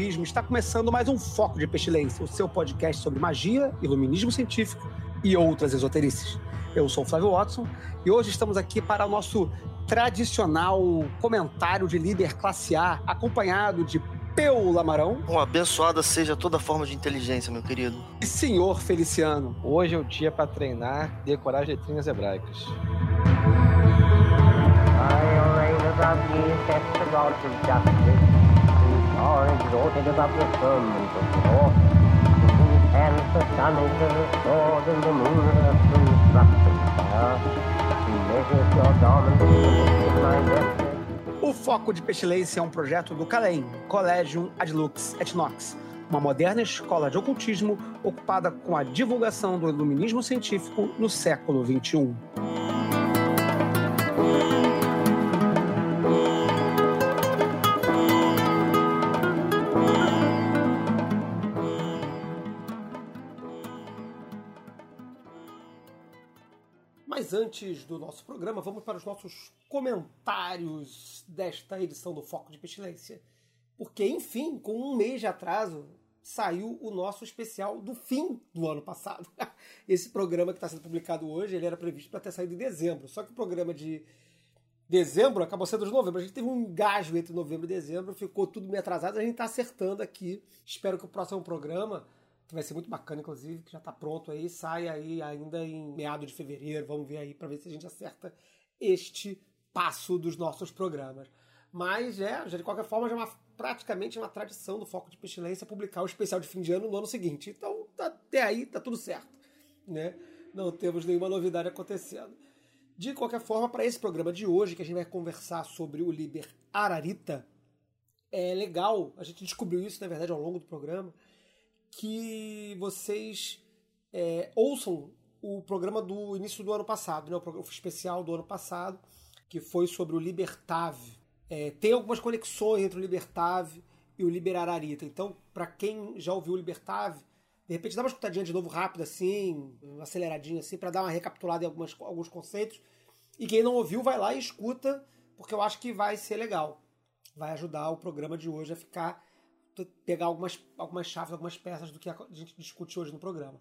Abismo! Está começando mais um Foco de Pestilência, o seu podcast sobre magia, iluminismo científico e outras esoterices. Eu sou o Flávio Watson e hoje estamos aqui para o nosso tradicional comentário de líder classe A, acompanhado de Peu Lamarão Um abençoada seja toda forma de inteligência, meu querido. e Senhor Feliciano. Hoje é o dia para treinar e decorar as letrinhas hebraicas. I above saith the God of justice. O Foco de Pestilência é um projeto do CALEM, Collegium Ad Lux uma moderna escola de ocultismo ocupada com a divulgação do iluminismo científico no século. XXI. Mas antes do nosso programa, vamos para os nossos comentários desta edição do Foco de Pestilência. Porque, enfim, com um mês de atraso, saiu o nosso especial do fim do ano passado. Esse programa que está sendo publicado hoje, ele era previsto para ter saído em dezembro. Só que o programa de dezembro acabou sendo de novembro. A gente teve um engajo entre novembro e dezembro, ficou tudo meio atrasado. A gente está acertando aqui. Espero que o próximo programa que vai ser muito bacana, inclusive, que já está pronto aí, sai aí ainda em meado de fevereiro. Vamos ver aí para ver se a gente acerta este passo dos nossos programas. Mas é, de qualquer forma, já é uma, praticamente uma tradição do Foco de Pestilência publicar o especial de fim de ano no ano seguinte. Então, tá- até aí tá tudo certo, né? Não temos nenhuma novidade acontecendo. De qualquer forma, para esse programa de hoje, que a gente vai conversar sobre o Liber Ararita, é legal, a gente descobriu isso, na verdade, ao longo do programa, que vocês é, ouçam o programa do início do ano passado, né, o programa especial do ano passado, que foi sobre o Libertave. É, tem algumas conexões entre o Libertave e o Liberararita. Então, para quem já ouviu o Libertave, de repente dá uma escutadinha de novo rápido assim, aceleradinho assim, para dar uma recapitulada em algumas, alguns conceitos. E quem não ouviu, vai lá e escuta, porque eu acho que vai ser legal. Vai ajudar o programa de hoje a ficar pegar algumas, algumas chaves, algumas peças do que a gente discute hoje no programa.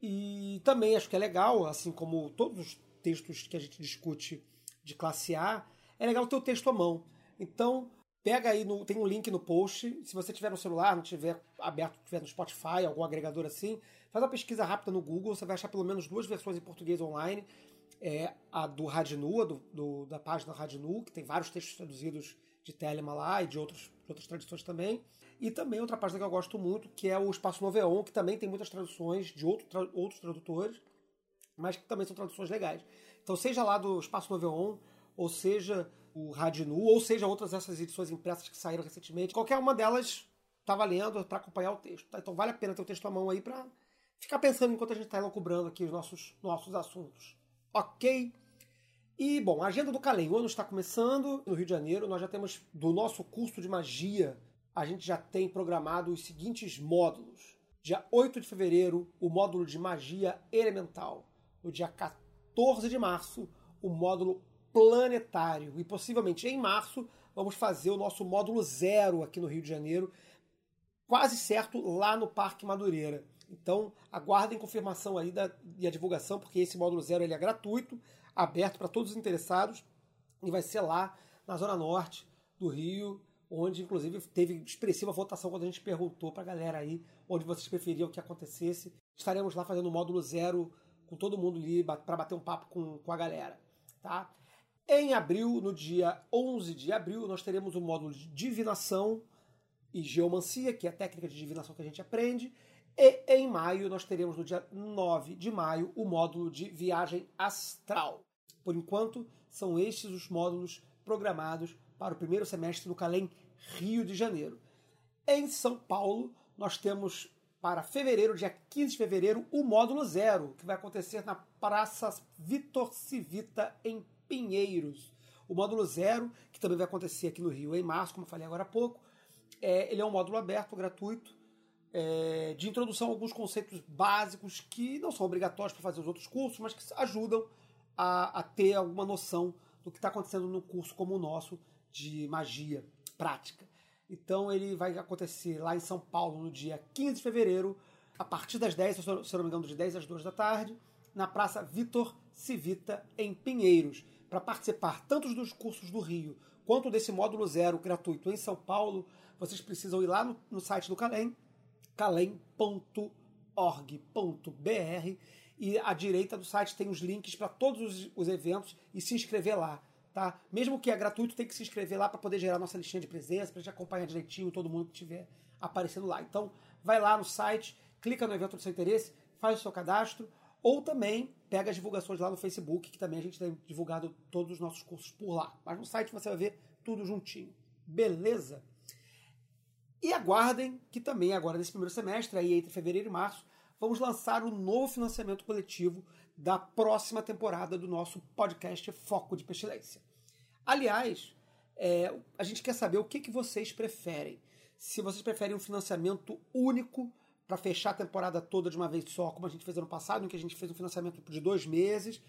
E também acho que é legal, assim como todos os textos que a gente discute de classe A, é legal ter o texto à mão. Então, pega aí, no, tem um link no post. Se você tiver no celular, não tiver aberto, tiver no Spotify, algum agregador assim, faz uma pesquisa rápida no Google, você vai achar pelo menos duas versões em português online. É a do Radinu, a do, do- da página Radinu, que tem vários textos traduzidos de Telema lá e de, outros, de outras traduções também. E também outra página que eu gosto muito, que é o Espaço Noveon, que também tem muitas traduções de outro, tra- outros tradutores, mas que também são traduções legais. Então, seja lá do Espaço Noveon, ou seja o Radinu, ou seja outras dessas edições impressas que saíram recentemente, qualquer uma delas está valendo para acompanhar o texto. tá? Então, vale a pena ter o texto à mão aí para ficar pensando enquanto a gente está cobrando aqui os nossos, nossos assuntos. Ok? E, bom, a agenda do Calem. O ano está começando no Rio de Janeiro. Nós já temos, do nosso curso de magia, a gente já tem programado os seguintes módulos. Dia 8 de fevereiro, o módulo de magia elemental. No dia 14 de março, o módulo planetário. E possivelmente em março, vamos fazer o nosso módulo zero aqui no Rio de Janeiro, quase certo lá no Parque Madureira. Então, aguardem confirmação aí da, e a divulgação, porque esse módulo zero ele é gratuito, aberto para todos os interessados, e vai ser lá na Zona Norte do Rio, onde inclusive teve expressiva votação quando a gente perguntou para a galera aí onde vocês preferiam que acontecesse. Estaremos lá fazendo o módulo zero com todo mundo ali para bater um papo com, com a galera. Tá? Em abril, no dia 11 de abril, nós teremos o módulo de divinação e geomancia, que é a técnica de divinação que a gente aprende. E em maio nós teremos no dia 9 de maio o módulo de viagem astral. Por enquanto, são estes os módulos programados para o primeiro semestre no Calem Rio de Janeiro. Em São Paulo, nós temos para fevereiro, dia 15 de fevereiro, o módulo zero, que vai acontecer na Praça Vitor Civita, em Pinheiros. O módulo zero, que também vai acontecer aqui no Rio em março, como eu falei agora há pouco, é, ele é um módulo aberto, gratuito, é, de introdução a alguns conceitos básicos que não são obrigatórios para fazer os outros cursos, mas que ajudam a, a ter alguma noção do que está acontecendo no curso como o nosso de magia prática. Então ele vai acontecer lá em São Paulo no dia 15 de fevereiro, a partir das 10, se não me engano, de 10 às 2 da tarde, na Praça Vitor Civita, em Pinheiros. Para participar tanto dos cursos do Rio quanto desse módulo zero gratuito em São Paulo, vocês precisam ir lá no, no site do Calem, calem.org.br e à direita do site tem os links para todos os, os eventos e se inscrever lá tá? Mesmo que é gratuito, tem que se inscrever lá para poder gerar nossa listinha de presença, para gente acompanhar direitinho todo mundo que estiver aparecendo lá. Então, vai lá no site, clica no evento do seu interesse, faz o seu cadastro, ou também pega as divulgações lá no Facebook, que também a gente tem divulgado todos os nossos cursos por lá. Mas no site você vai ver tudo juntinho. Beleza? E aguardem que também agora nesse primeiro semestre, aí entre fevereiro e março, vamos lançar o novo financiamento coletivo da próxima temporada do nosso podcast Foco de Pestilência. Aliás, é, a gente quer saber o que, que vocês preferem. Se vocês preferem um financiamento único para fechar a temporada toda de uma vez só, como a gente fez ano passado, em que a gente fez um financiamento de dois meses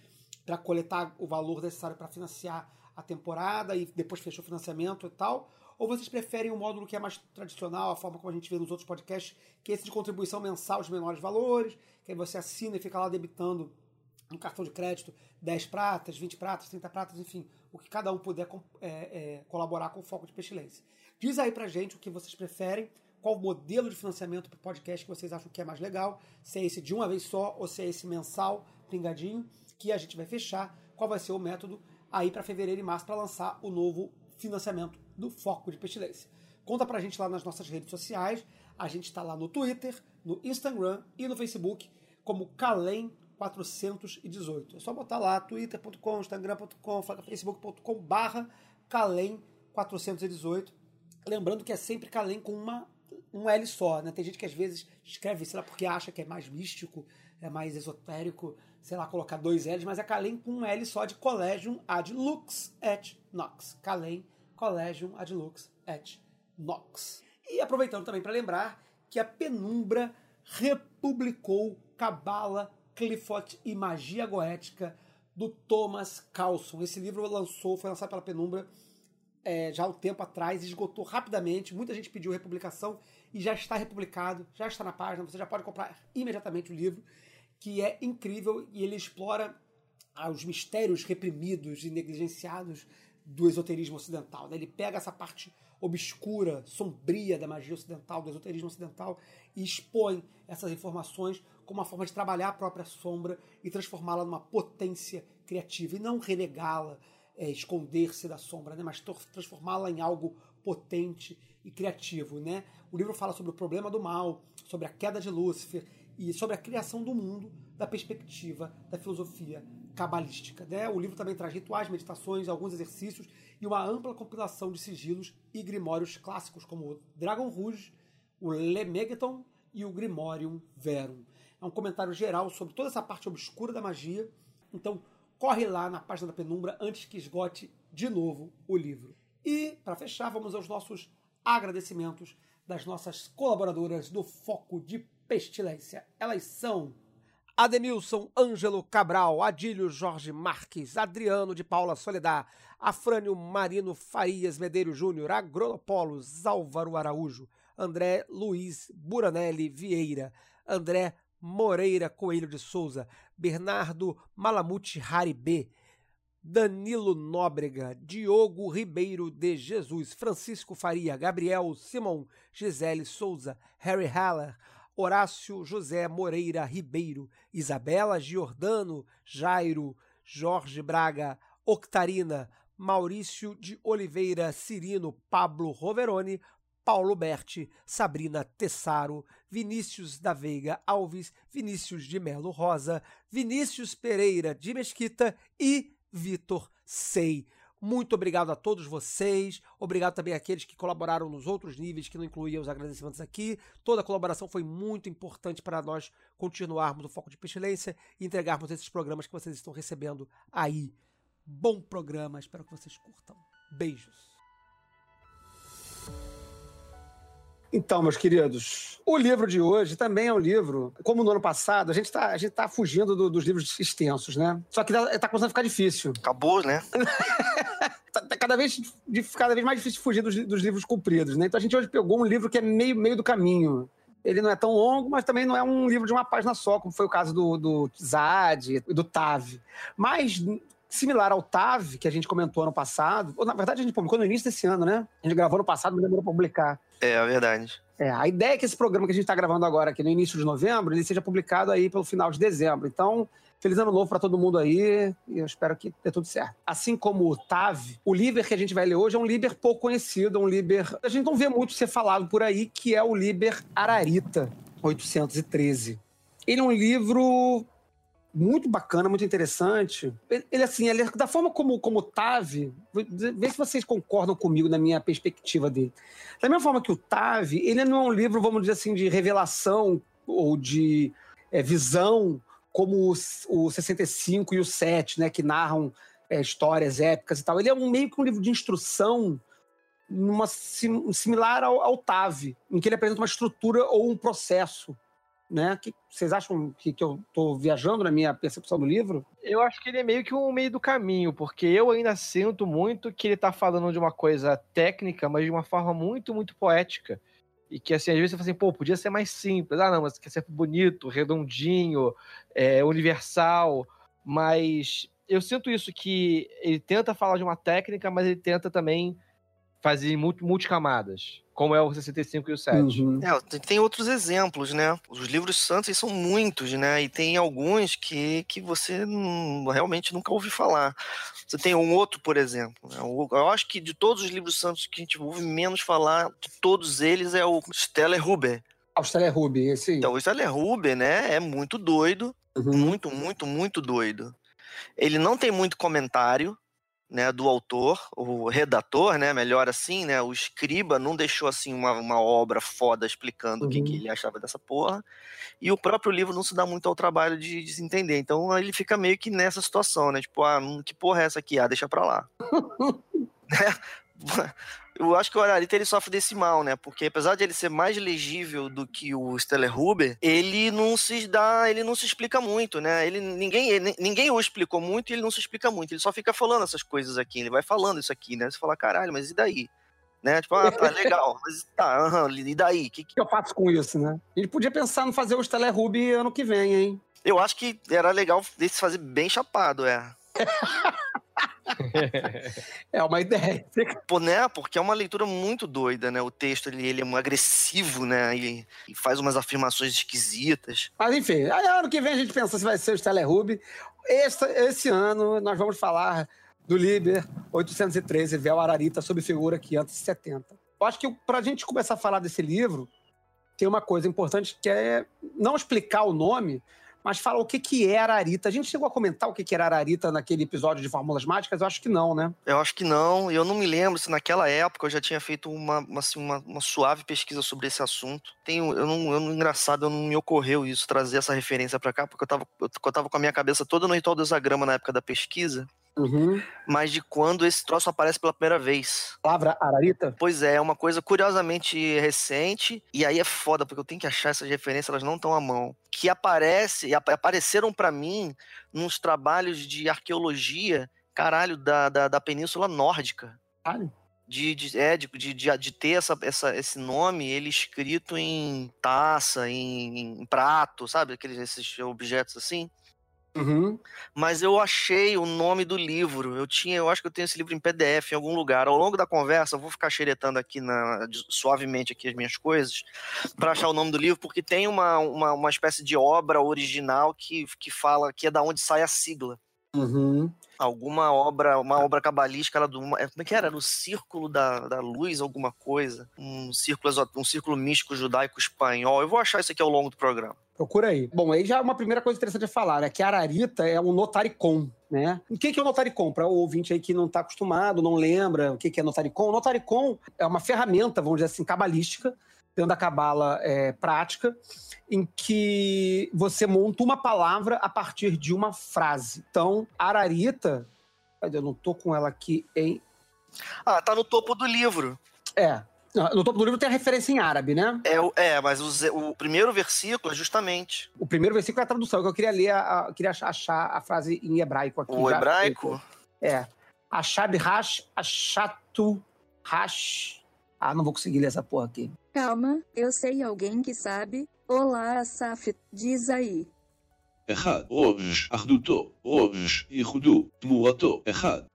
para coletar o valor necessário para financiar a temporada e depois fechou o financiamento e tal. Ou vocês preferem um módulo que é mais tradicional, a forma como a gente vê nos outros podcasts, que é esse de contribuição mensal de menores valores, que aí você assina e fica lá debitando um cartão de crédito 10 pratas, 20 pratas, 30 pratas, enfim, o que cada um puder é, é, colaborar com o foco de pestilência. Diz aí pra gente o que vocês preferem, qual modelo de financiamento para podcast que vocês acham que é mais legal, se é esse de uma vez só ou se é esse mensal, pingadinho, que a gente vai fechar, qual vai ser o método aí para fevereiro e março para lançar o novo financiamento do Foco de Pestilência. Conta pra gente lá nas nossas redes sociais, a gente está lá no Twitter, no Instagram e no Facebook como Calem 418. É só botar lá twitter.com, instagram.com, facebook.com barra Calem 418. Lembrando que é sempre Calem com uma, um L só, né? Tem gente que às vezes escreve, sei lá, porque acha que é mais místico, é mais esotérico, sei lá, colocar dois L's, mas é Calem com um L só de Collegium ad lux et nox. Calem, Collegium ad lux et nox. E aproveitando também para lembrar que a Penumbra republicou Cabala Clifford e Magia Goética, do Thomas Carlson. Esse livro lançou, foi lançado pela Penumbra é, já há um tempo atrás, esgotou rapidamente, muita gente pediu republicação e já está republicado, já está na página, você já pode comprar imediatamente o livro, que é incrível e ele explora ah, os mistérios reprimidos e negligenciados do esoterismo ocidental. Né? Ele pega essa parte obscura, sombria da magia ocidental, do esoterismo ocidental, e expõe essas informações como uma forma de trabalhar a própria sombra e transformá-la numa potência criativa, e não renegá-la, é, esconder-se da sombra, né? mas transformá-la em algo potente e criativo. Né? O livro fala sobre o problema do mal, sobre a queda de Lúcifer e sobre a criação do mundo da perspectiva da filosofia cabalística. Né? O livro também traz rituais, meditações, alguns exercícios e uma ampla compilação de sigilos e grimórios clássicos, como o Dragon Rouge, o Lemegeton e o Grimorium Verum. É um comentário geral sobre toda essa parte obscura da magia. Então, corre lá na página da Penumbra antes que esgote de novo o livro. E, para fechar, vamos aos nossos agradecimentos das nossas colaboradoras do Foco de Pestilência. Elas são Ademilson Ângelo Cabral, Adílio Jorge Marques, Adriano de Paula Soledad, Afrânio Marino Farias Medeiros Júnior, Agronopolos, Álvaro Araújo, André Luiz Buranelli Vieira, André Moreira Coelho de Souza, Bernardo Malamute Haribê, Danilo Nóbrega, Diogo Ribeiro de Jesus, Francisco Faria, Gabriel Simon, Gisele Souza, Harry Haller, Horácio José Moreira Ribeiro, Isabela Giordano, Jairo, Jorge Braga, Octarina, Maurício de Oliveira Cirino, Pablo Roveroni, Paulo Berti, Sabrina Tessaro, Vinícius da Veiga Alves, Vinícius de Melo Rosa, Vinícius Pereira de Mesquita e Vitor Sei. Muito obrigado a todos vocês. Obrigado também àqueles que colaboraram nos outros níveis, que não incluíam os agradecimentos aqui. Toda a colaboração foi muito importante para nós continuarmos o foco de pestilência e entregarmos esses programas que vocês estão recebendo aí. Bom programa, espero que vocês curtam. Beijos. Então, meus queridos, o livro de hoje também é um livro, como no ano passado, a gente está tá fugindo do- dos livros extensos, né? Só que tá, tá começando a ficar difícil. Acabou, né? Tá, tá cada, vez, cada vez mais difícil fugir dos, dos livros compridos, né? Então a gente hoje pegou um livro que é meio, meio do caminho. Ele não é tão longo, mas também não é um livro de uma página só, como foi o caso do, do Zad e do Tav. Mas, similar ao Tav, que a gente comentou ano passado, ou na verdade a gente publicou no início desse ano, né? A gente gravou no passado, mas demorou pra publicar. É, é verdade. É, a ideia é que esse programa que a gente está gravando agora aqui no início de novembro, ele seja publicado aí pelo final de dezembro. Então, feliz ano novo para todo mundo aí e eu espero que dê tudo certo. Assim como o TAV, o Liber que a gente vai ler hoje é um Liber pouco conhecido, um Liber... A gente não vê muito ser falado por aí, que é o Liber Ararita, 813. Ele é um livro muito bacana, muito interessante. Ele, assim, ele, da forma como, como o Tav, vê se vocês concordam comigo na minha perspectiva dele. Da mesma forma que o Tav, ele não é um livro, vamos dizer assim, de revelação ou de é, visão, como o, o 65 e o 7, né, que narram é, histórias épicas e tal. Ele é um, meio que um livro de instrução numa, sim, similar ao, ao em que ele apresenta uma estrutura ou um processo né? Que vocês acham que, que eu estou viajando na minha percepção do livro? Eu acho que ele é meio que um meio do caminho, porque eu ainda sinto muito que ele está falando de uma coisa técnica, mas de uma forma muito, muito poética. E que, assim, às vezes você fala assim, pô, podia ser mais simples. Ah, não, mas quer ser bonito, redondinho, é, universal. Mas eu sinto isso, que ele tenta falar de uma técnica, mas ele tenta também fazer multicamadas, como é o 65 e o 7. Uhum. É, tem outros exemplos, né? Os livros santos são muitos, né? E tem alguns que, que você realmente nunca ouviu falar. Você tem um outro, por exemplo. Né? Eu acho que de todos os livros santos que a gente ouve menos falar, de todos eles, é o Steller Huber. Ah, o Steller Huber, esse aí. Então, o Steller Huber, né, é muito doido. Uhum. Muito, muito, muito doido. Ele não tem muito comentário, né, do autor, o redator, né, melhor assim, né, o escriba não deixou assim uma, uma obra foda explicando uhum. o que, que, ele achava dessa porra, e o próprio livro não se dá muito ao trabalho de, de se entender, então ele fica meio que nessa situação, né, tipo, ah, que porra é essa aqui? Ah, deixa pra lá. Eu acho que o Ararita ele sofre desse mal, né? Porque apesar de ele ser mais legível do que o Steller Huber, ele não se dá, ele não se explica muito, né? Ele ninguém, ele, ninguém o explicou muito e ele não se explica muito. Ele só fica falando essas coisas aqui, ele vai falando isso aqui, né? Você fala, caralho, mas e daí? Né? Tipo, ah, tá legal, mas tá, uh -huh, e daí? O que, que eu faço com isso, né? A gente podia pensar no fazer o Steller Huber ano que vem, hein? Eu acho que era legal desse fazer bem chapado, é. É uma ideia. Pô, né? Porque é uma leitura muito doida, né? O texto ele, ele é um agressivo, né? E, e, faz umas afirmações esquisitas. Mas enfim, ano que vem a gente pensa se vai ser o Steller Ruby. Esse, esse ano nós vamos falar do Liber 813, Véu Ararita, sob figura 570. Eu acho que pra gente começar a falar desse livro, tem uma coisa importante que é não explicar o nome, mas fala o que, que é Ararita. A gente chegou a comentar o que, que era Ararita naquele episódio de Fórmulas Mágicas? Eu acho que não, né? Eu acho que não. Eu não me lembro se naquela época eu já tinha feito uma, uma, assim, uma, uma suave pesquisa sobre esse assunto. Tenho, eu não, eu não, engraçado, eu não me ocorreu isso, trazer essa referência para cá, porque eu tava, eu, eu tava com a minha cabeça toda no ritual do hexagrama na época da pesquisa. Uhum. Mas de quando esse troço aparece pela primeira vez. Palavra Ararita? Pois é, é uma coisa curiosamente recente. E aí é foda, porque eu tenho que achar essas referências, elas não estão à mão. Que aparece, apareceram para mim nos trabalhos de arqueologia, caralho, da, da, da Península Nórdica. Caralho. De, de, é, de, de, de ter essa, essa, esse nome, ele escrito em taça, em, em prato, sabe? Aqueles esses objetos assim. Uhum. Mas eu achei o nome do livro. Eu tinha, eu acho que eu tenho esse livro em PDF em algum lugar. Ao longo da conversa, eu vou ficar xeretando aqui na, suavemente aqui as minhas coisas para achar o nome do livro, porque tem uma, uma, uma espécie de obra original que, que fala que é da onde sai a sigla. Uhum. Alguma obra, uma obra cabalística, era do, uma- como é que era? Era o Círculo da, da Luz, alguma coisa. Um círculo, um círculo místico judaico espanhol. Eu vou achar isso aqui ao longo do programa. Procura aí. Bom, aí já é uma primeira coisa interessante a falar, é que a Ararita é um notaricon, né? O que é o notaricon? Para o ouvinte aí que não está acostumado, não lembra o que é notaricon. O notaricon é uma ferramenta, vamos dizer assim, cabalística, dentro da cabala é, prática, em que você monta uma palavra a partir de uma frase. Então, Ararita, cadê? eu não tô com ela aqui em... Ah, tá no topo do livro. É, no topo do livro tem a referência em árabe, né? É, é mas o, o primeiro versículo é justamente. O primeiro versículo é a tradução, que eu queria ler, a, queria achar a frase em hebraico aqui. O já, hebraico? É. Achab Hash, Achatu Hash. Ah, não vou conseguir ler essa porra aqui. Calma, eu sei alguém que sabe. Olá, Asaf, diz aí. Errado, hoje, Arduto, hoje, Irudu, Murato, errado.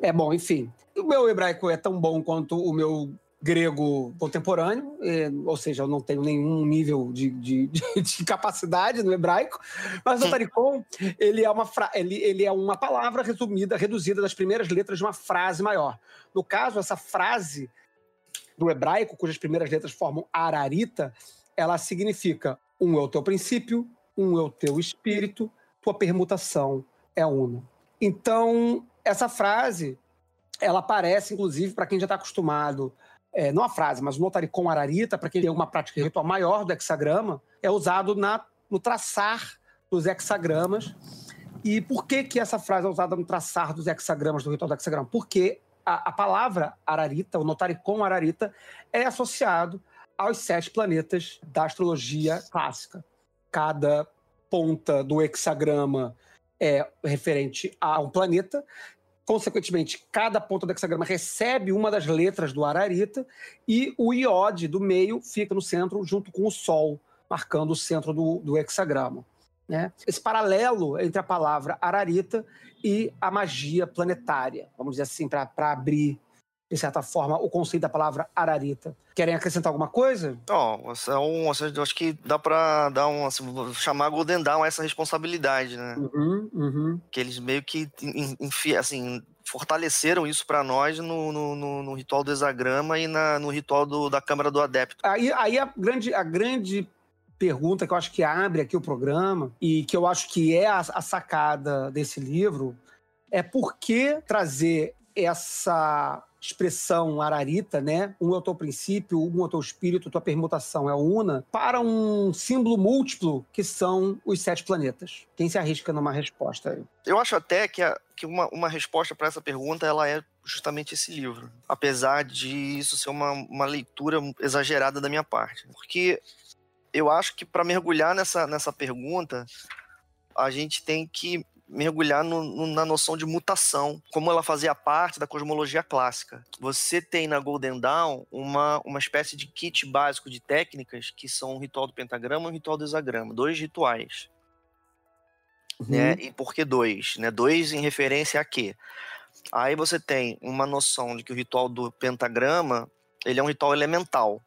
É bom, enfim. O meu hebraico é tão bom quanto o meu grego contemporâneo, eh, ou seja, eu não tenho nenhum nível de, de, de- de capacidade no hebraico, mas o Taricon, ele é, uma fra- ele, ele é uma palavra resumida, reduzida das primeiras letras de uma frase maior. No caso, essa frase do hebraico, cujas primeiras letras formam ararita, ela significa um é o teu princípio, um é o teu espírito, tua permutação é una. Então, essa frase, ela aparece, inclusive, para quem já está acostumado, é, não a frase, mas o notaricon ararita, para quem tem uma prática ritual maior do hexagrama, é usado na, no traçar dos hexagramas. E por que, que essa frase é usada no traçar dos hexagramas do ritual do hexagrama? Porque a, a palavra ararita, o notaricon ararita, é associado aos sete planetas da astrologia clássica. Cada ponta do hexagrama é referente a um planeta. Consequentemente, cada ponta do hexagrama recebe uma das letras do Ararita e o iode do meio fica no centro junto com o Sol, marcando o centro do, do hexagrama. Né? Esse paralelo entre a palavra Ararita e a magia planetária, vamos dizer assim, para abrir, de certa forma, o conceito da palavra Ararita. Querem acrescentar alguma coisa? Ó, essa é eu acho que dá pra dar um, assim, chamar Golden Dawn essa responsabilidade, né? Uhum, uhum. Que eles meio que en- enfi- assim, fortaleceram isso pra nós no, no, no- no ritual do hexagrama e na, no ritual do- da Câmara do Adepto. Aí, aí a, grande, a grande pergunta que eu acho que abre aqui o programa e que eu acho que é a, a sacada desse livro é por que trazer essa expressão ararita, né? Um é o teu princípio, um é o teu espírito, tua permutação é una, para um símbolo múltiplo que são os sete planetas. Quem se arrisca numa resposta aí? Eu acho até que, a- que uma, uma resposta para essa pergunta ela é justamente esse livro. Apesar de isso ser uma, uma leitura exagerada da minha parte. Porque eu acho que para mergulhar nessa, nessa pergunta, a gente tem que mergulhar no- no- na noção de mutação, como ela fazia parte da cosmologia clássica. Você tem na Golden Dawn uma, uma espécie de kit básico de técnicas que são o ritual do pentagrama e o ritual do hexagrama, dois rituais né? E por que dois? Né? Dois em referência a quê? Aí você tem uma noção de que o ritual do pentagrama ele é um ritual elemental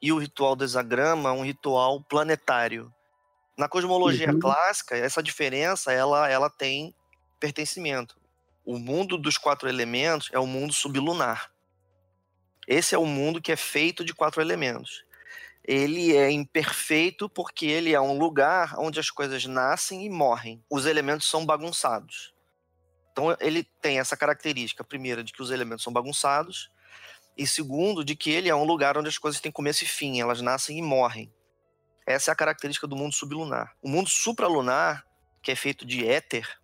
e o ritual do hexagrama é um ritual planetário. Na cosmologia Uhum. clássica, essa diferença ela, ela tem pertencimento. O mundo dos quatro elementos é o mundo sublunar. Esse é o mundo que é feito de quatro elementos. Ele é imperfeito porque ele é um lugar onde as coisas nascem e morrem. Os elementos são bagunçados. Então ele tem essa característica, primeira, de que os elementos são bagunçados, e segundo, de que ele é um lugar onde as coisas têm começo e fim, elas nascem e morrem. Essa é a característica do mundo sublunar. O mundo supralunar, que é feito de éter,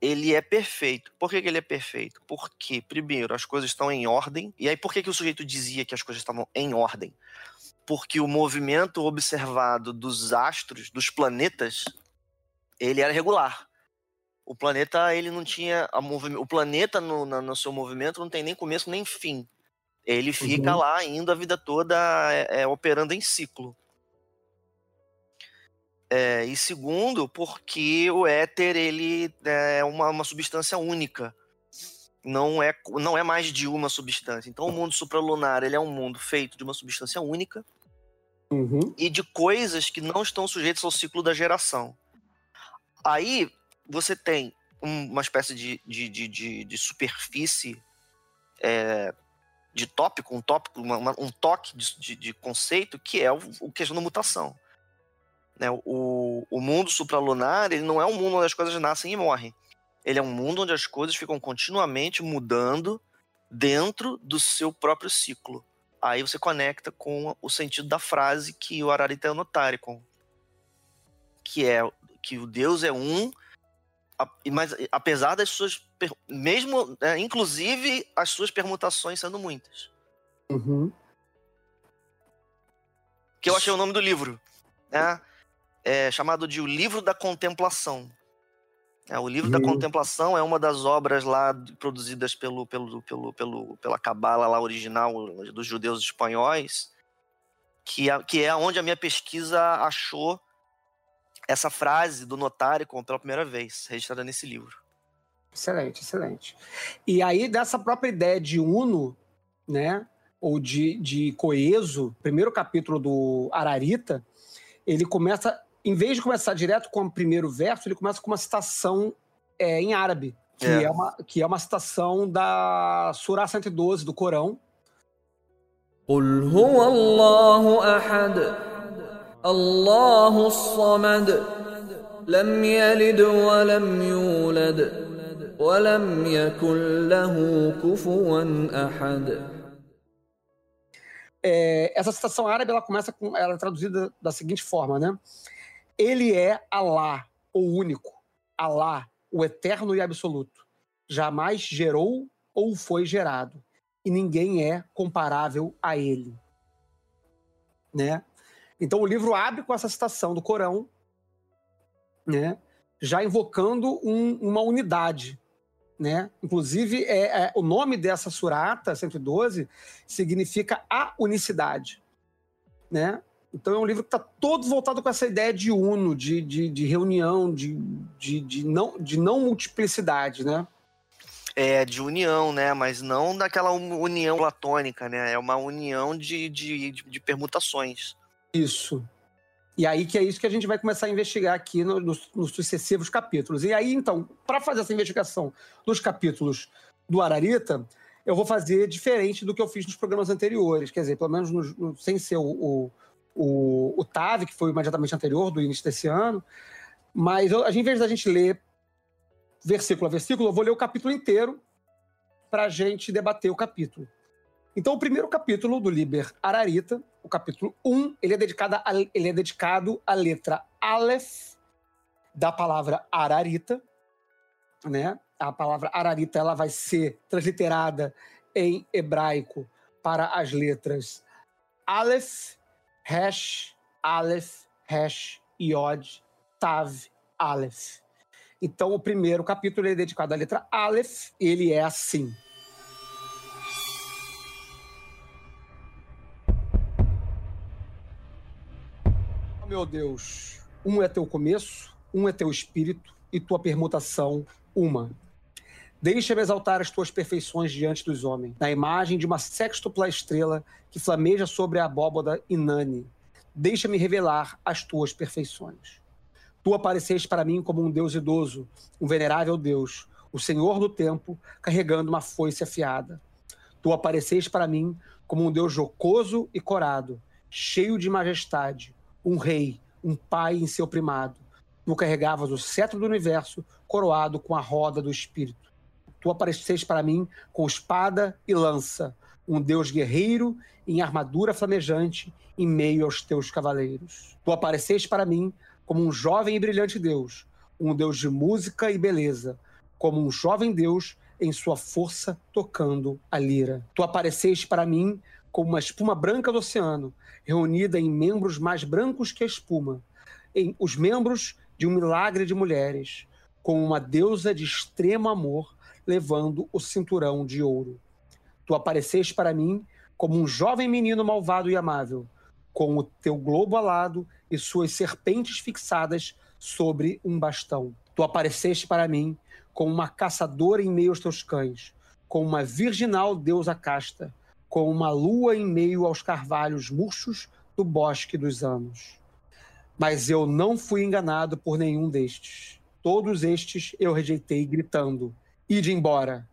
ele é perfeito. Por que, que ele é perfeito? Porque, primeiro, as coisas estão em ordem. E aí, por que, que o sujeito dizia que as coisas estavam em ordem? Porque o movimento observado dos astros, dos planetas, ele era regular. O planeta, ele não tinha. O planeta, no, na- no seu movimento, não tem nem começo nem fim. Ele fica Uhum. lá indo a vida toda é, é, operando em ciclo. É, e segundo, porque o éter ele é uma, uma substância única. Não é, não é mais de uma substância. Então, o mundo supralunar ele é um mundo feito de uma substância única Uhum. e de coisas que não estão sujeitas ao ciclo da geração. Aí você tem um- uma espécie de, de, de, de, de superfície é, de tópico, um tópico, uma- uma- um toque de, de, de conceito que é o, o questão da mutação. Né? O, o mundo supralunar ele não é um mundo onde as coisas nascem e morrem. Ele é um mundo onde as coisas ficam continuamente mudando dentro do seu próprio ciclo. Aí você conecta com o sentido da frase que o Ararita Notaricon, que é que o Deus é um, mas apesar das suas mesmo, é, inclusive as suas permutações sendo muitas. Uhum. Que eu achei o nome do livro, né? É chamado de O Livro da Contemplação. É, o Livro da Hum. Contemplação é uma das obras lá produzidas pelo, pelo, pelo, pelo, pela cabala lá original dos judeus espanhóis, que é, que é onde a minha pesquisa achou essa frase do notário como pela primeira vez, registrada nesse livro. Excelente, excelente. E aí, dessa própria ideia de uno, né? Ou de, de coeso, primeiro capítulo do Ararita, ele começa, em vez de começar direto com o primeiro verso, ele começa com uma citação é, em árabe, que é. É. uma, que é uma citação da Surah 112 do Corão, قل هو الله احد الله الصمد لم يلد ولم يولد ولم يكن له كفوا احد É, essa citação árabe ela começa com ela é traduzida da seguinte forma, né? Ele é Alá, o único, Alá, o eterno e absoluto. Jamais gerou ou foi gerado, e ninguém é comparável a ele. Né? Então o livro abre com essa citação do Corão, né? Já invocando um- uma unidade, né? Inclusive, é, é, o nome dessa surata 112 significa a unicidade, né? Então é um livro que está todo voltado com essa ideia de uno, de, de, de reunião, de, de, de, não, de não multiplicidade, né? É de união, né? Mas não daquela un- união platônica, né? É uma união de, de, de, permutações. Isso. E aí que é isso que a gente vai começar a investigar aqui no- nos, nos sucessivos capítulos. E aí, então, para fazer essa investigação dos capítulos do Ararita, eu vou fazer diferente do que eu fiz nos programas anteriores. Quer dizer, pelo menos no- no- sem ser o, o, o, o TAV, que foi imediatamente anterior, do início desse ano. Mas eu, em vez da gente ler versículo a versículo, eu vou ler o capítulo inteiro para a gente debater o capítulo. Então, o primeiro capítulo do Liber Ararita, o capítulo 1, ele é dedicado, a, ele é dedicado à letra Aleph da palavra Ararita, né? A palavra Ararita ela vai ser transliterada em hebraico para as letras Aleph, Resh, Aleph, Resh, Yod, Tav, Aleph. Então, o primeiro capítulo é dedicado à letra Aleph, ele é assim. Oh, meu Deus, um é teu começo, um é teu espírito, e tua permutação, uma. Deixa-me exaltar as tuas perfeições diante dos homens, na imagem de uma sextupla estrela que flameja sobre a abóboda inane. Deixa-me revelar as tuas perfeições. Tu apareceste para mim como um Deus idoso, um venerável Deus, o Senhor do tempo, carregando uma foice afiada. Tu apareceste para mim como um Deus jocoso e corado, cheio de majestade, um rei, um pai em seu primado. Tu carregavas o cetro do universo, coroado com a roda do espírito. Tu apareceste para mim com espada e lança, um Deus guerreiro em armadura flamejante em meio aos teus cavaleiros. Tu apareceste para mim como um jovem e brilhante Deus, um Deus de música e beleza, como um jovem Deus em sua força tocando a lira. Tu apareceste para mim como uma espuma branca do oceano, reunida em membros mais brancos que a espuma, em os membros de um milagre de mulheres, com uma deusa de extremo amor levando o cinturão de ouro. Tu apareceste para mim como um jovem menino malvado e amável, com o teu globo alado e suas serpentes fixadas sobre um bastão. Tu apareceste para mim como uma caçadora em meio aos teus cães, com uma virginal deusa casta, com uma lua em meio aos carvalhos murchos do bosque dos anos. Mas eu não fui enganado por nenhum destes. todos estes eu rejeitei, gritando: Ide embora!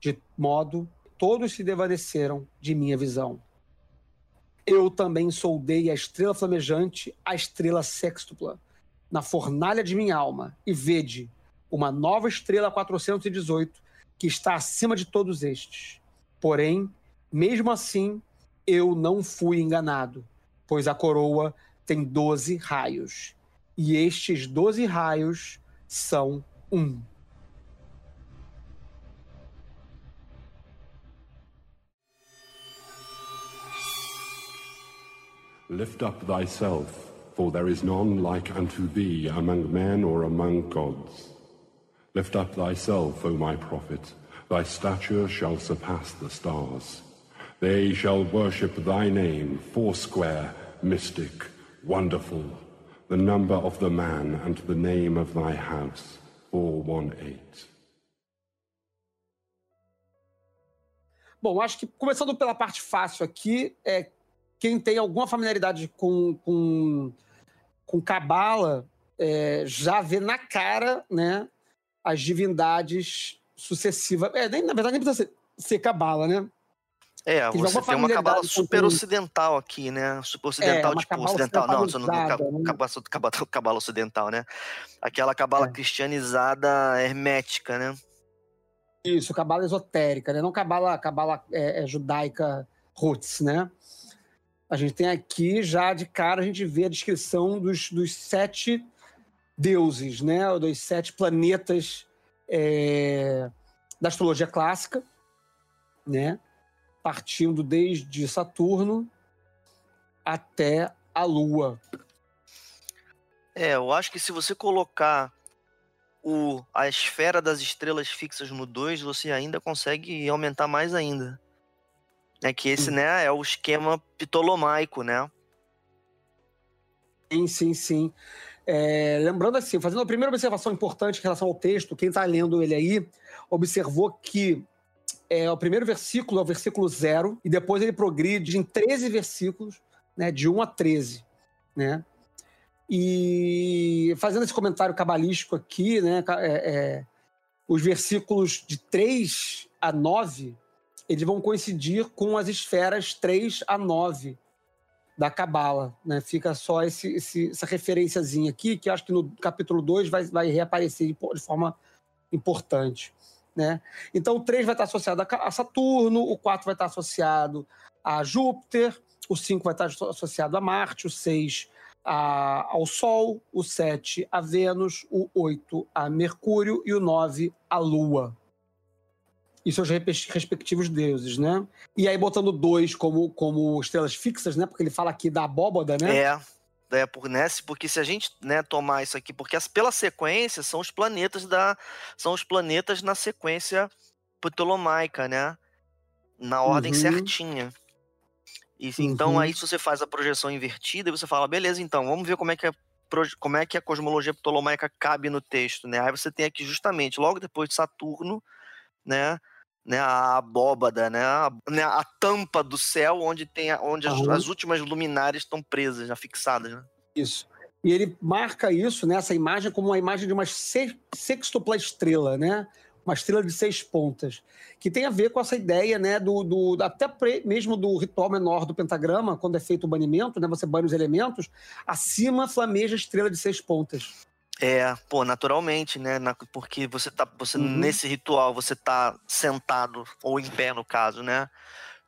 De modo todos se desvaneceram de minha visão. Eu também soldei a estrela flamejante, a estrela sextupla, na fornalha de minha alma, e vede uma nova estrela 418 que está acima de todos estes. Porém, mesmo assim, eu não fui enganado, pois a coroa tem 12 raios, e estes 12 raios são um. Lift up thyself, for there is none like unto thee among men or among gods. Lift up thyself, O my prophet, thy stature shall surpass the stars. They shall worship thy name, foursquare, mystic, wonderful, the number of the man and the name of thy house, 418. Bom, acho que começando pela parte fácil aqui, é quem tem alguma familiaridade com, com, com Cabala é, já vê na cara né, as divindades sucessivas. É, nem, na verdade, nem precisa ser, ser Cabala, né? É, Que você tem uma cabala super ocidental aqui, né? Super ocidental, É, tipo, ocidental, não, você não cabala, cabala, cabala ocidental, né? Aquela cabala É. cristianizada hermética, né? Isso, cabala esotérica, né? Não cabala, cabala é, é judaica roots, né? A gente tem aqui, já de cara, a gente vê a descrição dos, dos sete deuses, né? Dos sete planetas é, da astrologia clássica, né? Partindo desde Saturno até a Lua. É, eu acho que se você colocar o, a esfera das estrelas fixas no 2, você ainda consegue aumentar mais ainda. É que esse, Hum. né, é o esquema ptolomaico, né? Sim, sim, sim. É, lembrando assim, fazendo a primeira observação importante em relação ao texto, quem está lendo ele aí observou que é, o primeiro versículo é o versículo zero, e depois ele progride em 13 versículos, né, de 1 a 13. Né? E fazendo esse comentário cabalístico aqui, né, é, é, os versículos de 3 a 9 eles vão coincidir com as esferas 3 a 9 da Cabala, né? Fica só esse, esse- essa referenciazinha aqui, que acho que no capítulo 2 vai, vai reaparecer de forma importante, né? Então o 3 vai estar associado a Saturno, o 4 vai estar associado a Júpiter, o 5 vai estar asso- associado a Marte, o 6 a- ao Sol, o 7 a Vênus, o 8 a Mercúrio e o 9 a Lua. E seus respectivos deuses, né? E aí botando dois como, como estrelas fixas, né? Porque ele fala aqui da abóbada, né? É. É, por, né, se- porque se a gente né, tomar isso aqui, porque as- pela sequência são os planetas da. São os planetas na sequência ptolomaica, né? Na ordem Uhum. certinha. E, Então Uhum. aí se você faz a projeção invertida, você fala, beleza, então, vamos ver como é que a, como é que a cosmologia ptolomaica cabe no texto, né? Aí você tem aqui justamente, logo depois de Saturno, né? Né, a abóbada, né, a, né, a tampa do céu onde tem a- onde as, as últimas luminárias estão presas, já fixadas, né? Isso. E ele marca isso, né, essa imagem, como uma imagem de uma se- sextupla estrela, né? Uma estrela de seis pontas. Que tem a ver com essa ideia, né? Do, do- até mesmo do ritual menor do pentagrama, quando é feito o banimento, né? Você banha os elementos, acima flameja a estrela de seis pontas. É, pô, naturalmente, né? na- porque você tá. Você, Uhum. Nesse ritual, você tá sentado, ou em pé, no caso, né?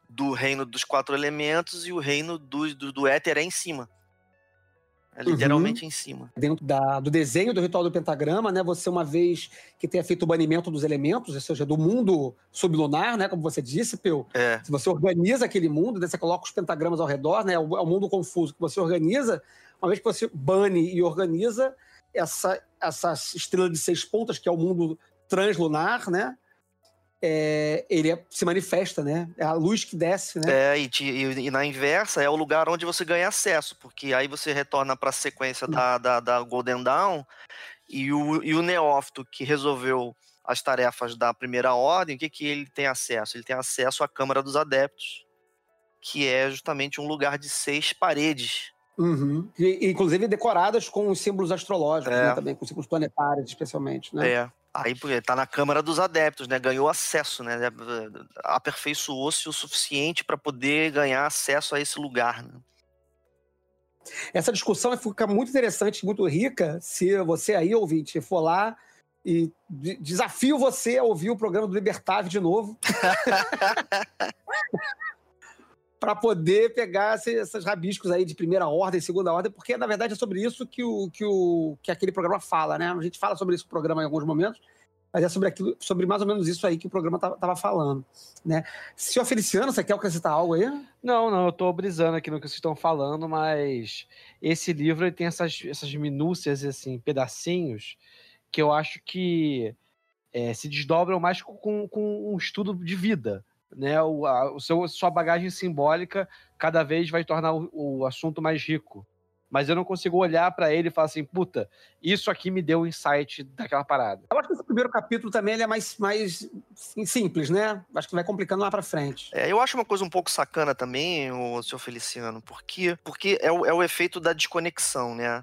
Do reino dos quatro elementos e o reino do, do, do éter é em cima. É Uhum. literalmente em cima. Dentro da- do desenho do ritual do pentagrama, né? Você, uma vez que tenha feito o banimento dos elementos, ou seja, do mundo sublunar, né? Como você disse, Peu, É. Se você organiza aquele mundo, né, você coloca os pentagramas ao redor, né, é o é o mundo confuso que você organiza, uma vez que você bane e organiza essa, essa estrela de seis pontas, que é o mundo translunar, né, é, ele é- se manifesta, né, é a luz que desce, né, É, e, te- e- e na inversa é o lugar onde você ganha acesso, porque aí você retorna para a sequência da, da, da Golden Dawn e o, e o neófito que resolveu as tarefas da primeira ordem, o que, que ele tem acesso? Ele tem acesso à Câmara dos Adeptos, que é justamente um lugar de seis paredes, Uhum. E, inclusive decoradas com os símbolos astrológicos, É. né, também, com símbolos planetários, especialmente. Né? É. Aí tá na Câmara dos Adeptos, né? Ganhou acesso, né? Aperfeiçoou-se o suficiente para poder ganhar acesso a esse lugar. Né? Essa discussão fica muito interessante, muito rica, se você aí, ouvinte, for lá e de- desafio você a ouvir o programa do Libertave de novo. para poder pegar esse- esses rabiscos aí de primeira ordem, segunda ordem, porque na verdade é sobre isso que, o, que, o, que aquele programa fala, né? A gente fala sobre esse programa em alguns momentos, mas é sobre aquilo, sobre mais ou menos isso aí que o programa estava falando, né? Senhor Feliciano, você quer acrescentar algo aí? Não, não, eu tô brisando aqui no que vocês estão falando, mas esse livro ele tem essas, essas minúcias, assim, pedacinhos, que eu acho que é, se desdobram mais com, com um estudo de vida. Né? O, a, o seu, sua bagagem simbólica cada vez vai tornar o, o assunto mais rico. Mas eu não consigo olhar para ele e falar assim, puta, isso aqui me deu o insight daquela parada. Eu acho que esse primeiro capítulo também ele é mais, mais sim, simples, né? Acho que vai complicando lá pra frente. É, eu acho uma coisa um pouco sacana também, o senhor Feliciano, porque, porque é, o, é o efeito da desconexão, né?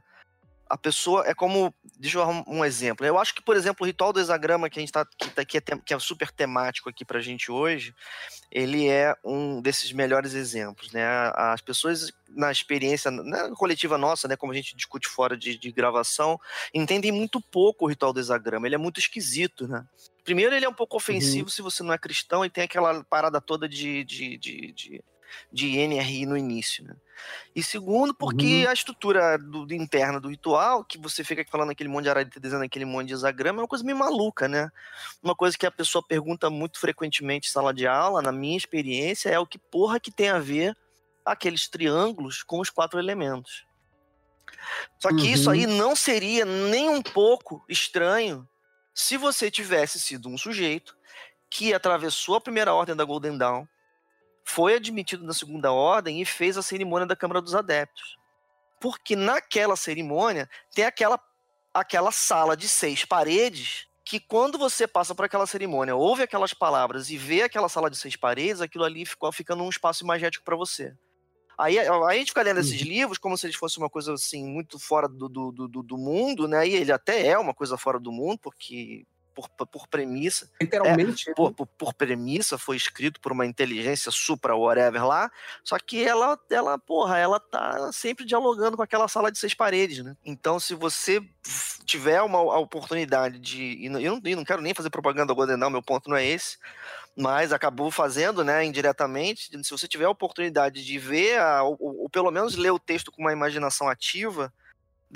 A pessoa é como. Deixa eu dar um, exemplo. Eu acho que, por exemplo, o ritual do hexagrama que a gente tá. que, tá- que é, que é super temático aqui pra gente hoje, ele é um desses melhores exemplos, né? As pessoas, na experiência na coletiva nossa, né? Como a gente discute fora de, de gravação, entendem muito pouco o ritual do hexagrama. Ele é muito esquisito, né? Primeiro, ele é um pouco ofensivo se você não é cristão e tem aquela parada toda de, de, de, de, de NRI no início, né? E segundo, porque a estrutura do, do interna do ritual, que você fica falando aquele monte de ararita, desenhando aquele monte de hexagrama, é uma coisa meio maluca, né? Uma coisa que a pessoa pergunta muito frequentemente em sala de aula, na minha experiência, é o que porra que tem a ver aqueles triângulos com os quatro elementos. Só que isso Uhum. aí não seria nem um pouco estranho se você tivesse sido um sujeito que atravessou a primeira ordem da Golden Dawn, foi admitido na segunda ordem e fez a cerimônia da Câmara dos Adeptos. Porque naquela cerimônia tem aquela, aquela sala de seis paredes que quando você passa por aquela cerimônia, ouve aquelas palavras e vê aquela sala de seis paredes, aquilo ali ficou, fica num espaço imagético para você. Aí, aí a gente fica lendo esses livros como se eles fossem uma coisa assim muito fora do, do, do, do mundo, né? E ele até é uma coisa fora do mundo, porque por, por premissa. Literalmente. É, por, por, por, premissa, foi escrito por uma inteligência supra whatever lá. Só que ela, ela, porra, ela tá sempre dialogando com aquela sala de seis paredes, né? Então, se você tiver uma oportunidade de. E eu não, eu não quero nem fazer propaganda do Golden Dawn, meu ponto não é esse. Mas acabou fazendo, né, indiretamente. Se você tiver a oportunidade de ver, a, ou, ou pelo menos ler o texto com uma imaginação ativa,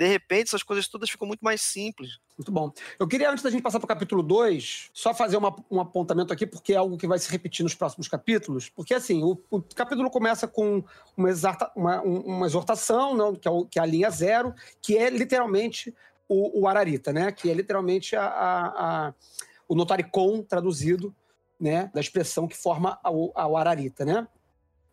de repente essas coisas todas ficam muito mais simples. Muito bom. Eu queria, antes da gente passar para o capítulo 2, só fazer uma, um apontamento aqui, porque é algo que vai se repetir nos próximos capítulos. Porque, assim, o, o capítulo começa com uma, uma, uma exortação, não, que, é o, que é a linha zero, que é literalmente o, o Ararita, né? Que é literalmente a, a, a, o notaricon traduzido, né? Da expressão que forma o Ararita, né?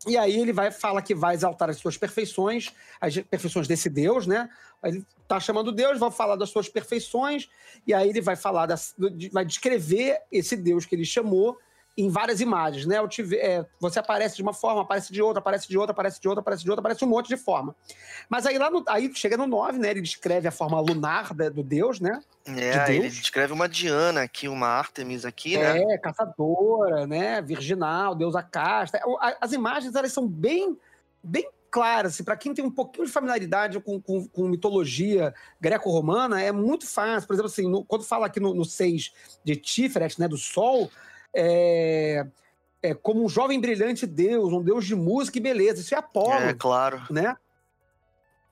E aí ele vai fala que vai exaltar as suas perfeições, as perfeições desse Deus, né? Ele tá chamando Deus, vai falar das suas perfeições, e aí ele vai falar, das, vai descrever esse Deus que ele chamou em várias imagens, né? Te, é, você aparece de uma forma, aparece de outra, aparece de outra, aparece de outra, aparece de outra, aparece um monte de forma. Mas aí lá no, aí chega no 9, né? Ele descreve a forma lunar da, do Deus, né? É, de ele descreve uma Diana aqui, uma Artemis aqui, é, né? É, caçadora, né? Virginal, deusa casta. As imagens, elas são bem, bem claras. Assim, para quem tem um pouquinho de familiaridade com, com, com mitologia greco-romana, é muito fácil. Por exemplo, assim, no, quando fala aqui no, no 6 de Tiferet, né? Do Sol, é, é como um jovem brilhante deus, um deus de música e beleza. Isso é Apolo. É, claro. Né?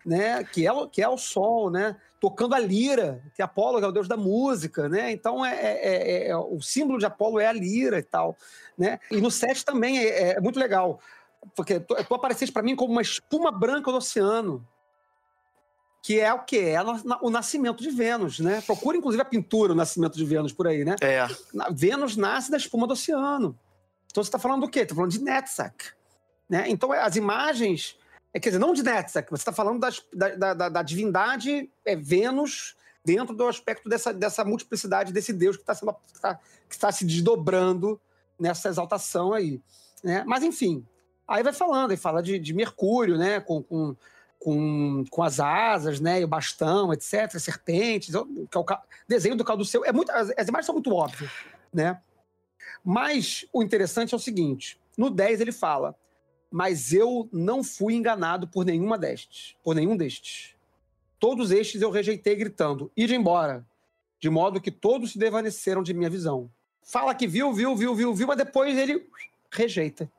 Né? Que, é, que é o sol, né? Tocando a lira, que Apolo é o deus da música, né? Então é, é, é, o símbolo de Apolo é a lira e tal, né? E no 7 também é, é muito legal, porque tu, tu apareceste para mim como uma espuma branca do oceano, que é o que é o nascimento de Vênus, né? Procura inclusive a pintura o nascimento de Vênus por aí, né? É. Vênus nasce da espuma do oceano. Então você está falando do quê? Está falando de Netzach, né? Então as imagens é, quer dizer, não de Netzach, você está falando das, da, da, da, divindade é, Vênus dentro do aspecto dessa, dessa multiplicidade desse Deus que está que tá, que tá se desdobrando nessa exaltação aí. Né? Mas, enfim, aí vai falando, aí fala de, de Mercúrio, né? Com, com com, com as asas, né? E o bastão, etc., serpentes, o desenho do Caduceu. É muito, as, as imagens são muito óbvias, né? Mas o interessante é o seguinte: no 10 ele fala, mas eu não fui enganado por nenhuma destes, por nenhum destes. Todos estes eu rejeitei gritando, ide embora, de modo que todos se desvaneceram de minha visão. Fala que viu, viu, viu, viu, viu, mas depois ele rejeita.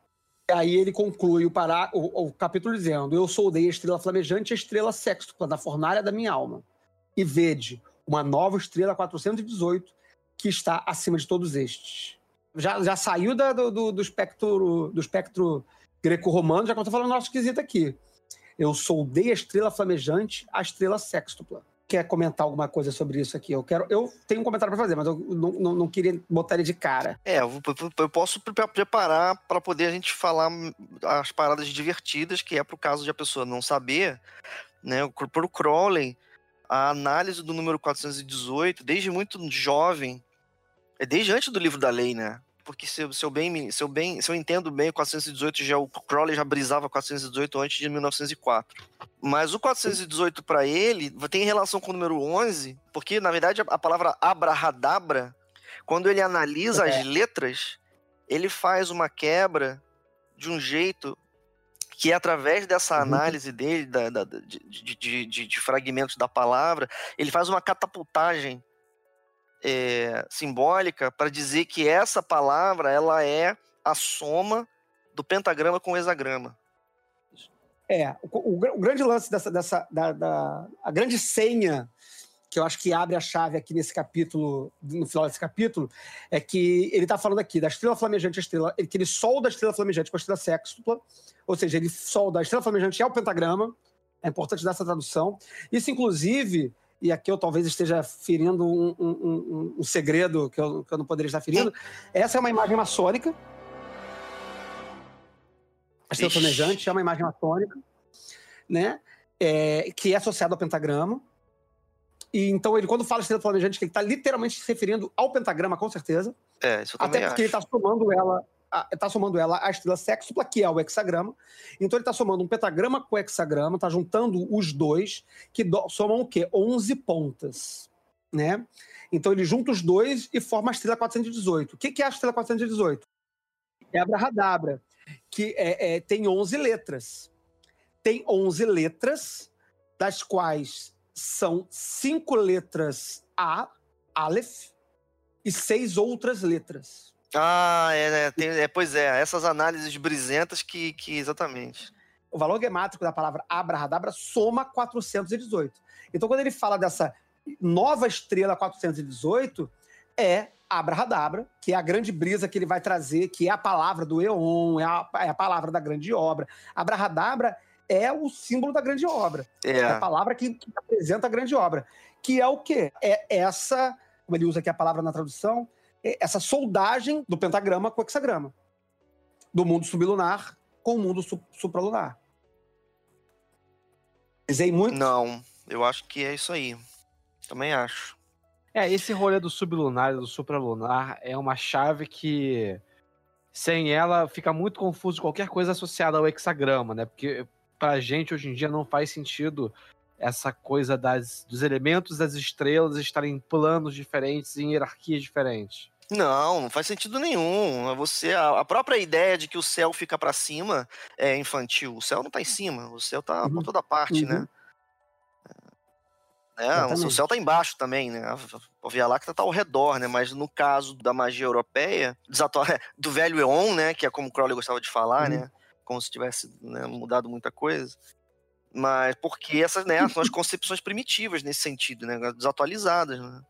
Aí ele conclui o, pará, o, o capítulo dizendo: Eu soldei a estrela flamejante a estrela sextupla da fornalha da minha alma. E vede uma nova estrela 418 que está acima de todos estes. Já, já saiu da- do, do, espectro, do espectro greco-romano, já que eu estou falando nosso quesito aqui. Eu soldei a estrela flamejante, a estrela sextupla. Quer comentar alguma coisa sobre isso aqui? Eu quero. Eu tenho um comentário para fazer, mas eu não, não, não queria botar ele de cara. É, eu, posso pre- preparar para poder a gente falar as paradas divertidas, que é pro caso de a pessoa não saber, né? Pro Crowley, a análise do número 418, desde muito jovem, é desde antes do livro da lei, né? Porque se, eu- se eu bem, se eu bem, se eu entendo bem, o 418 já o Crowley já brisava 418 antes de 1904. Mas o 418 para ele tem relação com o número 11, porque na verdade a, a palavra abrahadabra, quando ele analisa É. as letras, ele faz uma quebra de um jeito que é através dessa Uhum. análise dele, da, da- de- de- de- de fragmentos da palavra, ele faz uma catapultagem é, simbólica para dizer que essa palavra ela é a soma do pentagrama com o hexagrama. É, o, o o grande lance dessa. dessa da, da- a grande senha que eu acho que abre a chave aqui nesse capítulo, no final desse capítulo, é que ele está falando aqui da estrela flamejante, a estrela, que ele solda a estrela flamejante com a estrela sextupla, ou seja, ele solda a estrela flamejante ao pentagrama, é importante dar essa tradução. Isso, inclusive, e aqui eu talvez esteja ferindo um, um- um- um segredo que eu, que eu não poderia estar ferindo, essa é uma imagem maçônica. A estrela Ixi. flamejante é uma imagem maçônica, né? É, que é associada ao pentagrama. E então ele, quando fala estrela flamejante, ele está literalmente se referindo ao pentagrama, com certeza. É, isso eu Até porque ele acho. está somando ela, está somando ela à estrela sextupla, que é o hexagrama. Então ele está somando um pentagrama com o hexagrama, está juntando os dois, que do- somam o quê? 11 pontas, né? Então ele junta os dois e forma a estrela 418. O que, que é a estrela 418? É a Brahadabra, que é- é- tem 11 letras. Tem 11 letras, das quais são cinco letras A, Aleph, e seis outras letras. Ah, é, é, tem- é, pois é, essas análises brisentas que, que exatamente. O valor gemátrico da palavra abrahadabra soma 418. Então, quando ele fala dessa nova estrela 418, é abrahadabra, que é a grande brisa que ele vai trazer, que é a palavra do Eon, é a, é a palavra da grande obra. Abrahadabra é o símbolo da grande obra. É a É, palavra que, que apresenta a grande obra. Que é o quê? É essa, como ele usa aqui a palavra na tradução, essa soldagem do pentagrama com o hexagrama. Do mundo sublunar com o mundo su- supralunar. Dizei muito? não, eu acho que é isso aí. Também acho. É, esse rolê do sublunar e do supralunar é uma chave que, sem ela, fica muito confuso qualquer coisa associada ao hexagrama, né? Porque pra gente, hoje em dia, não faz sentido essa coisa das, dos elementos das estrelas estarem em planos diferentes, em hierarquias diferentes. Não, não faz sentido nenhum. Você a, a própria ideia de que o céu fica pra cima é infantil. O céu não tá em cima, o céu tá Uhum. por toda parte, Uhum. né? É, o céu tá embaixo também, né? A Via Láctea tá ao redor, né? Mas no caso da magia europeia, do velho Eon, né? Que é como Crowley gostava de falar, Uhum. né? Como se tivesse né, mudado muita coisa. Mas porque essas né, são as concepções primitivas nesse sentido, né? Desatualizadas, né?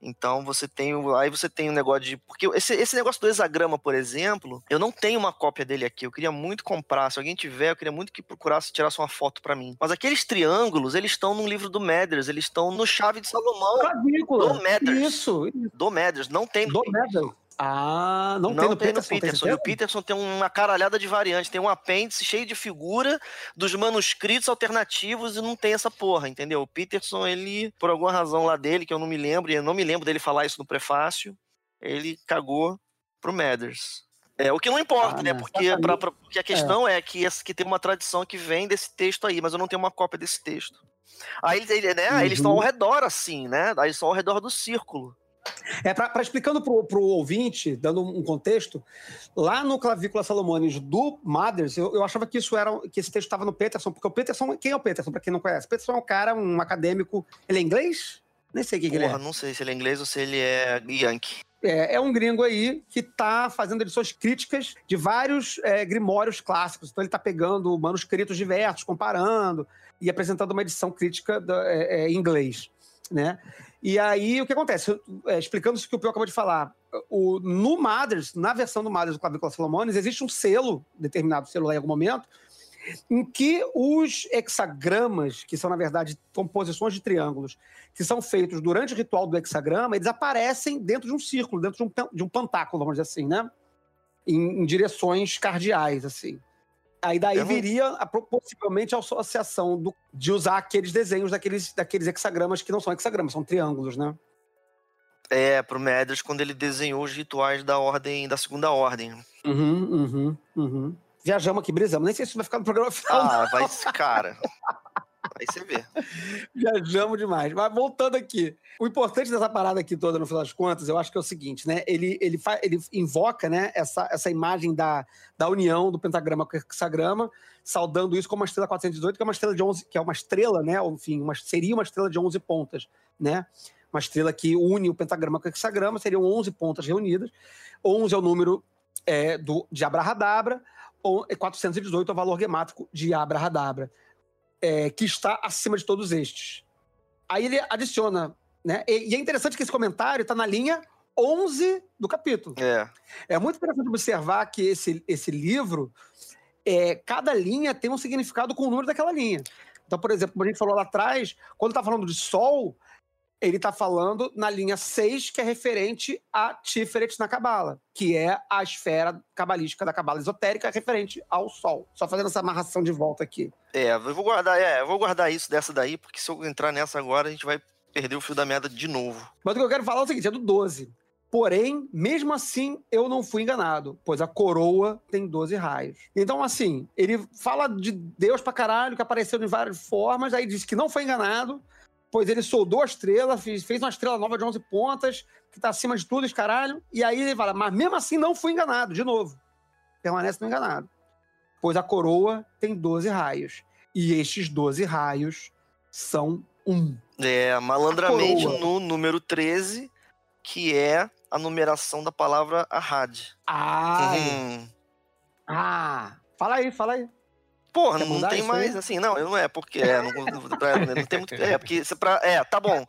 Então você tem. o- Aí você tem um negócio de. Porque esse, esse negócio do hexagrama, por exemplo, eu não tenho uma cópia dele aqui. Eu queria muito comprar. Se alguém tiver, eu queria muito que procurasse tirasse uma foto pra mim. Mas aqueles triângulos, eles estão no livro do Meders, eles estão no Chave de Salomão. Clavícula. Do Matters. Isso. Do Meders, não tem Do Medal. Ah, não, não, tem no tem no Peterson, tem Peterson. E o? Peterson tem uma caralhada de variantes. Tem um apêndice cheio de figura dos manuscritos alternativos e não tem essa porra, entendeu? O Peterson, ele, por alguma razão lá dele, que eu não me lembro, e eu não me lembro dele falar isso no prefácio, ele cagou pro Mathers. É, o que não importa, Ah, né? Porque, pra- pra- porque a questão é, que, esse- que tem uma tradição que vem desse texto aí, mas eu não tenho uma cópia desse texto. Aí ele- né, eles estão Uhum. ao redor, assim, né? Aí eles estão ao redor do círculo. É, para explicando pro, pro ouvinte, dando um contexto, lá no Clavícula Salomones do Mothers, eu, eu achava que isso era que esse texto estava no Peterson, porque o Peterson, quem é o Peterson, para quem não conhece? O Peterson é um cara, um acadêmico, ele é inglês? Nem sei o que, que ele é. Não sei se ele é inglês ou se ele é Yankee. É, é um gringo aí que está fazendo edições críticas de vários é, grimórios clássicos. Então ele está pegando manuscritos diversos, comparando e apresentando uma edição crítica da- é, é, em inglês, né? E aí o que acontece? É, explicando isso que o Pio acabou de falar, o, no Mothers, na versão do Mothers do Clavícula Salomones, existe um selo, determinado selo lá em algum momento, em que os hexagramas, que são, na verdade, composições de triângulos, que são feitos durante o ritual do hexagrama, eles aparecem dentro de um círculo, dentro de um, de um pantáculo, vamos dizer assim, né? Em, em direções cardeais, assim. Aí daí não- viria a, possivelmente a associação do- de usar aqueles desenhos daqueles, daqueles hexagramas que não são hexagramas, são triângulos, né? É, pro Medras, quando ele desenhou os rituais da ordem, da segunda ordem. Uhum, uhum, uhum. Viajamos aqui, brisamos. Nem sei se vai ficar no programa final. Ah, vai, cara. Aí você vê. Viajamos demais. Mas voltando aqui. O importante dessa parada aqui toda, no final das contas, eu acho que é o seguinte, né? Ele, ele, fa- ele invoca né, essa, essa imagem da, da união do pentagrama com o hexagrama, saudando isso como uma estrela 418, que é uma estrela de 11, que é uma estrela, né? Enfim, uma, seria uma estrela de 11 pontas, né? Uma estrela que une o pentagrama com o hexagrama, seriam 11 pontas reunidas. 11 é o número é, do, de Abrahadabra, ou 418 é o valor gemátrico de Abrahadabra é, que está acima de todos estes. Aí ele adiciona, né? E, e é interessante que esse comentário está na linha 11 do capítulo. É. É muito interessante observar que esse, esse livro, é, cada linha tem um significado com o número daquela linha. Então, por exemplo, como a gente falou lá atrás, quando está falando de Sol, ele está falando na linha 6, que é referente a Tiferet na Cabala, que é a esfera cabalística da Cabala esotérica referente ao Sol. Só fazendo essa amarração de volta aqui. É, eu vou guardar, é, eu vou guardar isso dessa daí, porque se eu entrar nessa agora, a gente vai perder o fio da meada de novo. Mas o que eu quero falar é o seguinte: é do 12. Porém, mesmo assim, eu não fui enganado, pois a coroa tem 12 raios. Então, assim, ele fala de Deus pra caralho, que apareceu de várias formas, aí diz que não foi enganado, pois ele soldou a estrela, fez, fez uma estrela nova de 11 pontas, que tá acima de tudo, esse caralho, e aí ele fala, mas mesmo assim não fui enganado, de novo. Permanece não enganado. Pois a coroa tem 12 raios. E estes 12 raios são um. É, malandramente no número 13, que é a numeração da palavra Ahad. Ah, Hum. ah, fala aí, fala aí. Porra, não mudar tem mais, aí? assim, não, não é porque é, não, não- pra- não tem muito, é, porque é pra, é, tá bom,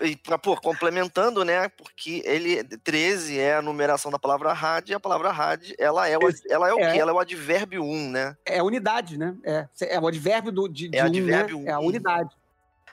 e pra, pô, complementando, né, porque ele, 13 é a numeração da palavra had, e a palavra had, ela é o, ela é o É. quê? Ela é o advérbio 1, né? É unidade, né? É, é o advérbio do, de, de É um, advérbio né? É a unidade.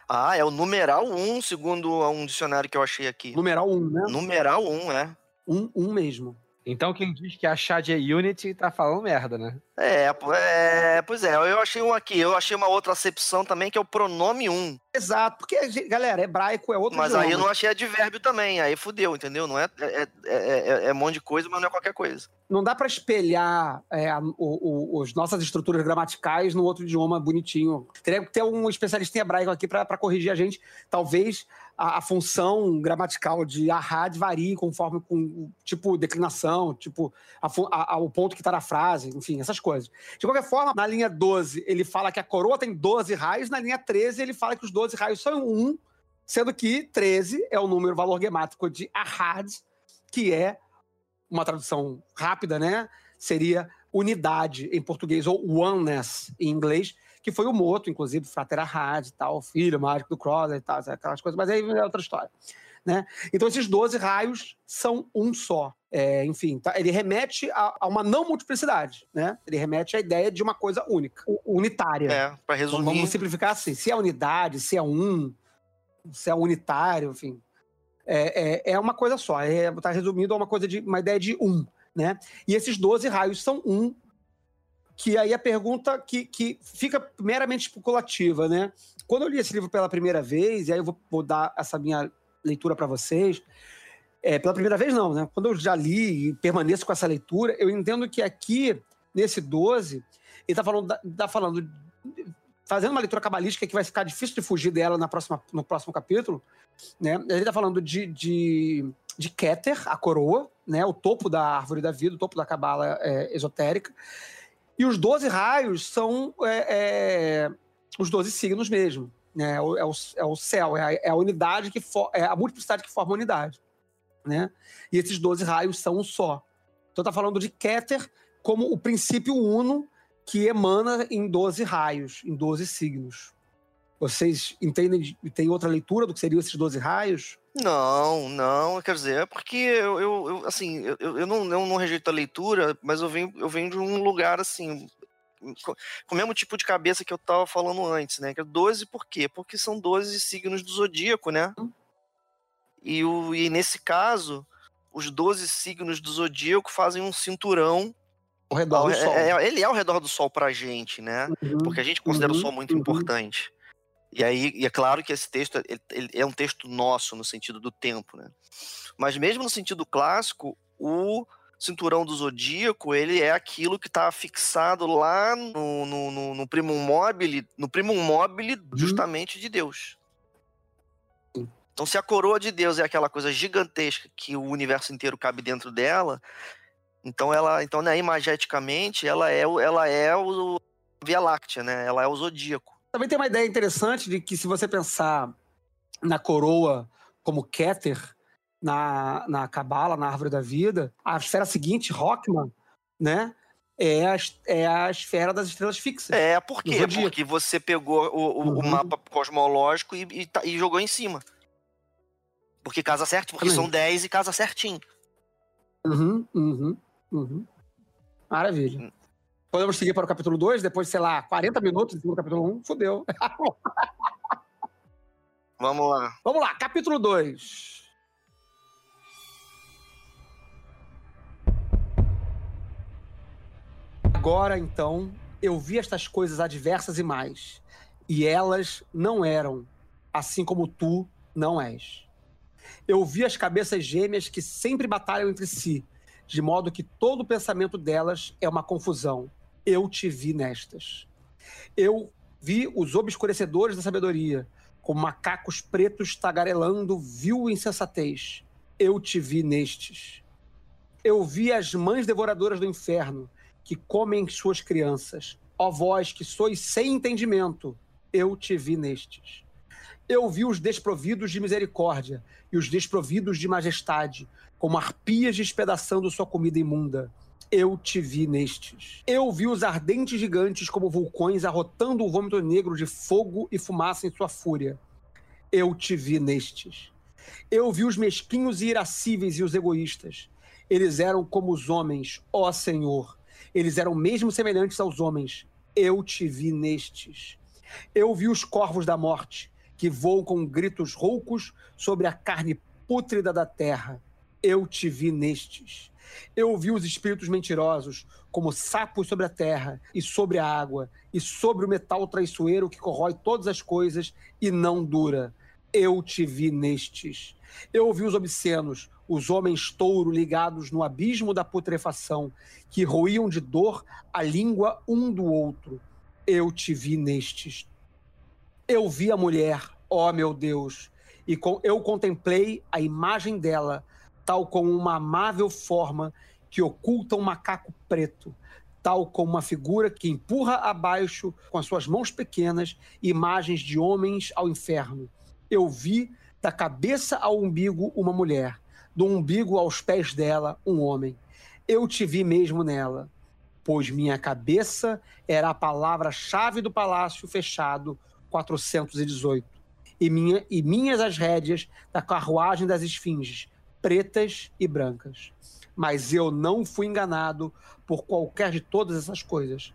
Ah, é o numeral 1, segundo um dicionário que eu achei aqui. Numeral um, né? Numeral 1, é. Um, um mesmo. Então quem diz que a Chad é Unity tá falando merda, né? É, é, pois é, eu achei um aqui, eu achei uma outra acepção também, que é o pronome 1. Exato, porque, galera, hebraico é outro Mas aí eu não achei advérbio também, aí fudeu, entendeu? Não é, é, é, é- é um monte de coisa, mas não é qualquer coisa. Não dá pra espelhar é, a- o- o- os nossas estruturas gramaticais no outro idioma bonitinho. Teria que ter um especialista em hebraico aqui pra corrigir a gente. Talvez a, a função gramatical de ahad varie conforme com tipo declinação, tipo a o ponto que tá na frase, enfim, essas coisas. De qualquer forma, na linha 12, ele fala que a coroa tem 12 raios, na linha 13, ele fala que os 12 raios são um, sendo que 13 é o número, valor gemátrico de ahad, que é uma tradução rápida, né? Seria unidade em português, ou oneness em inglês, que foi o moto, inclusive, Frater Ahad e tal, filho mágico do Crowder e tal, aquelas coisas, mas aí é outra história. Né? Então, esses 12 raios são um só. É, enfim, tá? ele remete a, a uma não multiplicidade, né? Ele remete à ideia de uma coisa única, unitária. É, pra Vamos- resumir. Vamos simplificar assim: se é unidade, se é um, se é unitário, enfim. É, é, é uma coisa só. Está resumido a uma coisa de uma ideia de um. Né? E esses 12 raios são um. Que aí a pergunta que, que fica meramente especulativa, né? Quando eu li esse livro pela primeira vez, e aí eu vou, vou dar essa minha leitura para vocês, é, pela primeira vez não, né? Quando eu já li e permaneço com essa leitura, eu entendo que aqui, nesse 12, ele está falando, tá falando, fazendo uma leitura cabalística que vai ficar difícil de fugir dela na próxima, no próximo capítulo, né? Ele está falando de, de, de Keter, a coroa, né? O topo da árvore da vida, o topo da cabala é, esotérica. E os 12 raios são é, é, os 12 signos mesmo. Né? É, o, é, o, é o céu, é a, é a unidade que for, é a multiplicidade que forma a unidade né? E esses 12 raios são um só. Então tá falando de Keter como o princípio uno que emana em 12 raios, em 12 signos. Vocês entendem, tem outra leitura do que seriam esses 12 raios? Não, não, quer dizer, é porque eu, eu, eu assim, eu, eu, não, eu não rejeito a leitura, mas eu venho, eu venho de um lugar assim, com o mesmo tipo de cabeça que eu tava falando antes, né? Que é 12 por quê? Porque são 12 signos do zodíaco, né? E, o, e nesse caso, os 12 signos do zodíaco fazem um cinturão. Ao redor do Sol. É, é, ele é ao redor do Sol pra gente, né? Uhum, Porque a gente considera uhum, o Sol muito uhum. importante. E aí, e é claro que esse texto ele, ele é um texto nosso no sentido do tempo, né? Mas mesmo no sentido clássico, o cinturão do zodíaco ele é aquilo que está fixado lá no, no, no, no primum mobile, no primum mobile uhum. justamente de Deus. Então, se a coroa de Deus é aquela coisa gigantesca que o universo inteiro cabe dentro dela, então ela, então né, imageticamente, ela é, ela é o Via Láctea, né? Ela é o zodíaco. Também tem uma ideia interessante de que se você pensar na coroa como Keter, na, na Cabala, na Árvore da Vida, a esfera seguinte, Rockman, né? É a, é a esfera das estrelas fixas. É, por quê? Porque você pegou o, o, uhum. o mapa cosmológico e, e, e jogou em cima. Porque casa certo, porque Também. são 10 e casa certinho. Uhum, uhum, uhum. Maravilha. Podemos seguir para o capítulo 2, depois, sei lá, 40 minutos do capítulo 1. Um, fudeu. Vamos lá. Vamos lá, capítulo 2. Agora, então, eu vi estas coisas adversas e mais, e elas não eram, assim como tu não és eu vi as cabeças gêmeas que sempre batalham entre si, de modo que todo o pensamento delas é uma confusão. Eu te vi nestas. Eu vi os obscurecedores da sabedoria, como macacos pretos tagarelando vil insensatez. Eu te vi nestes. Eu vi as mães devoradoras do inferno, que comem suas crianças. Ó vós que sois sem entendimento, eu te vi nestes. Eu vi os desprovidos de misericórdia e os desprovidos de majestade, como arpias despedaçando sua comida imunda. Eu te vi nestes. Eu vi os ardentes gigantes como vulcões arrotando o vômito negro de fogo e fumaça em sua fúria. Eu te vi nestes. Eu vi os mesquinhos e irascíveis e os egoístas. Eles eram como os homens, ó Senhor. Eles eram mesmo semelhantes aos homens. Eu te vi nestes. Eu vi os corvos da morte que voam com gritos roucos sobre a carne pútrida da terra. Eu te vi nestes. Eu vi os espíritos mentirosos como sapos sobre a terra e sobre a água e sobre o metal traiçoeiro que corrói todas as coisas e não dura. Eu te vi nestes. Eu vi os obscenos, os homens touro ligados no abismo da putrefação, que roíam de dor a língua um do outro. Eu te vi nestes. Eu vi a mulher, ó meu Deus, e eu contemplei a imagem dela, tal como uma amável forma que oculta um macaco preto, tal como uma figura que empurra abaixo com as suas mãos pequenas imagens de homens ao inferno. Eu vi da cabeça ao umbigo uma mulher, do umbigo aos pés dela um homem. Eu te vi mesmo nela, pois minha cabeça era a palavra-chave do palácio fechado 418. E, minha, e minhas as rédeas da carruagem das esfinges, pretas e brancas. Mas eu não fui enganado por qualquer de todas essas coisas,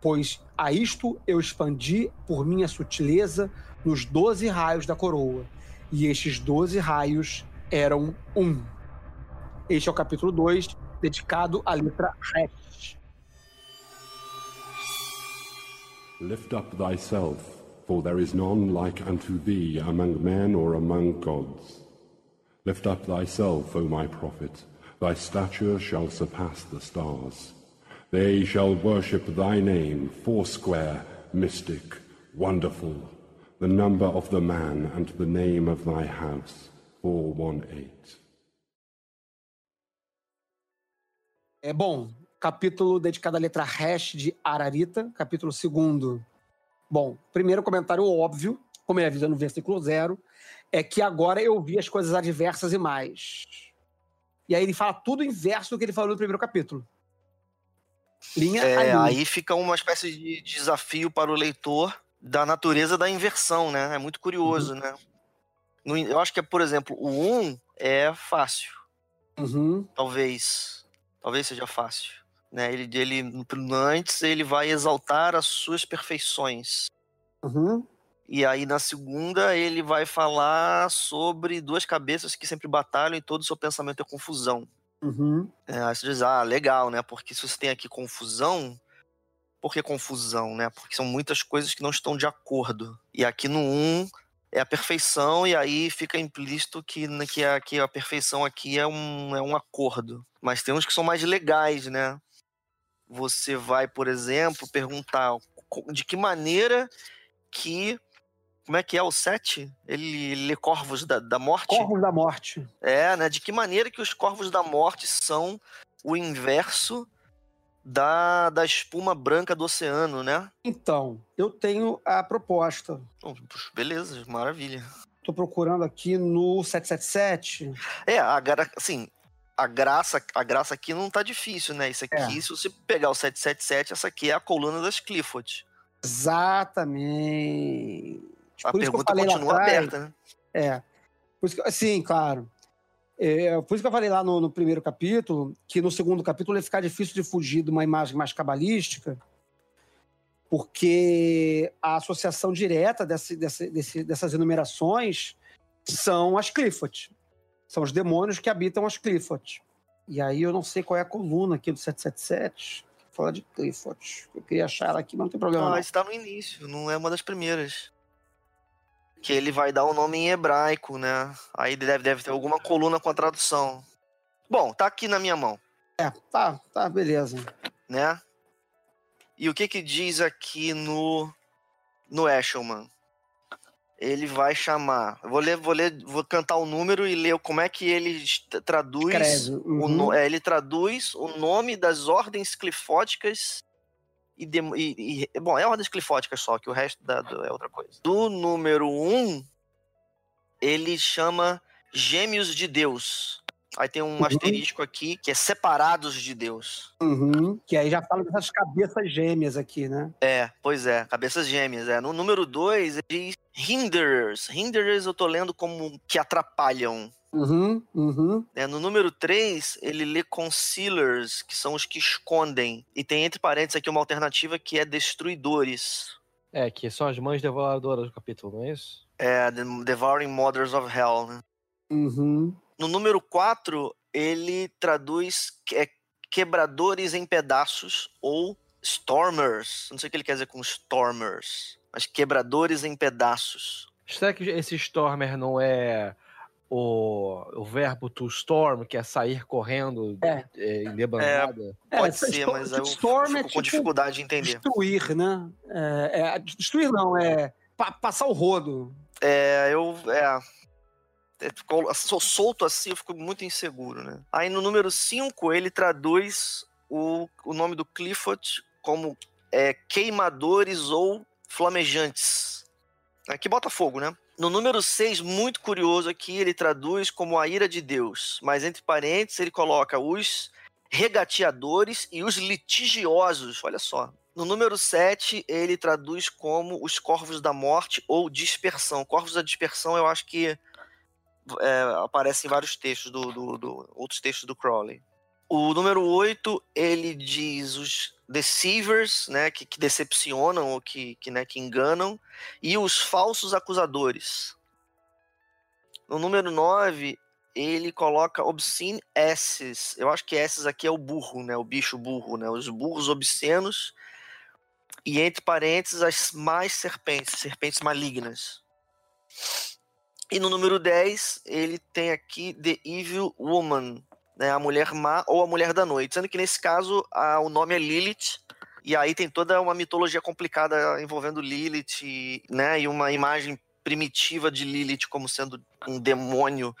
pois a isto eu expandi por minha sutileza nos doze raios da coroa. E estes doze raios eram um. Este é o capítulo 2, dedicado à letra Resh. Lift up thyself for there is none like unto thee among men or among gods. Lift up thyself, O my prophet, thy stature shall surpass the stars. They shall worship thy name, foursquare, mystic, wonderful, the number of the man and the name of thy house, 418. É bom, capítulo dedicado à letra hash de Ararita, capítulo segundo. Bom, primeiro comentário óbvio, como ele avisa no versículo zero, é que agora eu vi as coisas adversas e mais. E aí ele fala tudo inverso do que ele falou no primeiro capítulo. Linha É, a linha. aí fica uma espécie de desafio para o leitor da natureza da inversão, né? É muito curioso, né? No- eu acho que, por exemplo, o 1 é fácil, Uhum, talvez. Talvez seja fácil. Né? Ele, ele, antes, ele vai exaltar as suas perfeições. uhum, E aí, na segunda, ele vai falar sobre duas cabeças que sempre batalham e todo o seu pensamento é confusão. uhum. É, aí você diz, ah, legal, né? Porque se você tem aqui confusão, por que confusão, né? Porque são muitas coisas que não estão de acordo. E aqui no 1 é a perfeição, e aí fica implícito que, né, que, a, que a perfeição aqui é um, é um acordo. Mas tem uns que são mais legais, né? Você vai, por exemplo, perguntar de que maneira que. Como é que é o 7? Ele lê corvos da, da morte? Corvos da morte. É, né? De que maneira que os corvos da morte são o inverso da, da espuma branca do oceano, né? Então, eu tenho a proposta. Puxa, Beleza, maravilha. Tô procurando aqui no 777. É, a gra... assim, a graça, a graça aqui não tá difícil, né? Isso aqui, É. se você pegar o 777, essa aqui é a coluna das Clifford. Exatamente. A Por isso que eu pergunta continua atrás- aberta, né? É. Por isso que, sim, claro. É, por isso que eu falei lá no, no primeiro capítulo, que no segundo capítulo ia ficar difícil de fugir de uma imagem mais cabalística, porque a associação direta desse, desse- desse- dessas enumerações são as Clifford. São os demônios que habitam as Clifford. E aí eu não sei qual é a coluna aqui do 777 que fala de Clifford. Eu queria achar ela aqui, mas não tem problema. Ah, não. isso tá no início, não é uma das primeiras. Que ele vai dar o nome em hebraico, né? Aí deve, deve ter alguma coluna com a tradução. Bom, tá aqui na minha mão. É, tá, tá, beleza. né? E o que que diz aqui no no Eshelman? Ele vai chamar. Vou ler, vou ler, vou cantar o número e ler como é que ele traduz. O uhum. no- é, ele traduz o nome das ordens clifóticas e, e- e- bom, é ordens clifóticas só, que o resto da- do- é outra coisa. Do número 1, um, ele chama Gêmeos de Deus. Aí tem um Uhum. asterisco aqui que é separados de Deus. Uhum, Que aí já fala dessas cabeças gêmeas aqui, né? É, pois é, cabeças gêmeas. É. No número 2, ele diz hinderers. Hinderers eu tô lendo como que atrapalham. Uhum, uhum. né? No número 3, ele lê concealers, que são os que escondem. E tem entre parênteses aqui uma alternativa que é destruidores. É, que são as mães devoradoras do capítulo, não é isso? É, The Devouring Mothers of Hell. né? Uhum. No número 4, ele traduz que- é, quebradores em pedaços ou stormers. Não sei o que ele quer dizer com stormers, mas quebradores em pedaços. Será que esse Stormer não é o, o verbo to storm, que é sair correndo É. é, em debandada? Pode É, ser, mas eu storm fico é com tipo dificuldade de entender. Destruir, né? É, é, destruir não, é pa- passar o rodo. É, eu. É. é, Sou solto assim, eu fico muito inseguro, né? Aí no número 5, ele traduz o, o nome do Clifford como é, queimadores ou flamejantes. Aqui bota fogo, né? No número 6, muito curioso aqui, ele traduz como a ira de Deus. Mas entre parênteses, ele coloca os regateadores e os litigiosos. Olha só. No número 7, ele traduz como os corvos da morte ou dispersão. Corvos da dispersão, eu acho que é, aparece em vários textos do, do- do- outros textos do Crowley. O número 8, ele diz os deceivers, né, que, que decepcionam ou que, que, né, que enganam, e os falsos acusadores. No número 9, ele coloca obscene asses. Eu acho que asses aqui é o burro, né, o bicho burro, né, os burros obscenos, e entre parênteses as mais serpentes, serpentes malignas. E no número 10, ele tem aqui The Evil Woman, né, a mulher má ou a mulher da noite. Sendo que nesse caso a, o nome é Lilith, e aí tem toda uma mitologia complicada envolvendo Lilith, e, né, e uma imagem primitiva de Lilith como sendo um demônio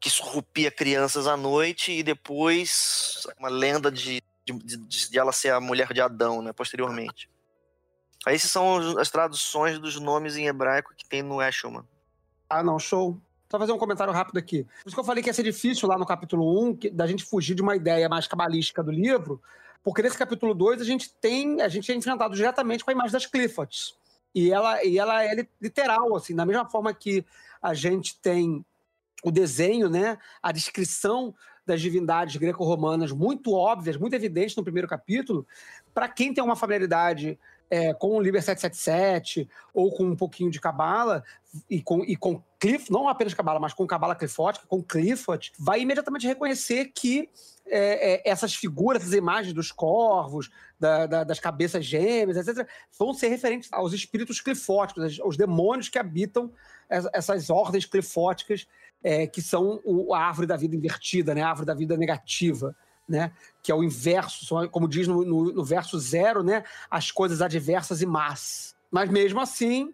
que surrupia crianças à noite, e depois uma lenda de, de, de, de ela ser a mulher de Adão, né, posteriormente. Aí esses são as traduções dos nomes em hebraico que tem no Eshelman. Ah, não, show. Só fazer um comentário rápido aqui. Por isso que eu falei que ia ser difícil lá no capítulo 1 que, da gente fugir de uma ideia mais cabalística do livro, porque nesse capítulo 2 a gente tem, a gente é enfrentado diretamente com a imagem das Cliffords. E ela, e ela é literal, assim, da mesma forma que a gente tem o desenho, né, a descrição das divindades greco-romanas muito óbvias, muito evidentes no primeiro capítulo, para quem tem uma familiaridade é, com o Liber 777 ou com um pouquinho de Cabala e com, e com Cliff, não apenas Cabala, mas com Cabala Cliffotica, com Clifford, vai imediatamente reconhecer que é, é, essas figuras, essas imagens dos corvos, da, da, das cabeças gêmeas, etc., vão ser referentes aos espíritos clifóticos, aos demônios que habitam essas ordens clifóticas, é, que são o, a árvore da vida invertida, né? a árvore da vida negativa né? Que é o inverso, como diz no, no, no verso zero, né? As coisas adversas e más. Mas mesmo assim,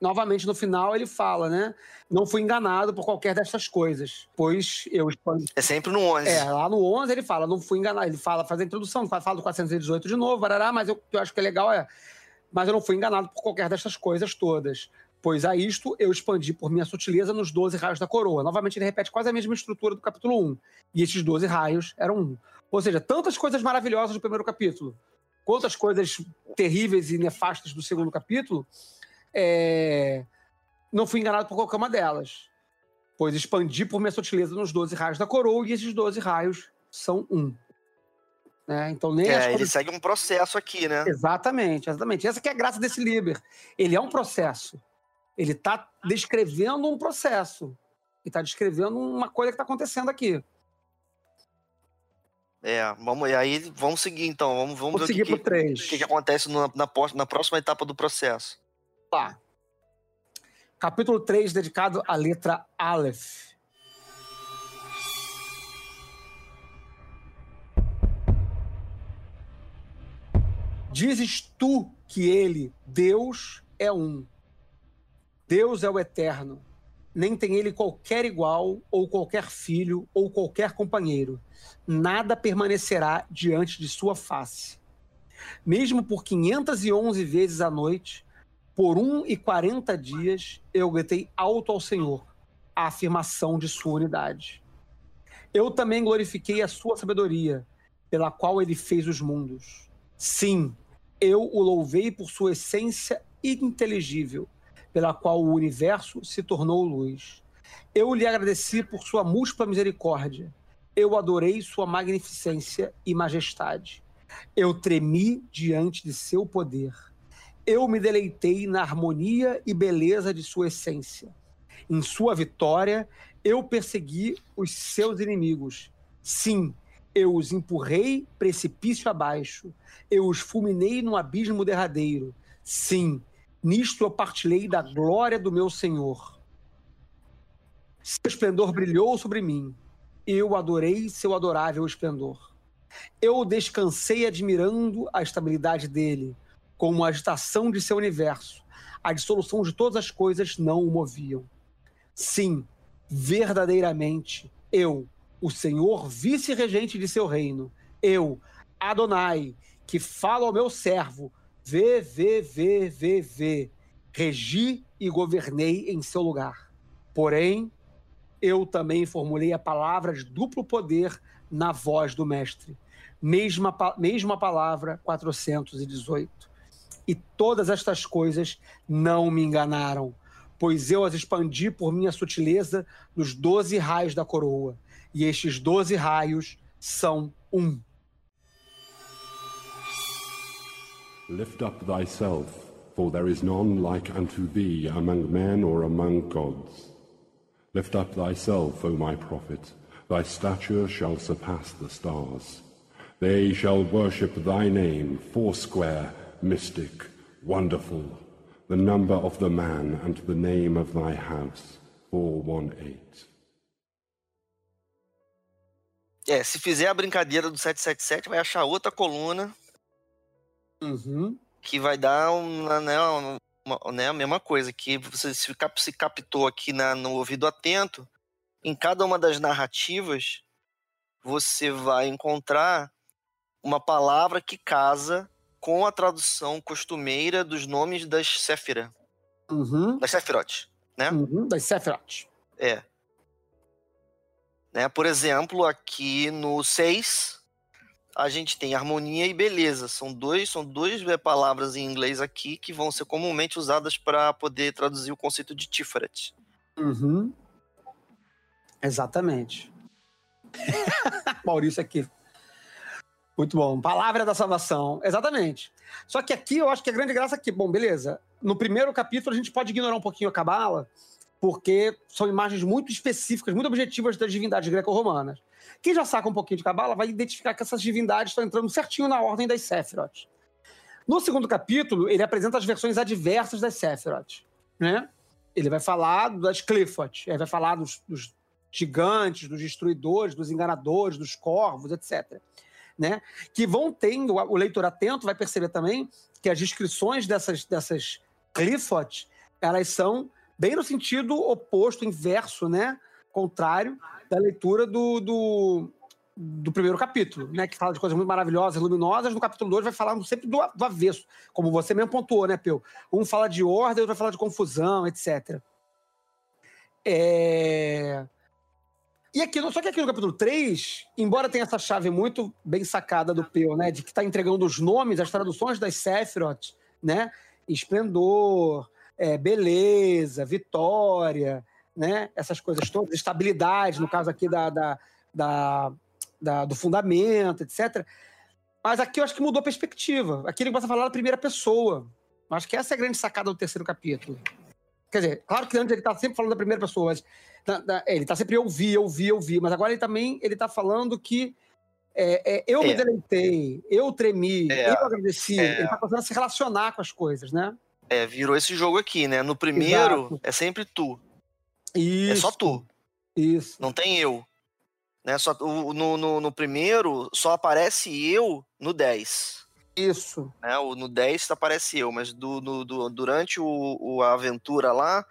novamente no final ele fala, né? Não fui enganado por qualquer dessas coisas, pois eu É sempre no 11. É, lá no 11 ele fala, não fui enganado. Ele fala, faz a introdução, fala do 418 de novo, barará, mas eu, eu acho que é legal é. Mas eu não fui enganado por qualquer dessas coisas todas. Pois a isto eu expandi por minha sutileza nos 12 raios da coroa. Novamente ele repete quase a mesma estrutura do capítulo 1. E esses 12 raios eram um. Ou seja, tantas coisas maravilhosas do primeiro capítulo, quantas coisas terríveis e nefastas do segundo capítulo, é... não fui enganado por qualquer uma delas. Pois expandi por minha sutileza nos 12 raios da coroa, e esses 12 raios são um. Né? Então, nem é, ele segue um processo aqui, né? Exatamente, exatamente. Essa que é a graça desse Liber. Ele é um processo. Ele está descrevendo um processo. Ele está descrevendo uma coisa que está acontecendo aqui. É, vamos, e aí vamos seguir então. Vamos, vamos Vou ver o que, pro 3. que, que, que acontece na, na, na, próxima etapa do processo. Tá. Capítulo 3, dedicado à letra Aleph. Dizes tu que ele, Deus, é um Deus é o eterno, nem tem ele qualquer igual, ou qualquer filho, ou qualquer companheiro. Nada permanecerá diante de sua face. Mesmo por 511 vezes à noite, por um e quarenta dias, eu gritei alto ao Senhor a afirmação de sua unidade. Eu também glorifiquei a sua sabedoria, pela qual ele fez os mundos. Sim, eu o louvei por sua essência ininteligível pela qual o universo se tornou luz. Eu lhe agradeci por sua múltipla misericórdia. Eu adorei sua magnificência e majestade. Eu tremi diante de seu poder. Eu me deleitei na harmonia e beleza de sua essência. Em sua vitória, eu persegui os seus inimigos. Sim, eu os empurrei precipício abaixo. Eu os fulminei no abismo derradeiro. Sim, Nisto eu partilhei da glória do meu Senhor. Seu esplendor brilhou sobre mim. Eu adorei seu adorável esplendor. Eu descansei admirando a estabilidade dele, como a agitação de seu universo. A dissolução de todas as coisas não o moviam. Sim, verdadeiramente, eu, o Senhor vice-regente de seu reino, eu, Adonai, que falo ao meu servo, Vê, vê, vê, vê, vê. Regi e governei em seu lugar. Porém, eu também formulei a palavra de duplo poder na voz do mestre. Mesma, mesma palavra 418. E todas estas coisas não me enganaram, pois eu as expandi por minha sutileza nos doze raios da coroa. E estes doze raios são um. Lift up thyself, for there is none like unto thee among men or among gods. Lift up thyself, O my prophet, thy stature shall surpass the stars. They shall worship thy name, foursquare, mystic, wonderful, the number of the man and the name of thy house. 418. É, se fizer a brincadeira do 777, vai achar outra coluna Uhum. que vai dar uma, né, uma- né, a mesma coisa, que você se, cap- se captou aqui na- no ouvido atento, em cada uma das narrativas, você vai encontrar uma palavra que casa com a tradução costumeira dos nomes das Séfira, Uhum. das Sephiroth, né? Uhum. Das Sephiroth. É. Né? Por exemplo, aqui no 6, a gente tem harmonia e beleza. São dois, são duas eh, palavras em inglês aqui que vão ser comumente usadas para poder traduzir o conceito de Tiferet. Uhum. Exatamente. Maurício aqui. Muito bom. Palavra da salvação. Exatamente. Só que aqui eu acho que a grande graça aqui, bom, beleza. No primeiro capítulo a gente pode ignorar um pouquinho a cabala, porque são imagens muito específicas, muito objetivas das divindades greco-romanas. Quem já saca um pouquinho de cabala vai identificar que essas divindades estão entrando certinho na ordem das Sephiroth. No segundo capítulo, ele apresenta as versões adversas das Sephiroth, né? Ele vai falar das Clifford, ele vai falar dos, dos gigantes, dos destruidores, dos enganadores, dos corvos, etc. Né? Que vão tendo, o leitor atento vai perceber também que as descrições dessas, dessas Clifford, elas são bem no sentido oposto, inverso, né? Contrário da leitura do, do, do primeiro capítulo, né? Que fala de coisas muito maravilhosas, luminosas. No capítulo 2 vai falar sempre do, do avesso, como você mesmo pontuou, né, Peu? Um fala de ordem, outro vai falar de confusão, etc. É... E aqui, só que aqui no capítulo 3, embora tenha essa chave muito bem sacada do Peu, né? De que está entregando os nomes, as traduções das Sephiroth, né? Esplendor, é, beleza, vitória, né? Essas coisas todas, estabilidade, no caso aqui da, da, da, da- do fundamento, etc. Mas aqui eu acho que mudou a perspectiva. Aqui ele começa a falar da primeira pessoa. Eu acho que essa é a grande sacada do terceiro capítulo. Quer dizer, claro que antes ele tá sempre falando da primeira pessoa, mas da- da- é, ele tá sempre eu vi, eu vi, eu vi, mas agora ele também ele tá falando que é, é, eu me É. deleitei, eu tremi, É, eu agradeci. Ele tá começando a se relacionar com as coisas, né? É, virou esse jogo aqui, né? No primeiro, Exato. é sempre tu. Isso. É só tu. Isso. Não tem eu. Né? Só, no, no, no primeiro, só aparece eu no 10. Isso. Né? O, no 10 aparece eu, mas do, no- do- durante o, o- a aventura lá,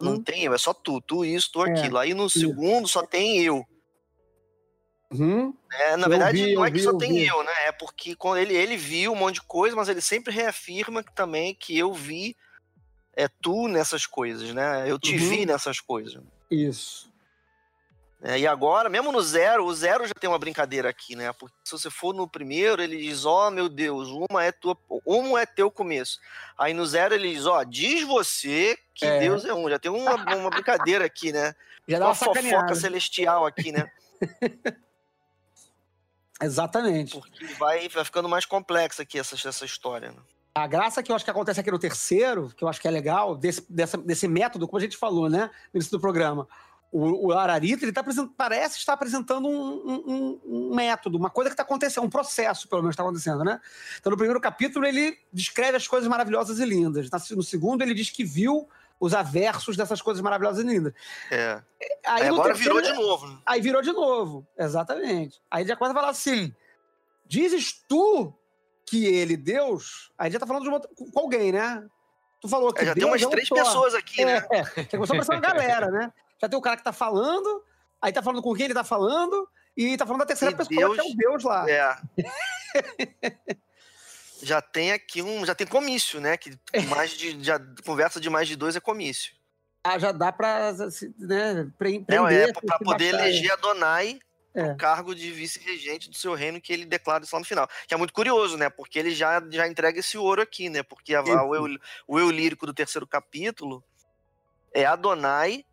não Hum. tem eu, é só tu. Tu isso, tu É, aquilo. Aí no segundo só tem eu. Uhum. É, na Eu verdade, vi, não é que vi, só eu tem vi. eu, né? É porque quando ele, ele viu um monte de coisa, mas ele sempre reafirma que, também que eu vi é tu nessas coisas, né? Eu te Uhum. vi nessas coisas. Isso. É, e agora, mesmo no zero, o zero já tem uma brincadeira aqui, né? Porque se você for no primeiro, ele diz, ó, meu Deus, uma é tua, um é teu começo. Aí no zero ele diz, ó, diz você que É. Deus é um. Já tem uma, uma brincadeira aqui, né? Já dá uma uma fofoca celestial aqui, né? Exatamente. Porque vai, vai ficando mais complexa aqui essa, essa história. Né? A graça que eu acho que acontece aqui no terceiro, que eu acho que é legal, desse, dessa- desse método, como a gente falou, né, no início do programa. O, o Ararita, ele tá parece estar apresentando um, um- um- método, uma coisa que está acontecendo, um processo, pelo menos, está acontecendo, né? Então, no primeiro capítulo, ele descreve as coisas maravilhosas e lindas. No segundo, ele diz que viu os aversos dessas coisas maravilhosas e lindas. É. Aí, Aí no agora terceiro, virou de novo. né? Aí virou de novo, exatamente. Aí já começa a falar assim: dizes tu que ele, Deus. Aí já tá falando de uma, com alguém, né? Tu falou que É, já tem Deus umas é um três pessoas aqui, É, né? É, já começou a aparecer uma galera, né? Já tem o cara que tá falando, aí tá falando com quem ele tá falando, e tá falando da terceira E pessoa, que é o Deus lá. É. já tem aqui um. Já tem comício, né? Que mais de. Já, conversa de mais de dois é comício. Ah, já dá pra né, pre- É, prender. é pra poder baixar, eleger Adonai É. o cargo de vice-regente do seu reino que ele declara isso lá no final. Que é muito curioso, né? Porque ele já, já entrega esse ouro aqui, né? Porque a- a- o, eu, o eu lírico do terceiro capítulo é Adonai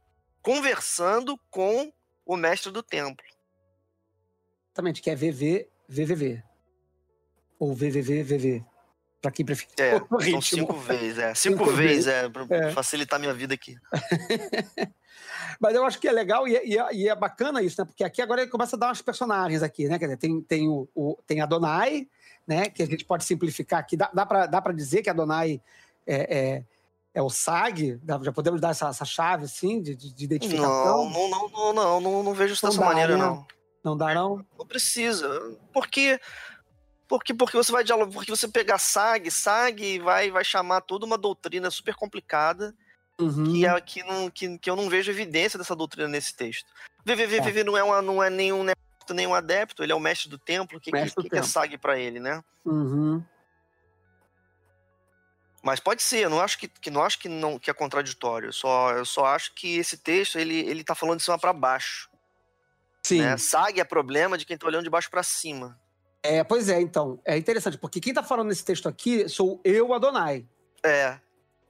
conversando com o mestre do templo. Exatamente, que é VV, VVV. Ou VVV, Pra quem prefere. É, são cinco vezes, é. Cinco, Cinco vezes, é, pra É. facilitar minha vida aqui. Mas eu acho que é legal e é, e é- e é bacana isso, né? Porque aqui agora ele começa a dar uns personagens aqui, né? Quer dizer, tem, tem o, o- tem Adonai, né? Que a gente pode simplificar aqui. Dá, dá, pra dizer que Adonai é, é, é o SAG? Já podemos dar essa, essa chave, assim, de, de- de identificação? Não, não, não, não, não, não, não vejo isso Não dessa dá, maneira, né? não. Não dá, não? Não precisa. Porque, porque, porque você vai dialogar, porque você pegar SAG, SAG vai, vai chamar toda uma doutrina super complicada Uhum. que, é, que, não, que, que eu não vejo evidência dessa doutrina nesse texto. VVVVV É. não, é uma, não é nenhum neófito, nenhum adepto, ele é o mestre do templo. O que, que, que, que é. SAG pra ele, né? Uhum. Mas pode ser, eu não acho que, que não acho que não que é contraditório. Eu só, eu só acho que esse texto ele, ele tá falando de cima pra baixo. Sim. Né? SAG é problema de quem tá olhando de baixo pra cima. É, pois é, então. É interessante, porque quem tá falando nesse texto aqui sou eu, Adonai, É.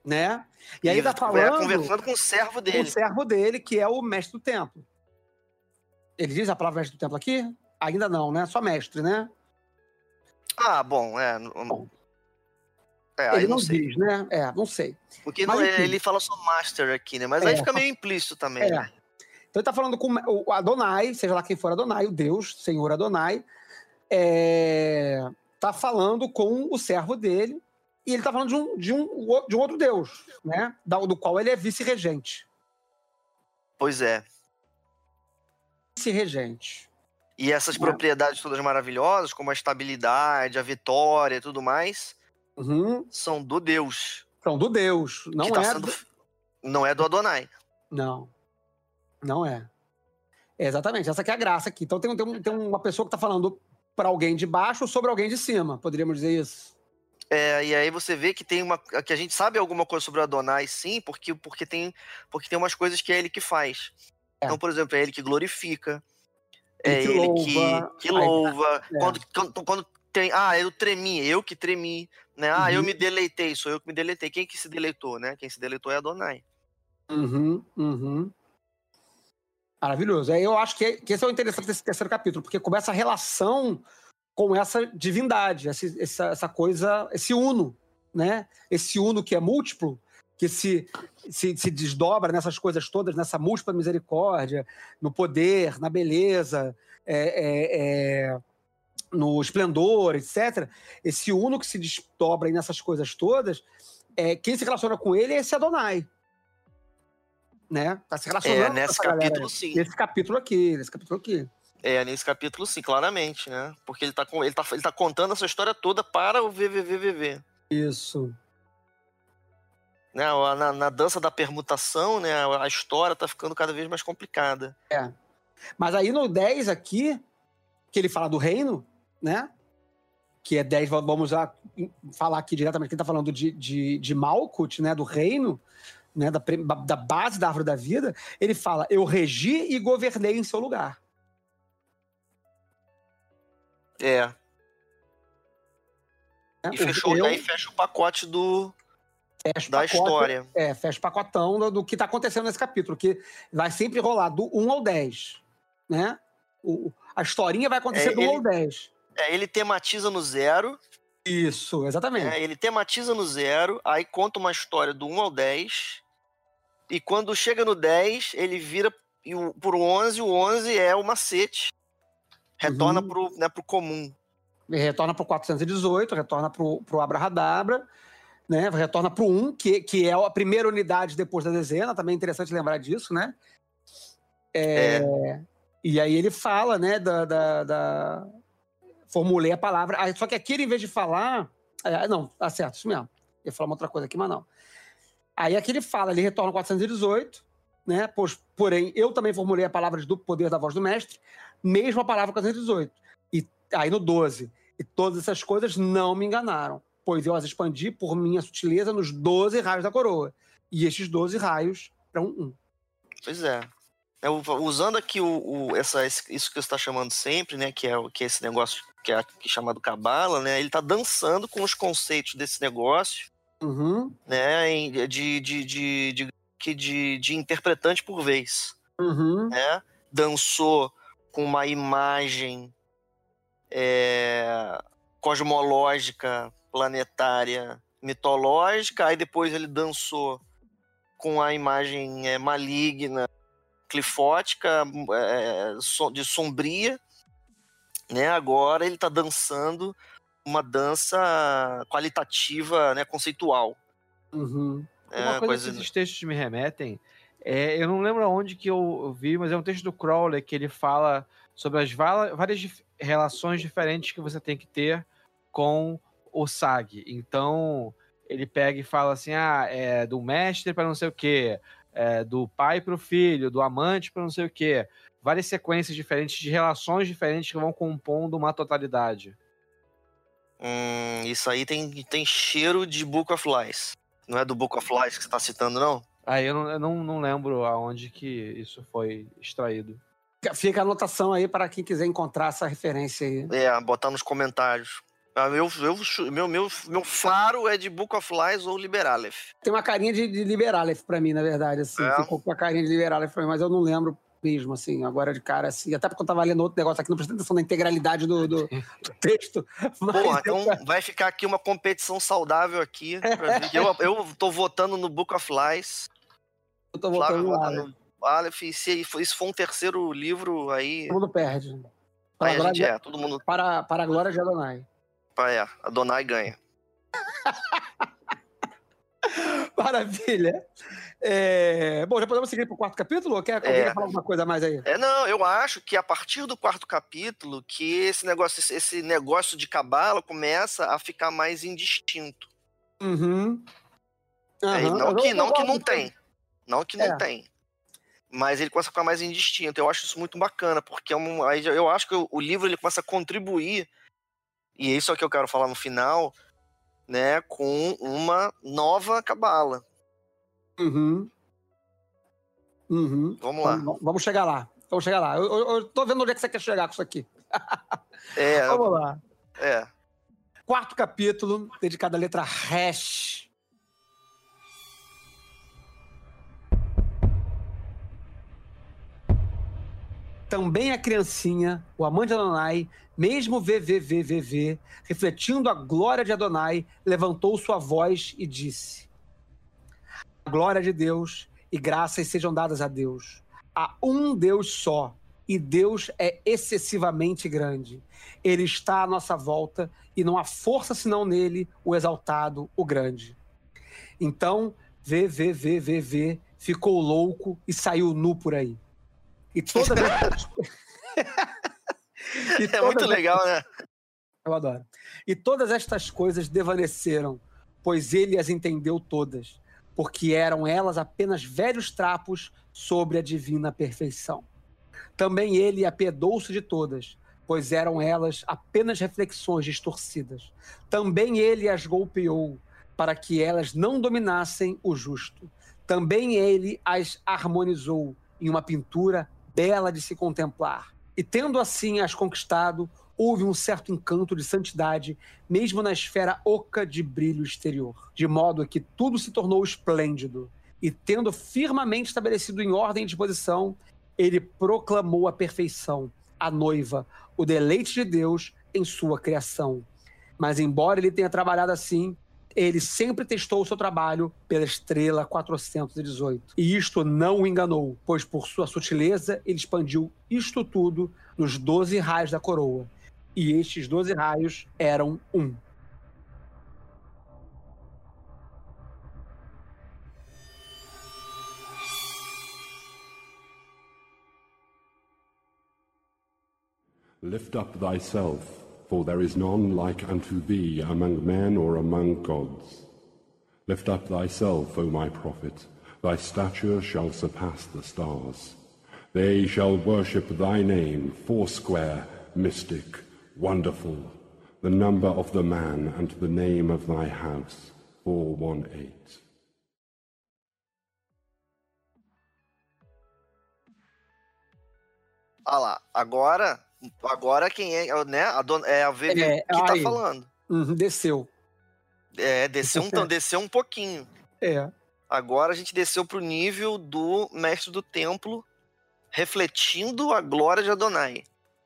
né? E aí tá é, falando conversando com o servo com o dele. servo dele, que é o mestre do templo. Ele diz a palavra mestre do templo aqui? Ainda não, né? Só mestre, né? Ah, bom, é. n- É, ele não não sei. diz, né? É, não sei. Porque Mas não- enfim. ele fala só master aqui, né? Mas É, aí fica só- meio implícito também. É. né? Então ele tá falando com o Adonai, seja lá quem for Adonai, o Deus, Senhor Adonai, é, tá falando com o servo dele, e ele tá falando de um, de um, de um outro Deus, né? Do qual ele é vice-regente. Pois é. Vice-regente. E essas É. propriedades todas maravilhosas, como a estabilidade, a vitória e tudo mais, Uhum. são do Deus. São do Deus, não tá é. sendo- do- Não é do Adonai. Não. Não é. É Exatamente, essa que é a graça aqui. Então tem, tem, tem uma pessoa que tá falando para alguém de baixo sobre alguém de cima, poderíamos dizer isso. É, e aí você vê que tem uma. que a gente sabe alguma coisa sobre o Adonai, sim, porque, porque, tem, porque tem umas coisas que é ele que faz. É. Então, por exemplo, é ele que glorifica. É Ele que ele louva. que, que louva. é. Quando, quando, quando tem. Ah, eu tremi, eu que tremi. Né? Ah, eu Uhum. me deleitei, sou eu que me deleitei. Quem que se deleitou, né? Quem se deleitou é Adonai. Uhum, uhum. Maravilhoso. Aí eu acho que, que esse é o interessante desse terceiro capítulo, porque começa a relação com essa divindade, essa, essa, essa coisa, esse uno, né? Esse uno que é múltiplo, que se, se, se desdobra nessas coisas todas, nessa múltipla misericórdia, no poder, na beleza, é, é, é, no esplendor, etc. Esse uno que se desdobra aí nessas coisas todas, é, quem se relaciona com ele é esse Adonai. Né? Tá se relacionando É, com nesse galera capítulo, aí. sim. Nesse capítulo aqui, nesse capítulo aqui. É, nesse capítulo, sim, claramente, né? Porque ele tá, com, ele, tá, ele tá contando essa história toda para o VVVVV. Isso. Né? Na, na dança da permutação, né? A história tá ficando cada vez mais complicada. É. Mas aí no 10 aqui, que ele fala do reino, né? Que é 10, vamos já falar aqui diretamente, que ele tá falando de, de, de Malkut, né? Do reino, né? Da, da base da árvore da vida. Ele fala, eu regi e governei em seu lugar. É. né? E fechou, eu aí fecha o pacote do, fecho o da pacote- história. É, fecha o pacotão do, do que tá acontecendo nesse capítulo, que vai sempre rolar do 1 ao 10, né? O, a historinha vai acontecer É, do 1 ele- ao 10. É, ele tematiza no zero, Isso, exatamente. né? ele tematiza no zero, aí conta uma história do 1 ao 10, e quando chega no 10, ele vira pro 11, o 11 é o macete. Retorna Uhum. pro, né, pro comum. Ele retorna pro 418, retorna pro, pro Abrahadabra, né? Retorna pro 1, que, que é a primeira unidade depois da dezena, também é interessante lembrar disso, né? É, E aí ele fala, né, da... da, da- Formulei a palavra. Só que aqui, em vez de falar... é, não, tá certo, isso mesmo. Eu ia falar uma outra coisa aqui, mas não. Aí aqui ele fala, ele retorna ao 418, né? Pois, porém, eu também formulei a palavra do poder da voz do mestre, mesmo a palavra 418. E aí no 12, e todas essas coisas não me enganaram, pois eu as expandi por minha sutileza nos 12 raios da coroa. E estes 12 raios eram um. Pois é. É, usando aqui o, o- essa, isso que você está chamando sempre, né? Que é, o- que é esse negócio que é, que é chamado Cabala, né? Ele está dançando com os conceitos desse negócio, Uhum, né? de, de, de, de, que de, de interpretante por vez. uhum, né? Dançou com uma imagem é, cosmológica, planetária, mitológica, aí depois ele dançou com a imagem é, maligna, clifótica, é, so- de sombria, né? Agora ele está dançando uma dança qualitativa, né, conceitual. uhum. É, Uma coisa, coisa- que esses textos me remetem, é, eu não lembro aonde que eu eu vi, mas é um texto do Crowley que ele fala sobre as várias dif- relações diferentes que você tem que ter com o SAG. Então, ele pega e fala assim: ah, é do mestre para não sei o quê, é, do pai para o filho, do amante para não sei o quê. Várias sequências diferentes de relações diferentes que vão compondo uma totalidade. Hum, isso aí tem, tem cheiro de Book of Lies. Não é do Book of Lies que você tá citando, não? Aí eu não, eu não, não lembro aonde que isso foi extraído. Fica a anotação aí para quem quiser encontrar essa referência aí. É, botar nos comentários. Ah, meu, meu, meu, meu faro é de Book of Lies ou Liberalef. Tem uma carinha de, de Liberalef pra mim, na verdade, assim. É? Ficou com a carinha de Liberalef pra mim, mas eu não lembro mesmo, assim, agora de cara, assim. Até porque eu tava lendo outro negócio aqui, não prestei atenção na integralidade do, do- do texto. Mas Porra, eu- então vai ficar aqui uma competição saudável aqui. Eu, eu tô votando no Book of Lies. eu tô Flávio voltando lá. vota no Aleph. E se isso for um terceiro livro, aí, Todo mundo perde. Para, aí gente é. Todo mundo para, para a glória de Adonai. É. Adonai ganha. Maravilha. É, Bom, já podemos seguir pro quarto capítulo? Ou quer, É. quer falar alguma coisa a mais aí? É, não, eu acho que a partir do quarto capítulo que esse negócio, esse- negócio de cabala começa a ficar mais indistinto. Uhum. É, Aham. não, Eu que, não que não tem. Não que não É. tem. Mas ele começa a ficar mais indistinto. Eu acho isso muito bacana, porque é um, eu acho que o, o livro ele começa a contribuir, e é isso é o que eu quero falar no final, né, com uma nova cabala. Uhum. Uhum. Vamos lá. Vamos, vamos chegar lá. Vamos chegar lá. Eu, eu, eu tô vendo onde é que você quer chegar com isso aqui. É, Vamos lá. é. Quarto capítulo, dedicado à letra hash. Também a criancinha, o amante de Adonai, mesmo VVVVV, refletindo a glória de Adonai, levantou sua voz e disse: A glória de Deus e graças sejam dadas a Deus. Há um Deus só, e Deus é excessivamente grande. Ele está à nossa volta e não há força senão nele, o exaltado, o grande. Então, VVVVV ficou louco e saiu nu por aí. E todas essas... É muito legal, né? eu adoro. E todas estas coisas devaneceram, pois ele as entendeu todas, porque eram elas apenas velhos trapos sobre a divina perfeição. Também ele apiedou-se de todas, pois eram elas apenas reflexões distorcidas. Também ele as golpeou, para que elas não dominassem o justo. Também ele as harmonizou em uma pintura bela de se contemplar. E tendo assim as conquistado, houve um certo encanto de santidade, mesmo na esfera oca de brilho exterior, de modo que tudo se tornou esplêndido. E tendo firmemente estabelecido em ordem de posição, ele proclamou a perfeição, a noiva, o deleite de Deus em sua criação. Mas embora ele tenha trabalhado assim, ele sempre testou o seu trabalho pela estrela 418. E isto não o enganou, pois por sua sutileza ele expandiu isto tudo nos 12 raios da coroa. E estes 12 raios eram um. Lift up thyself, for there is none like unto thee among men or among gods. Lift up thyself, O my prophet, thy stature shall surpass the stars. They shall worship thy name, foursquare, mystic, wonderful, the number of the man and the name of thy house, 418. Ah lá, agora, agora quem é, né? A dona, é a VV É, que tá aí. falando. Uhum, desceu. É, desceu um, desceu um pouquinho. É. Agora a gente desceu pro nível do mestre do templo, refletindo a glória de Adonai.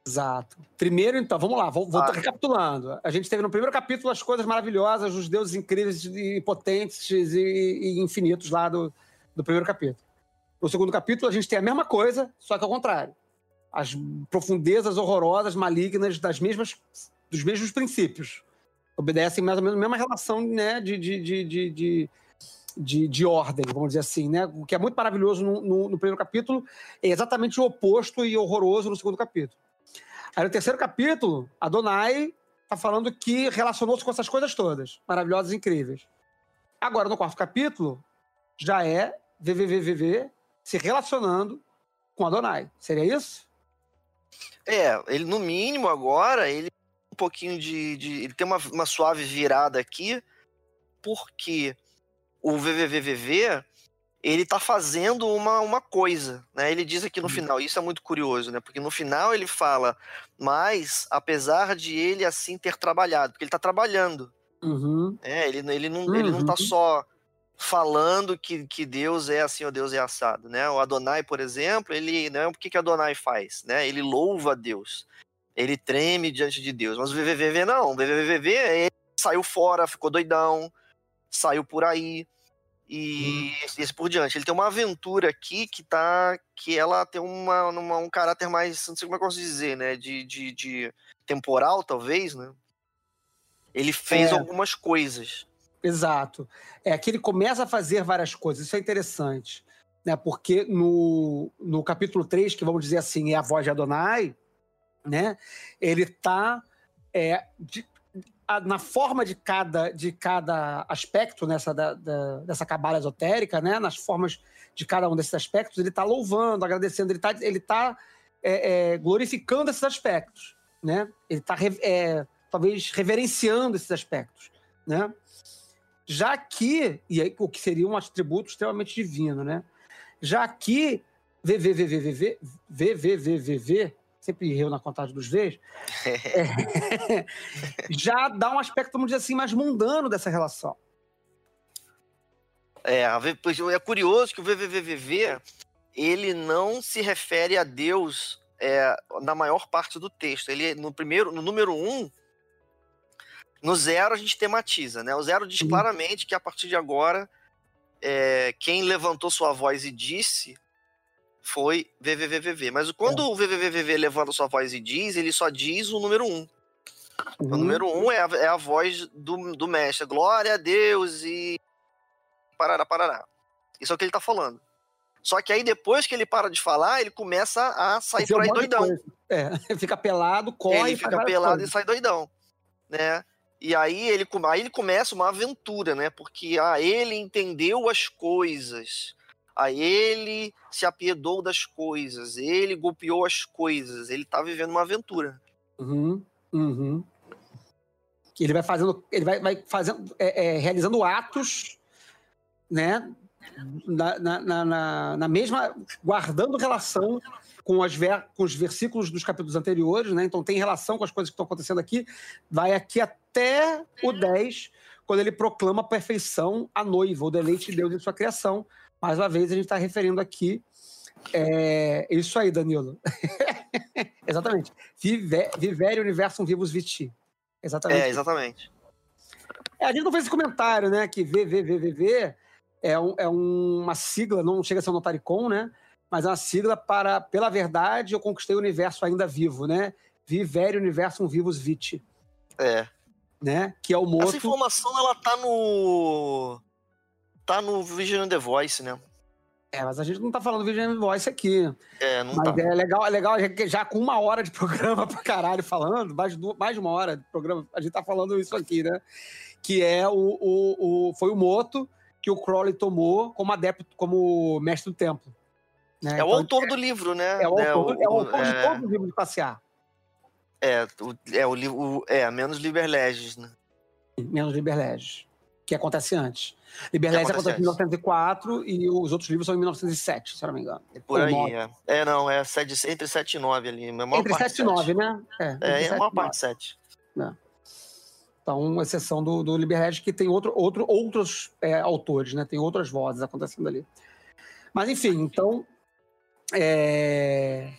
Exato. Primeiro, então, vamos lá, vou, vou Ah. recapitulando. A gente teve no primeiro capítulo as coisas maravilhosas, os deuses incríveis e potentes e, e infinitos lá do, do primeiro capítulo. No segundo capítulo, a gente tem a mesma coisa, só que ao contrário. As profundezas horrorosas, malignas das mesmas, dos mesmos princípios. Obedecem mais ou menos a mesma relação né, de, de, de, de, de, de, de ordem, vamos dizer assim, né? O que é muito maravilhoso no, no, no primeiro capítulo é exatamente o oposto e horroroso no segundo capítulo. Aí no terceiro capítulo, Adonai tá falando que relacionou-se com essas coisas todas, maravilhosas e incríveis. Agora, no quarto capítulo, já é VVVVV se relacionando com Adonai. Seria isso? É, ele no mínimo agora, ele um pouquinho de. de ele tem uma, uma suave virada aqui, porque o VVVVV ele tá fazendo uma, uma coisa, né? Ele diz aqui no final, isso é muito curioso, né? Porque no final ele fala, mas apesar de ele assim ter trabalhado, porque ele tá trabalhando. Uhum. É, ele, ele, não, ele não tá Uhum. só falando que, que Deus é assim ou Deus é assado, né? O Adonai, por exemplo, ele, né, o que que Adonai faz, né? Ele louva Deus. Ele treme diante de Deus. Mas o VVVV não, o VVVV ele saiu fora, ficou doidão, saiu por aí e e assim por diante. Ele tem uma aventura aqui que tá que ela tem uma, uma- um caráter mais, não sei como é que eu posso dizer, né, de, de, de temporal talvez, né? Ele fez É. algumas coisas. Exato. É que ele começa a fazer várias coisas, isso é interessante. Né? Porque no, no capítulo 3, que vamos dizer assim, é a voz de Adonai, né? ele está na forma de cada, de cada aspecto nessa, da, da- dessa cabala esotérica, né? nas formas de cada um desses aspectos, ele está louvando, agradecendo, ele está ele tá, é, é, glorificando esses aspectos. Né? Ele está, talvez, reverenciando esses aspectos. Né? Já que, e aí o que seria um atributo extremamente divino, né? Já que VVVVVV, VVVVV, sempre errei na contagem dos Vs, é, já dá um aspecto, vamos dizer assim, mais mundano dessa relação. É, é curioso que o VVVVV ele não se refere a Deus é, na maior parte do texto. Ele no primeiro, no número um, no zero a gente tematiza, né? O zero diz Uhum. claramente que a partir de agora é, quem levantou sua voz e disse foi VVVVV. Mas quando o VVVVV levanta sua voz e diz, ele só diz o número um. O Uhum. número um é a, é a voz do, do mestre. Glória a Deus e. Parará, parará. Isso é o que ele tá falando. Só que aí depois que ele para de falar, ele começa a sair por aí doidão. coisa. É, fica pelado, corre. ele fica pelado coisas. e sai doidão. Né? E aí ele, aí ele começa uma aventura, né? Porque ah, ele entendeu as coisas. Aí ele se apiedou das coisas. Ele golpeou as coisas. Ele tá vivendo uma aventura. Uhum, uhum. Ele vai fazendo, ele vai, vai fazendo, é, é, realizando atos, né? Na, na- na- na mesma, guardando relação com, as ver- com os versículos dos capítulos anteriores, né? Então tem relação com as coisas que estão acontecendo aqui. Vai aqui até o 10, quando ele proclama a perfeição à noiva, o deleite de Deus em sua criação. Mais uma vez, a gente está referindo aqui. É, isso aí, Danilo. Exatamente. Vive, vivere universum vivos viti. Exatamente. É, exatamente. É, a gente não fez esse comentário, né? Que VVVVV é, um- é uma sigla, não chega a ser um notaricon, né? Mas é uma sigla para, pela verdade, eu conquistei o universo ainda vivo, né? Vivere universum vivos viti, É. né? Que é o Essa moto. informação, ela tá no. Tá no Vision The Voice, né? É, mas a gente não tá falando Vision Voice aqui. É, não Mas tá. é legal, é legal já, com uma hora de programa pra caralho falando, mais de, du- mais de uma hora de programa, a gente tá falando isso aqui, né? Que é o, o, o- foi o moto que o Crowley tomou como adepto, como mestre do templo. Né? É o Então, autor do livro, né? é o Né, autor, é o autor de é, todos os livros de passear, é, o, é, o livro. É, menos Liber Legis, né? menos Liberlegis, que acontece antes. Liberlegis acontece acontece em antes. 1904 e os outros livros são em 1907, se eu não me engano. É por Ou aí, é. É, não, é sete- entre 7 e 9 ali. Entre parte 7 e 9, né? É, É, entre é a maior parte 7. Então, exceção do, do Liberhead, que tem outro, outro, outros é, autores, né? Tem outras vozes acontecendo ali. Mas, enfim, então. É,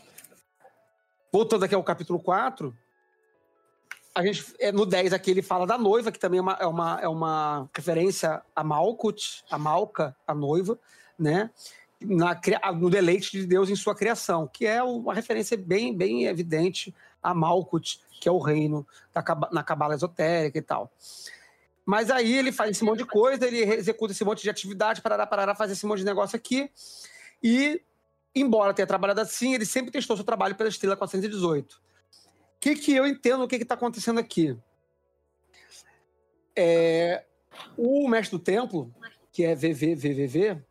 Voltando aqui ao capítulo 4, a gente, é, no 10 aqui ele fala da noiva, que também é uma, é uma, é uma referência a Malkut, a Malca, a noiva, né? Na, no deleite de Deus em sua criação, que é uma referência bem, bem evidente a Malkut, que é o reino da, na cabala esotérica e tal. Mas aí ele faz esse monte de coisa, ele executa esse monte de atividade, parará, parará, faz esse monte de negócio aqui. E, embora tenha trabalhado assim, ele sempre testou seu trabalho pela Estrela 418. O que, que eu entendo o que está acontecendo aqui? É, o mestre do templo, que é VVVVV,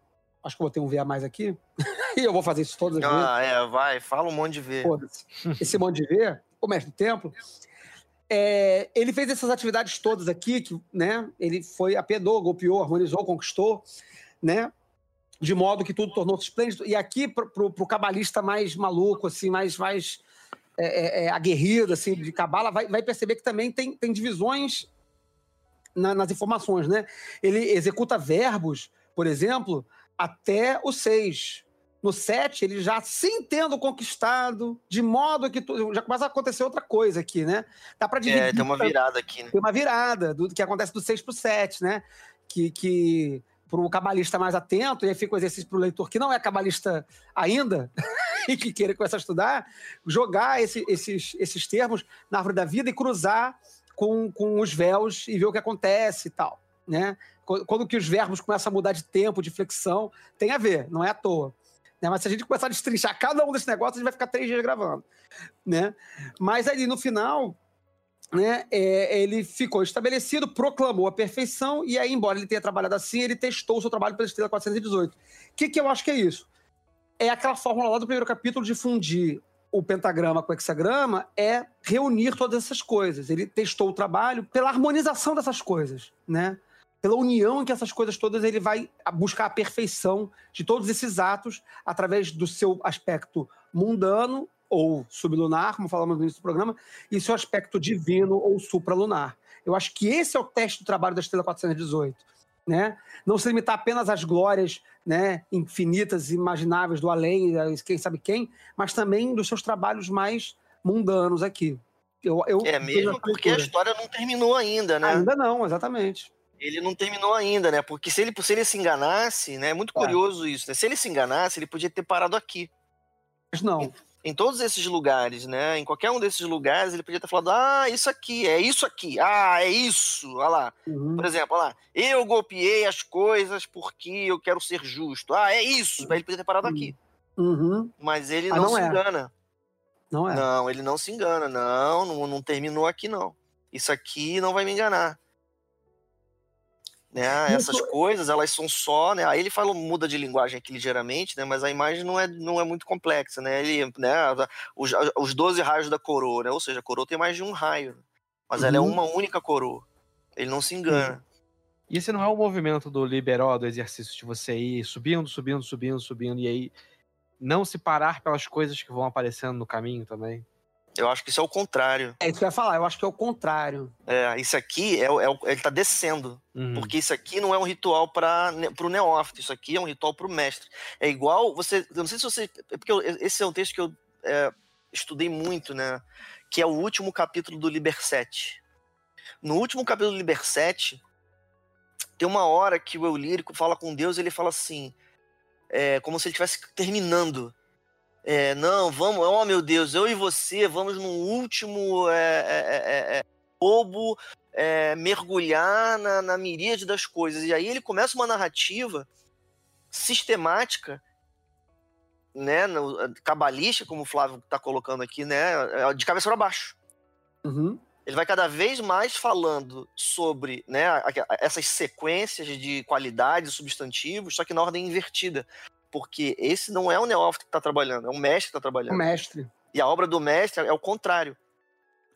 acho que eu vou ter um VA mais aqui, e eu vou fazer isso todas as vezes. Ah, é, vai, fala um monte de V. Esse monte de V, o mestre do templo, é, ele fez essas atividades todas aqui, que, né? Ele foi apedou, golpeou, harmonizou, conquistou, né? De modo que tudo tornou-se esplêndido. E aqui, pro, pro cabalista mais maluco, assim, mais, mais é, é, é, aguerrido, assim, de cabala, vai, vai perceber que também tem, tem divisões na- nas informações, né? Ele executa verbos, por exemplo, até o 6. No 7, ele já sem tendo conquistado, de modo que tu- já começa a acontecer outra coisa aqui, né? Dá para dividir. É, tem uma virada aqui, né? Tem uma virada do que acontece do 6 pro 7, né? Que, que para o cabalista mais atento, e aí fica o exercício para o leitor que não é cabalista ainda e que queira começar a estudar, jogar esse- esses, esses termos na árvore da vida e cruzar com, com os véus e ver o que acontece e tal, né? Quando que os verbos começam a mudar de tempo, de flexão, tem a ver, não é à toa. Né? Mas se a gente começar a destrinchar cada um desses negócios, a gente vai ficar três dias gravando, né? Mas ali no final, né, é, ele ficou estabelecido, proclamou a perfeição, e aí, embora ele tenha trabalhado assim, ele testou o seu trabalho pela Estrela 418. O que, que eu acho que é isso? É aquela fórmula lá do primeiro capítulo de fundir o pentagrama com o hexagrama, é reunir todas essas coisas. Ele testou o trabalho pela harmonização dessas coisas, né? Pela união em que essas coisas todas ele vai buscar a perfeição de todos esses atos através do seu aspecto mundano ou sublunar, como falamos no início do programa, e seu aspecto divino ou supralunar. Eu acho que esse é o teste do trabalho da Estrela 418. Né? Não se limitar apenas às glórias né, infinitas, imagináveis do além, quem sabe quem, mas também dos seus trabalhos mais mundanos aqui. Eu, eu É mesmo porque a história não terminou ainda, né? Ainda não, exatamente. Ele não terminou ainda, né? Porque se ele, se ele se enganasse, né? É muito É. curioso isso, né? Se ele se enganasse, ele podia ter parado aqui. Mas não. Em todos esses lugares, né? Em qualquer um desses lugares, ele podia ter falado: ah, isso aqui, é isso aqui, ah, é isso, olha lá. Uhum. Por exemplo, olha lá, eu golpeei as coisas porque eu quero ser justo. Ah, é isso. Ele podia ter parado aqui. Uhum. Mas ele Mas não, não se é. engana. Não é. Não, ele não se engana. Não, não, não terminou aqui, não. Isso aqui não vai me enganar. Né? Essas coisas, elas são só, né? Aí ele fala, muda de linguagem aqui ligeiramente, né? Mas a imagem não é, não é muito complexa, né? Ele, né? Os, os 12 raios da coroa, né? Ou seja, a coroa tem mais de um raio. Mas ela é Uhum. uma única coroa. Ele não se engana. E esse não é o movimento do liberó, do exercício de você ir subindo, subindo, subindo, subindo, e aí não se parar pelas coisas que vão aparecendo no caminho também? Eu acho que isso é o contrário. É isso que eu ia falar, eu acho que é o contrário. É, isso aqui é, é ele tá descendo. Uhum. Porque isso aqui não é um ritual para o neófito, isso aqui é um ritual para o mestre. É igual você. Eu não sei se você. é Porque eu- esse é um texto que eu é, estudei muito, né? Que é o último capítulo do Liber 7. No último capítulo do Liber 7, tem uma hora que o eu lírico fala com Deus e ele fala assim. É, como se ele estivesse terminando. É, não, vamos, oh meu Deus, eu e você vamos no último é, é, é, é, bobo é, mergulhar na, na miríade das coisas. E aí ele começa uma narrativa sistemática, né, no, cabalística, como o Flávio está colocando aqui, né, de cabeça para baixo. Uhum. Ele vai cada vez mais falando sobre né, essas sequências de qualidades substantivos, só que na ordem invertida. Porque esse não é o neófito que está trabalhando, é o mestre que está O trabalhando. mestre. E a obra do mestre é o contrário.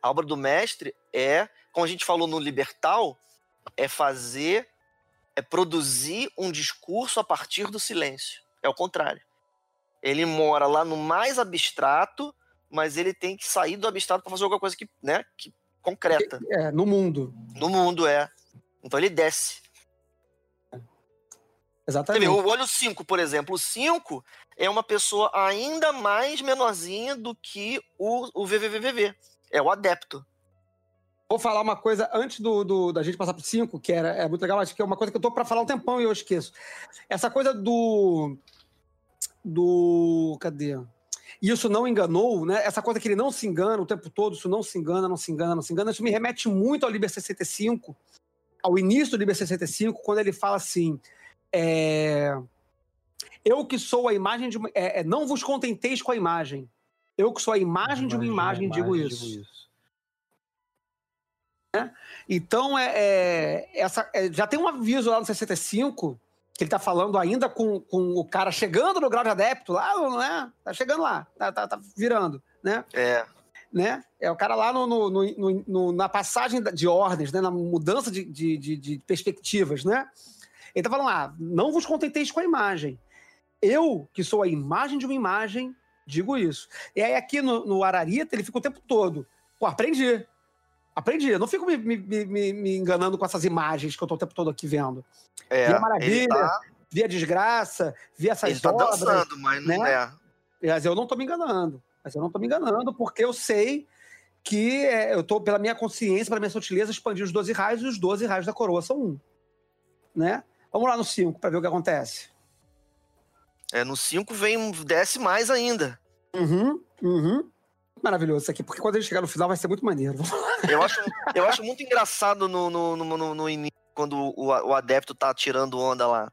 A obra do mestre é, como a gente falou no Libertal, é fazer, é produzir um discurso a partir do silêncio. É o contrário. Ele mora lá no mais abstrato, mas ele tem que sair do abstrato para fazer alguma coisa que, né, que concreta. É, no mundo. No mundo, é. Então ele desce. Você Exatamente. vê, o olho 5, por exemplo. O 5 é uma pessoa ainda mais menorzinha do que o, o VVVVV. É o adepto. Vou falar uma coisa antes do, do- da gente passar pro 5, que era, é muito legal, acho que é uma coisa que eu tô para falar um tempão e eu esqueço. Essa coisa do. Do. Cadê? Isso não enganou, né? Essa coisa que ele não se engana o tempo todo, isso não se engana, não se engana, não se engana. Isso me remete muito ao Liber 65, ao início do livro 65, quando ele fala assim: é, Eu que sou a imagem de uma. é, é, não vos contenteis com a imagem. Eu que sou a imagem de uma imagem, digo isso. Né? Então, é, é- essa, é, já tem um aviso lá no 65, que ele tá falando ainda com, com o cara chegando no grau de adepto, lá, né? Tá chegando lá, tá, tá, tá virando, né? É. né? É o cara lá no, no- no- no- no- na passagem de ordens, né? na mudança de, de- de- de perspectivas, né? Ele tá falando lá, não vos contenteis com a imagem. Eu, que sou a imagem de uma imagem, digo isso. E aí aqui no, no Ararita, ele fica o tempo todo, pô, aprendi. Aprendi. Eu não fico me, me- me- me- enganando com essas imagens que eu tô o tempo todo aqui vendo. É, Vi a maravilha, tá, vi a desgraça, vi essas ele tá obras. dançando, mas não né? é. Mas eu não tô me enganando. Mas eu não tô me enganando, porque eu sei que é, eu tô, pela minha consciência, pela minha sutileza, expandir os 12 raios e os 12 raios da coroa são um. Né? Vamos lá no 5 para ver o que acontece. É, no 5 vem, desce mais ainda. Uhum, uhum. Maravilhoso isso aqui, porque quando ele chegar no final vai ser muito maneiro. Eu acho, eu acho muito engraçado no, no, no, no- início, quando o, o adepto tá tirando onda lá.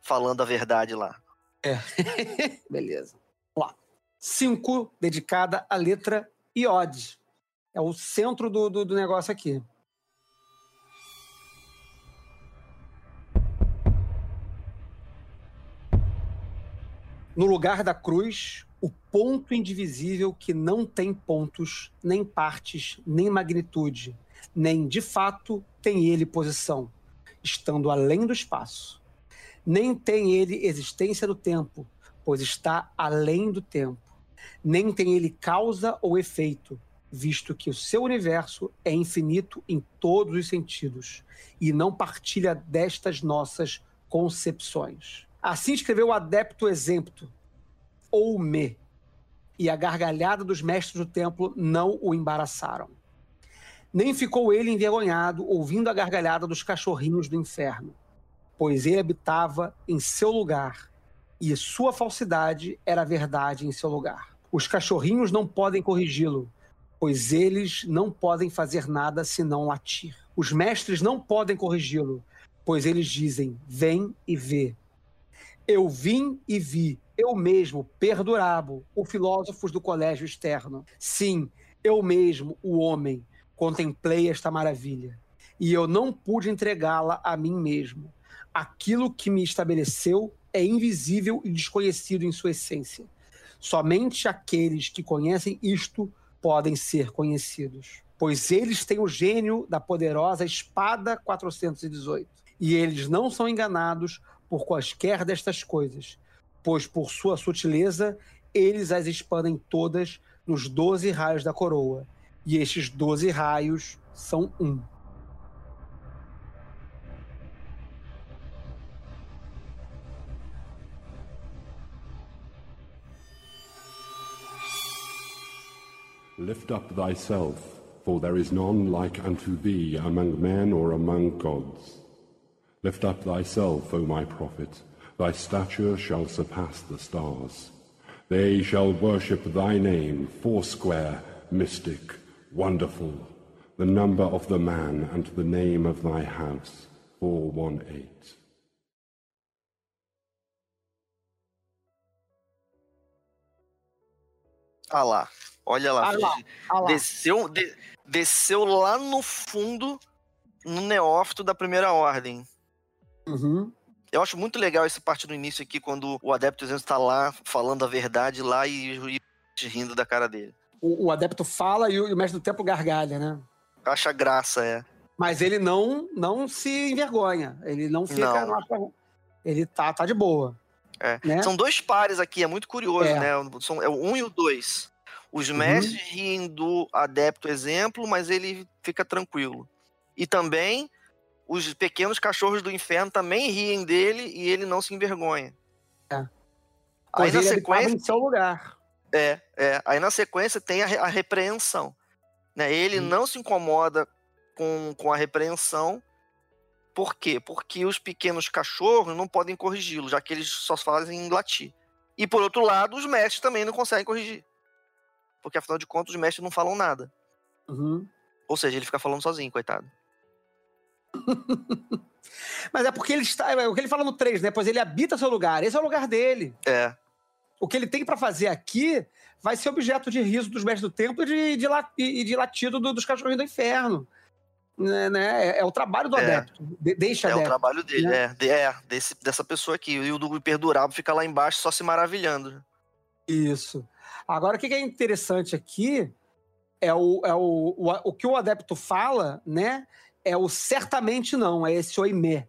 Falando a verdade lá. Beleza. Vamos lá. 5, dedicada à letra Iod. É o centro do, do, do negócio aqui. No lugar da cruz, o ponto indivisível que não tem pontos, nem partes, nem magnitude, nem de fato tem ele posição, estando além do espaço. Nem tem ele existência do tempo, pois está além do tempo. Nem tem ele causa ou efeito, visto que o seu universo é infinito em todos os sentidos e não partilha destas nossas concepções. Assim escreveu o adepto exempto, ou me, e a gargalhada dos mestres do templo não o embaraçaram. Nem ficou ele envergonhado ouvindo a gargalhada dos cachorrinhos do inferno, pois ele habitava em seu lugar e sua falsidade era verdade em seu lugar. Os cachorrinhos não podem corrigi-lo, pois eles não podem fazer nada senão latir. Os mestres não podem corrigi-lo, pois eles dizem: vem e vê. Eu vim e vi, eu mesmo, perdurabo, o filósofos do colégio externo. Sim, eu mesmo, o homem, contemplei esta maravilha. E eu não pude entregá-la a mim mesmo. Aquilo que me estabeleceu é invisível e desconhecido em sua essência. Somente aqueles que conhecem isto podem ser conhecidos, pois eles têm o gênio da poderosa espada 418. E eles não são enganados por quaisquer destas coisas, pois por sua sutileza eles as expandem todas nos doze raios da coroa. E estes doze raios são um. Lift up thyself, for there is none like unto thee among men or among gods. Lift up thyself, O my prophet, thy stature shall surpass the stars. They shall worship thy name, foursquare, mystic, wonderful, the number of the man and the name of thy house, 418. Ah lá, olha lá. Ah lá, ah lá. Desceu, de- desceu lá no fundo, no neófito da primeira ordem. Uhum. Eu acho muito legal essa parte do início aqui, quando o adepto está lá falando a verdade lá e, e rindo da cara dele. O, o adepto fala e o, e o mestre do tempo gargalha, né? Acha graça, é. Mas ele não não se envergonha. Ele não fica. Não. ele tá, tá de boa. É. Né? São dois pares aqui, é muito curioso, É. né? São, é o um e o dois. Os mestres riem do adepto exemplo, mas ele fica tranquilo. E também os pequenos cachorros do inferno também riem dele e ele não se envergonha. É. Aí na sequência, em seu lugar. é, é, aí na sequência tem a, a repreensão. Né? Ele Hum. não se incomoda com, com a repreensão. Por quê? Porque os pequenos cachorros não podem corrigi-lo, já que eles só fazem latir. E por outro lado, os mestres também não conseguem corrigir. Porque afinal de contas, os mestres não falam nada. Uhum. Ou seja, ele fica falando sozinho, coitado. Mas é porque ele está. É o que ele fala no 3, né? Pois ele habita seu lugar. Esse é o lugar dele. É. O que ele tem pra fazer aqui vai ser objeto de riso dos mestres do templo e de, de, e de latido do- dos cachorrinhos do inferno. Né, né? É, é o trabalho do É. adepto. De, deixa É o adepto. trabalho dele, né? é, de- é desse, dessa pessoa aqui. E o do Imperdurável fica lá embaixo só se maravilhando. Isso. Agora, o que que é interessante aqui é o, é o, o, o que o adepto fala, né? É o certamente não, é esse oimé,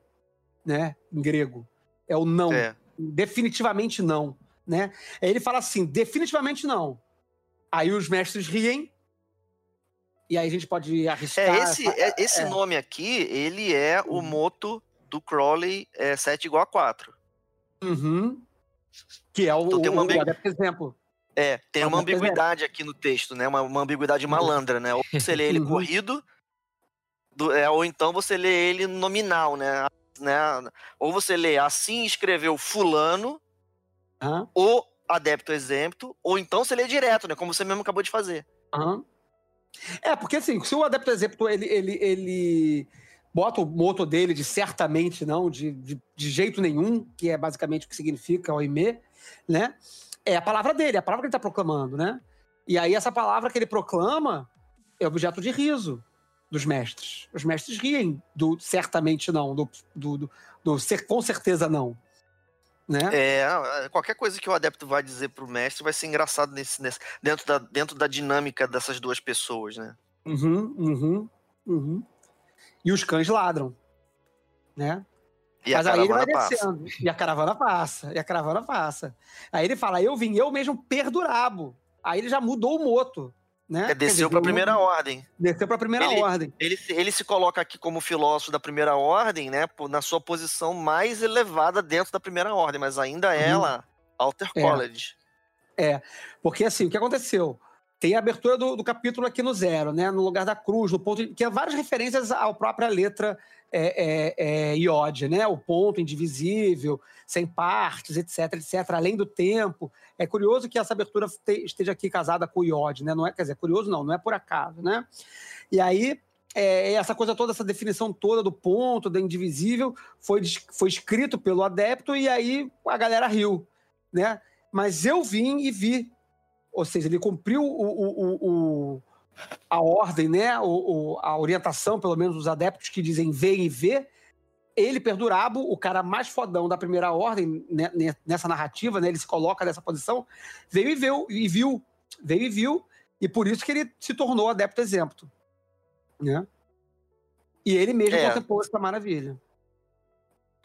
né? Em grego. É o não. É. Definitivamente não, né? Aí ele fala assim, definitivamente não. Aí os mestres riem, e aí a gente pode arriscar... É, esse, é- esse é. nome aqui, ele é o moto do Crowley é 7 igual a 4. Uhum. Que é o, Então tem uma o, exemplo. É, tem uma ambiguidade aqui no texto, né? Uma, uma ambiguidade malandra, né? Ou você lê ele Uhum. corrido, do- é, ou então você lê ele nominal, né? né? Ou você lê assim escreveu fulano, Aham, o adepto exemplo, ou então você lê direto, né? Como você mesmo acabou de fazer. aham. É, porque assim, se o adepto exemplo, ele, ele, ele bota o moto dele de certamente não, de, de, de jeito nenhum, que é basicamente o que significa o IME, né? É a palavra dele, é a palavra que ele está proclamando, né? E aí essa palavra que ele proclama é objeto de riso dos mestres. Os mestres riem do certamente não, do, do, do, do ser, com certeza não. Né? É, qualquer coisa que o adepto vai dizer pro mestre vai ser engraçado nesse, nesse- dentro, da, dentro da dinâmica dessas duas pessoas, né? Uhum, uhum, uhum. E os cães ladram, né? E Mas a aí ele vai passa. descendo. E a caravana passa. E a caravana passa. Aí ele fala, eu vim eu mesmo perdurabo. Aí ele já mudou o moto, né? É, desceu pra veio- primeira ordem. Desceu pra primeira Ele- ordem. Ele, se- ele se coloca aqui como filósofo da primeira ordem, né? Na sua posição mais elevada dentro da primeira ordem, mas ainda é Uhum. ela, Alter É. College. Porque assim, o que aconteceu? Tem a abertura do, do capítulo aqui no zero, né? No lugar da cruz, no ponto. Que é várias referências à própria letra é, é, é, iode, né? O ponto indivisível, sem partes, etc, etc, além do tempo. É curioso que essa abertura te- esteja aqui casada com o iode, né? Não é, quer dizer, curioso não, não é por acaso, né? E aí, é, essa coisa toda, essa definição toda do ponto, do indivisível, foi, foi escrito pelo adepto e aí a galera riu, né? Mas eu vim e vi. Ou seja, ele cumpriu o, o- o- o- a ordem, né? O, o- a orientação, pelo menos, dos adeptos que dizem ver e ver. Ele, Perdurabo, o cara mais fodão da primeira ordem né, ne- nessa narrativa, né? Ele se coloca nessa posição, veio e viu, e viu. Veio e viu. E por isso que ele se tornou adepto exemplo. Né? E ele mesmo É. contemplou essa maravilha.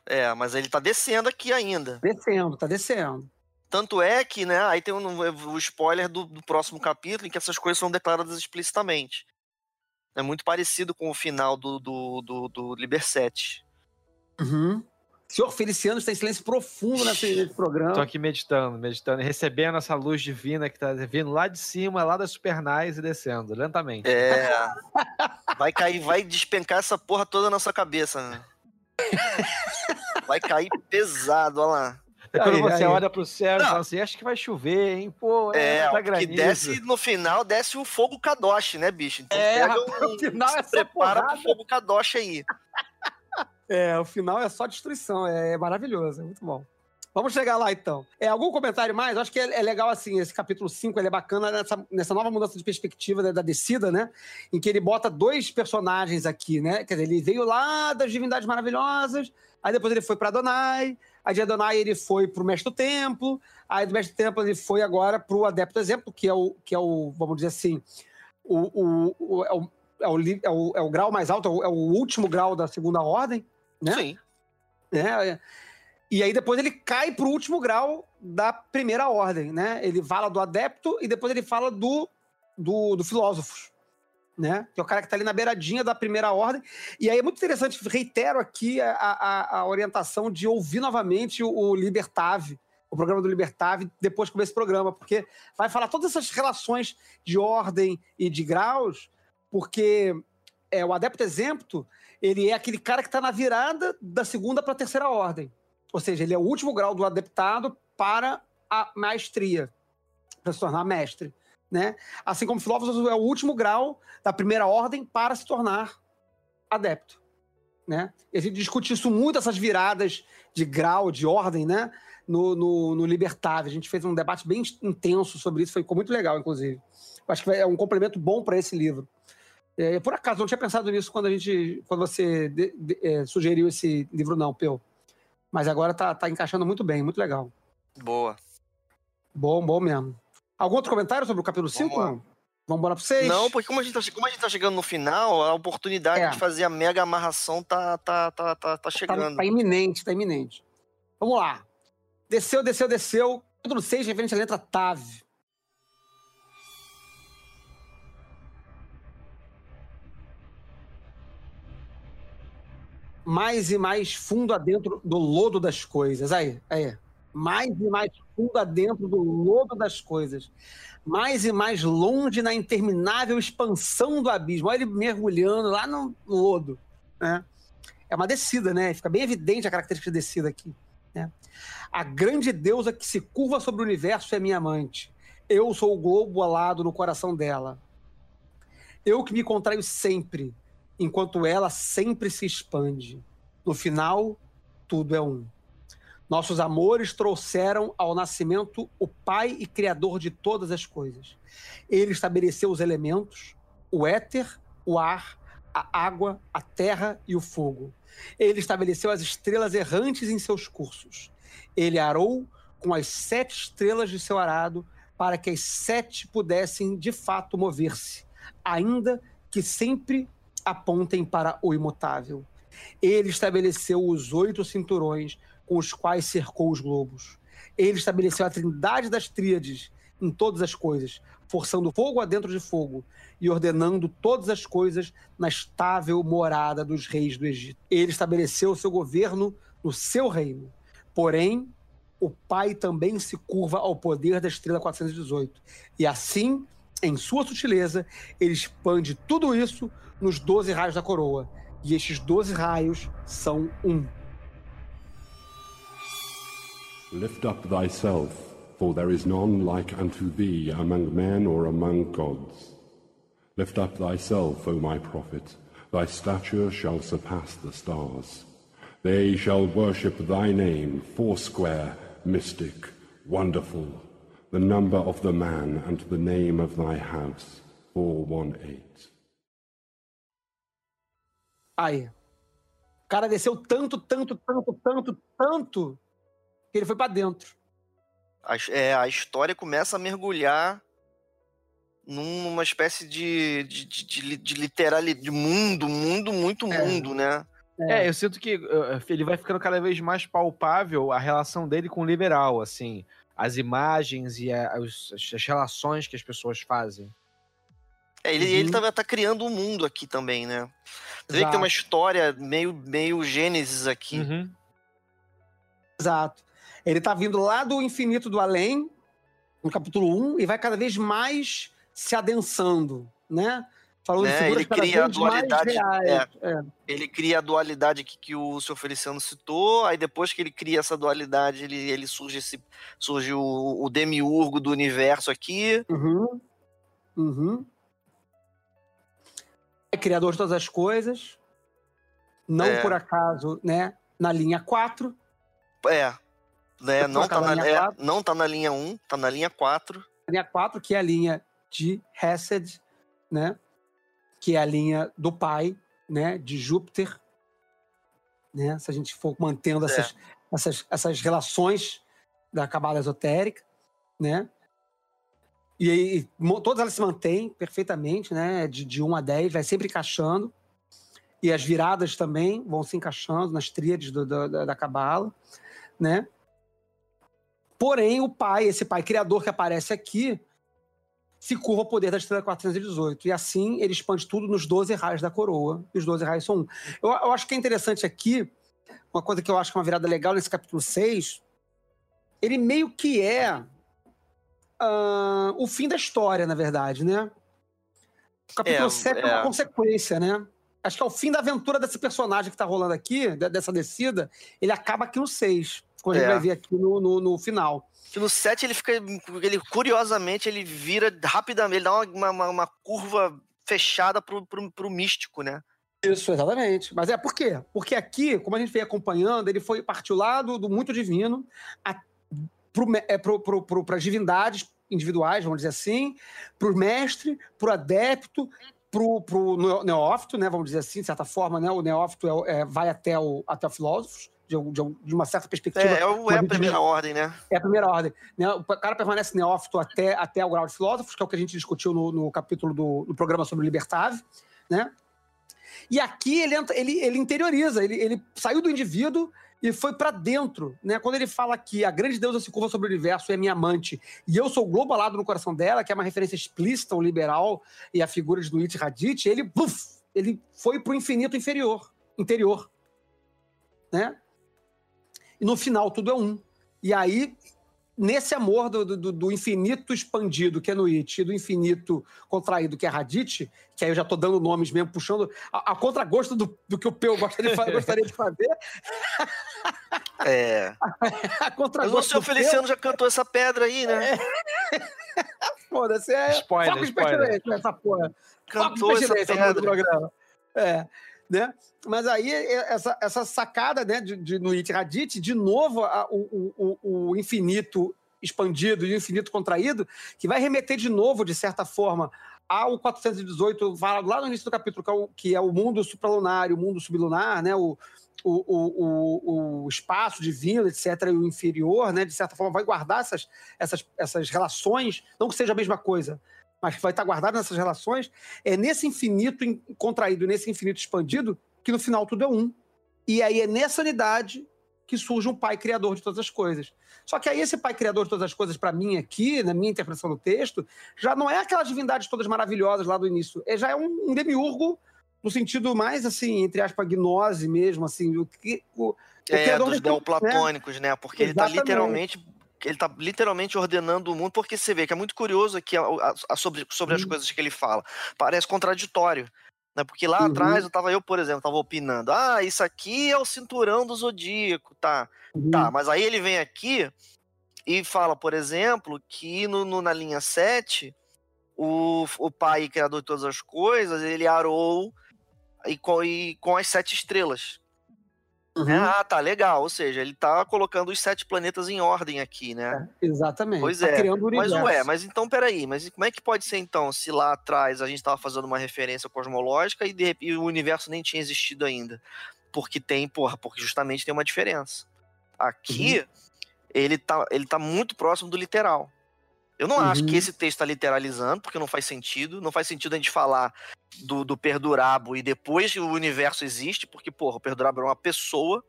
É, mas ele tá descendo aqui ainda. Descendo, tá descendo. Tanto é que, né, aí tem um- o spoiler do, do próximo capítulo em que essas coisas são declaradas explicitamente. É muito parecido com o final do, do, do, do Liber 7. Uhum. Senhor Feliciano está em silêncio profundo nesse, nesse programa. Tô aqui meditando, meditando, e recebendo essa luz divina que tá vindo lá de cima, lá das supernais e descendo, lentamente. É. Vai cair, vai despencar essa porra toda na sua cabeça, né? Vai cair pesado, olha lá. É quando Aí, você aí. olha pro céu e fala assim, acho que vai chover, hein? Pô, É, é, da que desce no final, desce o fogo Kadosh, né, bicho? Então É, pega um, o final é prepara porrada. pro fogo Kadosh aí. É, o final é só destruição, é maravilhoso, é muito bom. Vamos chegar lá então. É, algum comentário mais? Eu acho que é, é legal assim, esse capítulo 5 ele é bacana nessa, nessa nova mudança de perspectiva da, da descida, né? Em que ele bota dois personagens aqui, né? Quer dizer, ele veio lá das divindades maravilhosas, aí depois ele foi para Adonai, aí de Adonai ele foi pro Mestre do Templo, aí do Mestre do Templo ele foi agora pro Adepto Exemplo, que é o, que é o vamos dizer assim, o, o, o- é, o, é, o, é, o, é o grau mais alto, é o, é o último grau da segunda ordem, né? Sim. né? E aí depois ele cai pro último grau da primeira ordem, né? Ele fala do adepto e depois ele fala do, do, do filósofos, né? Que é o cara que tá ali na beiradinha da primeira ordem. E aí é muito interessante, reitero aqui a, a, a orientação de ouvir novamente o, o Libertave, o programa do Libertave, depois de comer esse programa, porque vai falar todas essas relações de ordem e de graus, porque é, o adepto exemplo, ele é aquele cara que está na virada da segunda para a terceira ordem. Ou seja, ele é o último grau do adeptado para a maestria, para se tornar mestre. Né? Assim como filósofo é o último grau da primeira ordem para se tornar adepto. né? E a gente discute isso muito, essas viradas de grau, de ordem, né? No, no, no Libertável. A gente fez um debate bem intenso sobre isso, ficou muito legal, inclusive. Acho que é um complemento bom para esse livro. É, por acaso, não tinha pensado nisso quando a gente, quando você de, de, é, sugeriu esse livro, não, Peu. Mas agora tá, tá encaixando muito bem, muito legal. Boa. Bom, bom mesmo. Algum outro comentário sobre o capítulo 5? Vamos embora para vocês? Não, porque como a, gente tá, como a gente tá chegando no final, a oportunidade É. de fazer a mega amarração tá, tá, tá, tá, tá Tá, chegando. tá iminente, tá iminente. Vamos lá. Desceu, desceu, desceu. Capítulo 6, referente à letra TAV. Mais e mais fundo adentro do lodo das coisas. Aí, aí. Mais e mais fundo adentro do lodo das coisas. Mais e mais longe na interminável expansão do abismo. Olha ele mergulhando lá no lodo. Né? É uma descida, né? Fica bem evidente a característica de descida aqui. Né? A grande deusa que se curva sobre o universo é minha amante. Eu sou o globo alado no coração dela. Eu que me contraio sempre, enquanto ela sempre se expande. No final, tudo é um. Nossos amores trouxeram ao nascimento o Pai e Criador de todas as coisas. Ele estabeleceu os elementos, o éter, o ar, a água, a terra e o fogo. Ele estabeleceu as estrelas errantes em seus cursos. Ele arou com as sete estrelas de seu arado para que as sete pudessem de fato mover-se, ainda que sempre apontem para o imutável. Ele estabeleceu os oito cinturões com os quais cercou os globos. Ele estabeleceu a trindade das tríades em todas as coisas, forçando fogo adentro de fogo e ordenando todas as coisas na estável morada dos reis do Egito. Ele estabeleceu o seu governo no seu reino. Porém, o Pai também se curva ao poder da estrela 418. E assim, em sua sutileza, ele expande tudo isso nos 12 raios da coroa. E estes 12 raios são um. Lift up thyself, for there is none like unto thee among men or among gods. Lift up thyself, O my prophet, thy stature shall surpass the stars. They shall worship thy name, foursquare, mystic, wonderful, the number of the man and the name of thy house, 418. Aí. Cara desceu tanto, tanto, tanto, tanto, tanto, que ele foi pra dentro. A, é, a história começa a mergulhar numa espécie de, de, de, de, li- de literalidade, de mundo, mundo, muito É. mundo, né? É, eu sinto que uh, ele vai ficando cada vez mais palpável a relação dele com o liberal, assim. As imagens e a- os- as relações que as pessoas fazem. É, ele, Uhum. ele tá, tá criando um mundo aqui também, né? Você vê que tem uma história meio, meio Gênesis aqui. Uhum. Exato. Ele tá vindo lá do infinito do além, no capítulo 1, e vai cada vez mais se adensando, né? Falando Né, de figuras ele cria a dualidade, reais. É. Ele cria a dualidade aqui que o senhor Feliciano citou, aí depois que ele cria essa dualidade, ele, ele surge, esse, surge o, o demiurgo do universo aqui. Uhum. Uhum. É criador de todas as coisas. Não É. por acaso, né? Na linha 4. É. Né, não, tá na, é, quatro? não tá na linha 1, tá na linha 4. A linha 4, que é a linha de Hesed, né? Que é a linha do pai, né? De Júpiter. Né? Se a gente for mantendo É. essas, essas, essas relações da cabala esotérica, né? E mo- todas elas se mantêm perfeitamente, né? De, de 1 a 10, vai sempre encaixando. E as viradas também vão se encaixando nas tríades do- do- da, da cabala, né? Porém, o pai, esse pai criador que aparece aqui, se curva ao poder da estrela 418. E assim ele expande tudo nos 12 raios da coroa. E os 12 raios são um. Eu, eu acho que é interessante aqui, uma coisa que eu acho que é uma virada legal nesse capítulo 6, ele meio que é ah, o fim da história, na verdade, né? O capítulo É, 7 é, é. uma consequência, né? Acho que é o fim da aventura desse personagem que tá rolando aqui, de- dessa descida, ele acaba aqui no 6. Como a gente É. vai ver aqui no, no, no final. Que no 7 ele fica. Ele, curiosamente, ele vira rapidamente, ele dá uma, uma, uma curva fechada pro, pro, pro místico, né? Isso, exatamente. Mas é por quê? Porque aqui, como a gente veio acompanhando, ele foi partiu lá do, do muito divino para é, pro, pro, pro, as divindades individuais, vamos dizer assim, para o mestre, para o adepto, para o neófito, né, vamos dizer assim, de certa forma, né, o neófito é, é, vai até o, até o filósofo, de, de, de, uma certa perspectiva. É, é, o, é a primeira ordem, né? É a primeira ordem. Né? O cara permanece neófito até, até o grau de filósofos, que é o que a gente discutiu no, no capítulo do, do programa sobre Libertave, né? E aqui ele, ele, ele interioriza, ele, ele saiu do indivíduo e foi para dentro, né? Quando ele fala que a grande deusa se curva sobre o universo e é minha amante, e eu sou globalado no coração dela, que é uma referência explícita ao liberal e a figura de Duit Radit, ele, ele foi para o infinito inferior, interior, né? E no final tudo é um. E aí nesse amor do, do, do, infinito expandido, que é no It, e do infinito contraído, que é Radit, que aí eu já estou dando nomes mesmo, puxando a, a contragosto do, do que o Peu gostaria de fazer. gostaria de fazer. É. a Mas o senhor Feliciano Peu... já cantou essa pedra aí, né? É. Foda-se, é. Spoiler, Foco spoiler. essa porra. Cantou essa pedra. programa. É. Né? Mas aí, essa, essa sacada né, de, de, no It Radit, de novo, a, o, o, o infinito expandido e o infinito contraído, que vai remeter de novo, de certa forma, ao 418, falado lá no início do capítulo, que é o, que é o mundo supralunar e o mundo sublunar, né? O, o, o, o, espaço divino, etc., e o inferior, né? De certa forma, vai guardar essas, essas, essas relações, não que seja a mesma coisa, mas que vai estar guardado nessas relações, é nesse infinito contraído, nesse infinito expandido, que no final tudo é um. E aí é nessa unidade que surge um pai criador de todas as coisas. Só que aí esse pai criador de todas as coisas, para mim aqui, na minha interpretação do texto, já não é aquelas divindades todas maravilhosas lá do início. É, já é um, um demiurgo no sentido mais, assim, entre aspas, gnose mesmo, assim, o que... O, o é, dos neoplatônicos, né? Porque Exatamente. ele está literalmente ele está literalmente ordenando o mundo, porque você vê que é muito curioso aqui a, a, a sobre, sobre as coisas que ele fala. Parece contraditório. Né? Porque lá uhum. atrás eu tava, eu, por exemplo, tava opinando, ah, isso aqui é o cinturão do zodíaco, tá. Uhum. Tá, mas aí ele vem aqui e fala, por exemplo, que no, no, na linha 7, o, o pai criador de todas as coisas, ele arou e com, e com as sete estrelas. Uhum. Ah, tá, legal. Ou seja, ele tá colocando os sete planetas em ordem aqui, né? É, exatamente. Pois tá é. Mas ué, mas então peraí, mas como é que pode ser então, se lá atrás a gente tava fazendo uma referência cosmológica e, de, e o universo nem tinha existido ainda? Porque tem, porra, porque justamente tem uma diferença. Aqui, uhum. ele, tá, ele tá muito próximo do literal. Eu não uhum. acho que uhum. esse texto está literalizando, porque não faz sentido. Não faz sentido a gente falar do, do Perdurabo e depois o universo existe, porque, porra, o Perdurabo é uma pessoa.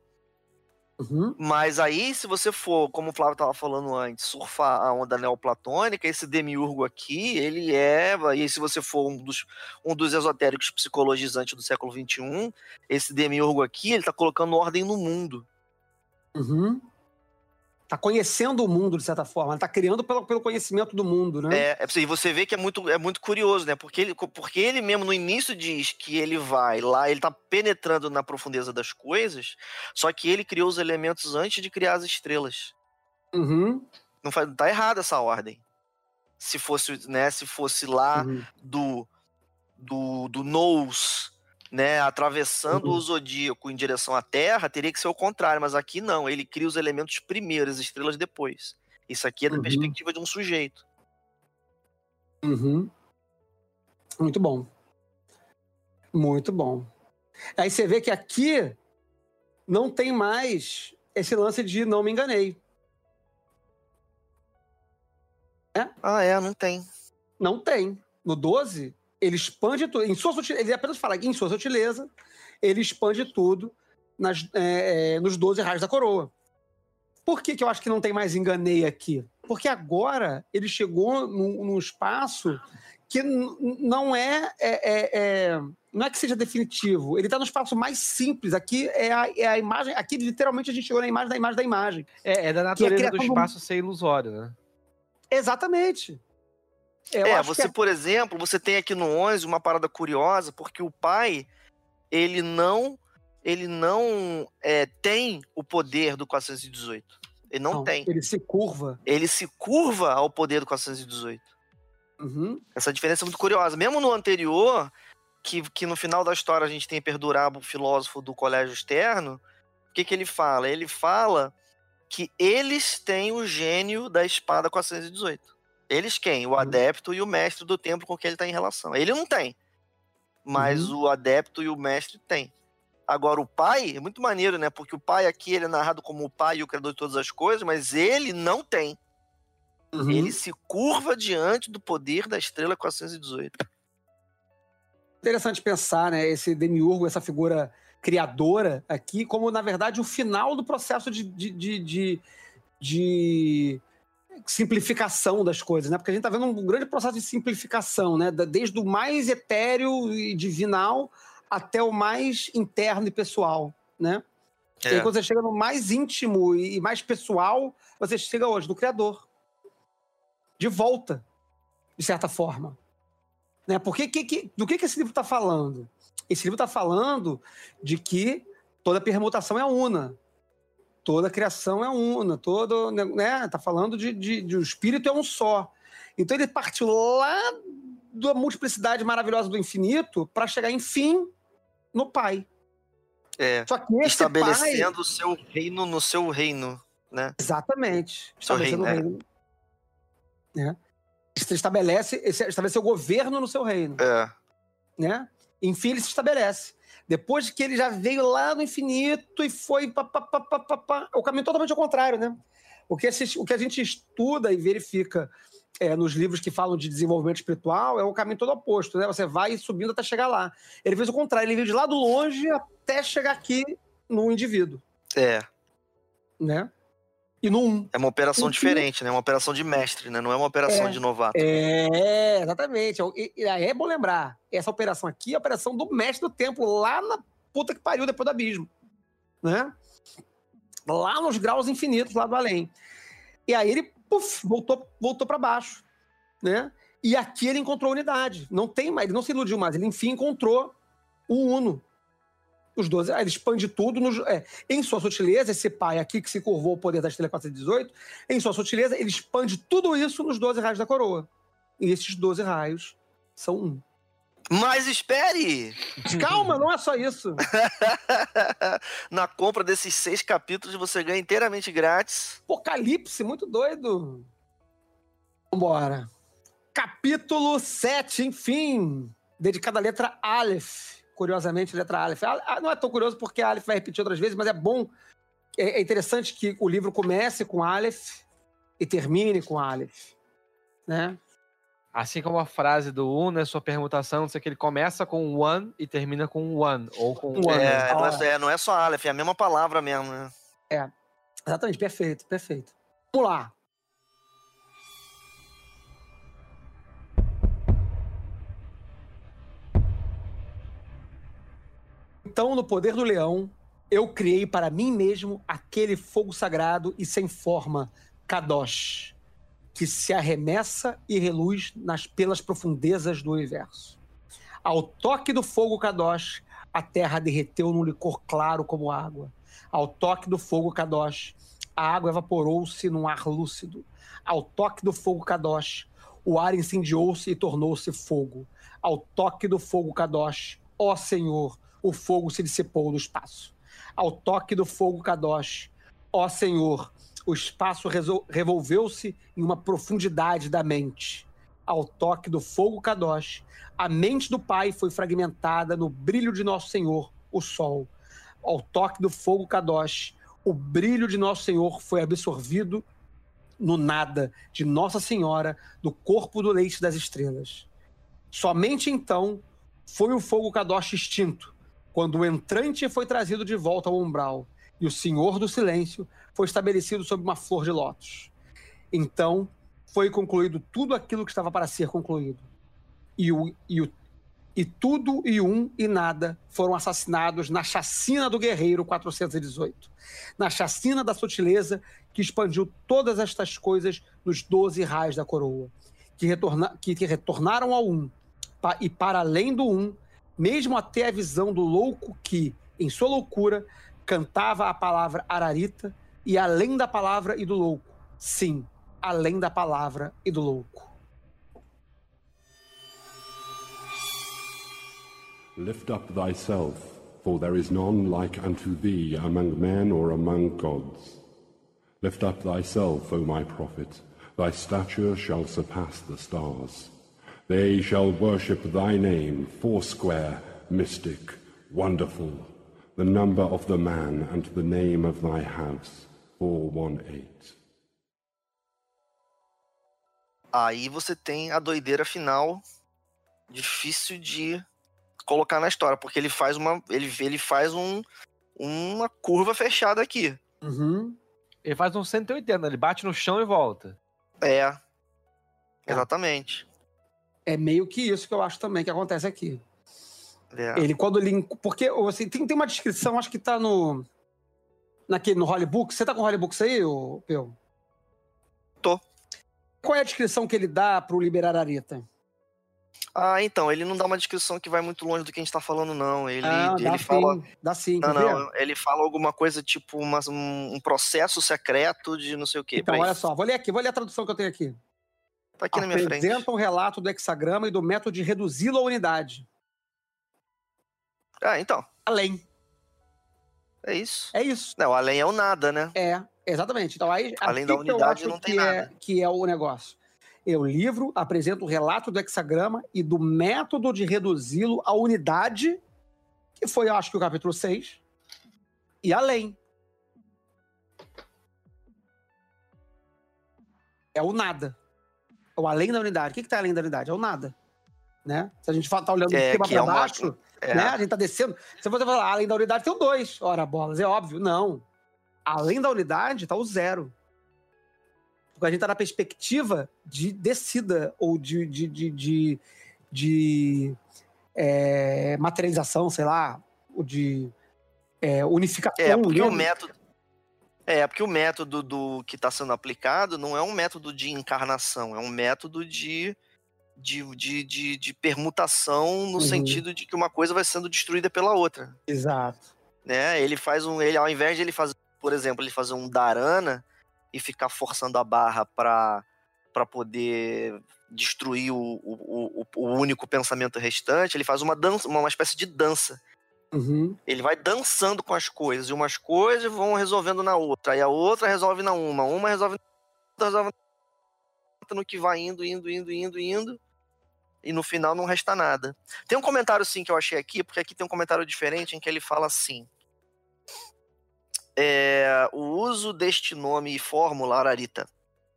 Uhum. Mas aí, se você for, como o Flávio estava falando antes, surfar a onda neoplatônica, esse demiurgo aqui, ele é. E se você for um dos, um dos esotéricos psicologizantes do século XXI, esse demiurgo aqui, ele está colocando ordem no mundo. Uhum tá conhecendo o mundo de certa forma, tá criando pelo, pelo conhecimento do mundo, né? É, é e você vê que é muito, é muito curioso, né? Porque ele, porque ele mesmo no início diz que ele vai lá, ele tá penetrando na profundeza das coisas, só que ele criou os elementos antes de criar as estrelas. Uhum. Não faz, tá errada essa ordem. Se fosse, né, se fosse lá uhum. do do do Nous né, atravessando uhum. o zodíaco em direção à Terra, teria que ser o contrário, mas aqui não, ele cria os elementos primeiro, as estrelas depois. Isso aqui é da uhum. perspectiva de um sujeito. Uhum. Muito bom. Muito bom. Aí você vê que aqui não tem mais esse lance de não me enganei. É? Ah, é, não tem. Não tem. No 12, ele expande tudo. Em sua sutileza, ele apenas fala em sua sutileza, ele expande tudo nas, é, é nos 12 raios da coroa. Por que, que eu acho que não tem mais enganei aqui? Porque agora ele chegou num, num espaço que não é, é, é, é, não é que seja definitivo. Ele está no espaço mais simples. Aqui é a, é a, imagem. Aqui literalmente a gente chegou na imagem da imagem da imagem. É, é da natureza do espaço ser ilusório, né? Exatamente. Eu é, você, é... por exemplo, você tem aqui no 11 uma parada curiosa, porque o pai, ele não ele não é, tem o poder do 418. Ele não, não, tem. Ele se curva. Ele se curva ao poder do 418. Uhum. Essa diferença é muito curiosa. Mesmo no anterior, que, que no final da história a gente tem Perdurabo, o filósofo do colégio externo, o que, que ele fala? Ele fala que eles têm o gênio da espada 418. Eles quem? O adepto e o mestre do templo com quem ele está em relação. Ele não tem. Mas o adepto e o mestre tem. Agora, o pai é muito maneiro, né? Porque o pai aqui ele é narrado como o pai e o criador de todas as coisas, mas ele não tem. Uhum. Ele se curva diante do poder da estrela 418. Interessante pensar, né? Esse demiurgo, essa figura criadora aqui, como na verdade o final do processo de, de, de, de, de simplificação das coisas, né? Porque a gente está vendo um grande processo de simplificação, né? Desde o mais etéreo e divinal até o mais interno e pessoal, né? E aí, É. quando você chega no mais íntimo e e mais pessoal, você chega hoje no Criador. De volta, de certa forma. Né? Porque que, que- do que, que esse livro está falando? Esse livro está falando de que toda permutação é una. Toda criação é una. Todo, né? Tá falando de, de, de o espírito é um só. Então ele partiu lá da multiplicidade maravilhosa do infinito para chegar, enfim, no Pai. É. Só que esse pai... Estabelecendo o seu reino no seu reino, né? Exatamente. Seu Estabelecendo o reino, reino. Né? Estabelece, estabelece o governo no seu reino. É. Né? Enfim, ele se estabelece. Depois de que ele já veio lá no infinito e foi. Pá, pá, pá, pá, pá, pá, o caminho totalmente ao contrário, né? O que, o que a gente estuda e verifica é, nos livros que falam de desenvolvimento espiritual é o caminho todo oposto, né? Você vai subindo até chegar lá. Ele fez o contrário, ele veio de lá do longe até chegar aqui no indivíduo, É. né? E no um. É uma operação Uhum. diferente, né? Uma operação de mestre, né? Não é uma operação É. de novato. É, exatamente. E, e aí é bom lembrar, essa operação aqui é a operação do mestre do templo, lá na puta que pariu depois do abismo. Né? Lá nos graus infinitos, lá do além. E aí ele, puf, voltou, voltou para baixo. Né? E aqui ele encontrou unidade. Não tem mais, ele não se iludiu mais, ele enfim encontrou o Uno. Os 12, aí ele expande tudo. nos- é, em sua sutileza, esse pai aqui que se curvou ao poder da estrela 418, em sua sutileza, ele expande tudo isso nos 12 raios da coroa. E esses 12 raios são um. Mas espere! Calma, não é só isso. Na compra desses seis capítulos você ganha inteiramente grátis. Apocalipse, muito doido. Vambora. Capítulo 7, enfim. Dedicado à letra Aleph. Curiosamente, letra Aleph. Ah, Não é tão curioso porque a Aleph vai repetir outras vezes, mas é bom. É é interessante que o livro comece com Aleph e termine com Aleph. Né? Assim como a frase do Uno é sua permutação, não sei o que, ele começa com one e termina com one. Ou com Um ano. É, não, Ah. é, é, não é só Aleph, é a mesma palavra mesmo, né? Exatamente, perfeito, perfeito. Vamos lá. Então, no poder do leão, eu criei para mim mesmo aquele fogo sagrado e sem forma, Kadosh, que se arremessa e reluz nas, pelas profundezas do universo. Ao toque do fogo Kadosh, a terra derreteu num licor claro como água. Ao toque do fogo Kadosh, a água evaporou-se num ar lúcido. Ao toque do fogo Kadosh, o ar incendiou-se e tornou-se fogo. Ao toque do fogo Kadosh, ó Senhor, o fogo se dissipou no espaço. Ao toque do fogo Kadosh, ó Senhor, o espaço revolveu-se em uma profundidade da mente. Ao toque do fogo Kadosh, a mente do Pai foi fragmentada no brilho de nosso Senhor, o Sol. Ao toque do fogo Kadosh, o brilho de nosso Senhor foi absorvido no nada de Nossa Senhora, do corpo do leite das estrelas. Somente então foi o fogo Kadosh extinto, quando o entrante foi trazido de volta ao umbral e o Senhor do Silêncio foi estabelecido sob uma flor de lótus. Então foi concluído tudo aquilo que estava para ser concluído. E, o, e, o, e tudo e um e nada foram assassinados na chacina do guerreiro 418, na chacina da sutileza que expandiu todas estas coisas nos doze raios da coroa, que, retorna, que, que retornaram ao um, pa, e para além do um, mesmo até a visão do louco que, em sua loucura, cantava a palavra ararita e além da palavra e do louco. Sim, além da palavra e do louco. Lift up thyself, for there is none like unto thee among men or among gods. Lift up thyself, O my prophet, thy stature shall surpass the stars. They shall worship thy name, foursquare, mystic, wonderful, the number of the man and the name of thy house, 418. Aí você tem a doideira final, difícil de colocar na história, porque ele faz uma, ele, ele faz um, uma curva fechada aqui. Uhum. Ele faz um 180, ele bate no chão e volta. É, exatamente. É meio que isso que eu acho também que acontece aqui. É. Ele, quando ele. Porque assim, tem, tem uma descrição, acho que tá no. Naquele, no Hollybook. Você tá com o Hollybook aí, ô, Peu? Tô. Qual é a descrição que ele dá pro liberar Arita? Ah, então, ele não dá uma descrição que vai muito longe do que a gente tá falando, não. Ele, ah, ele dá fala. sim. Dá sim. Não, não, ele fala alguma coisa tipo uma- um, processo secreto de não sei o quê. Então, olha só, vou ler aqui, vou ler a tradução que eu tenho aqui. Tá aqui na minha frente. Apresenta um relato do hexagrama e do método de reduzi-lo à unidade. Ah, então, Além. é isso. É isso. Não, além é o nada, né? É, exatamente. Então, aí, Além da eu unidade, não tem é, nada. que é o negócio. É o livro apresenta o relato do hexagrama e do método de reduzi-lo à unidade, que foi, eu acho que, o capítulo 6, e além. É o nada. O além da unidade. O que está além da unidade? É o nada. Né? Se a gente está olhando É, cima que para é uma- baixo, É. né? A gente tá descendo. Se você falar, além da unidade tem o 2. Ora, bolas, é óbvio. Não. Além da unidade tá o zero. Porque a gente tá na perspectiva de descida ou de, de, de, de, de, é, materialização, sei lá, ou de é, unificação. É, porque o né? método. É, porque o método do que está sendo aplicado não é um método de encarnação, é um método de, de, de, de, de permutação no Uhum. sentido de que uma coisa vai sendo destruída pela outra. Exato. Né? Ele faz um. Ele, ao invés de ele fazer, por exemplo, ele fazer um Dharana e ficar forçando a barra para poder destruir o, o, o, o único pensamento restante, ele faz uma dança, uma, uma espécie de dança. Uhum. Ele vai dançando com as coisas, e umas coisas vão resolvendo na outra, aí a outra resolve na uma, uma resolve na outra, resolve na outra, no que vai indo, indo, indo, indo, indo, e no final não resta nada. Tem um comentário sim que eu achei aqui, porque aqui tem um comentário diferente em que ele fala assim: é, o uso deste nome e fórmula, Ararita,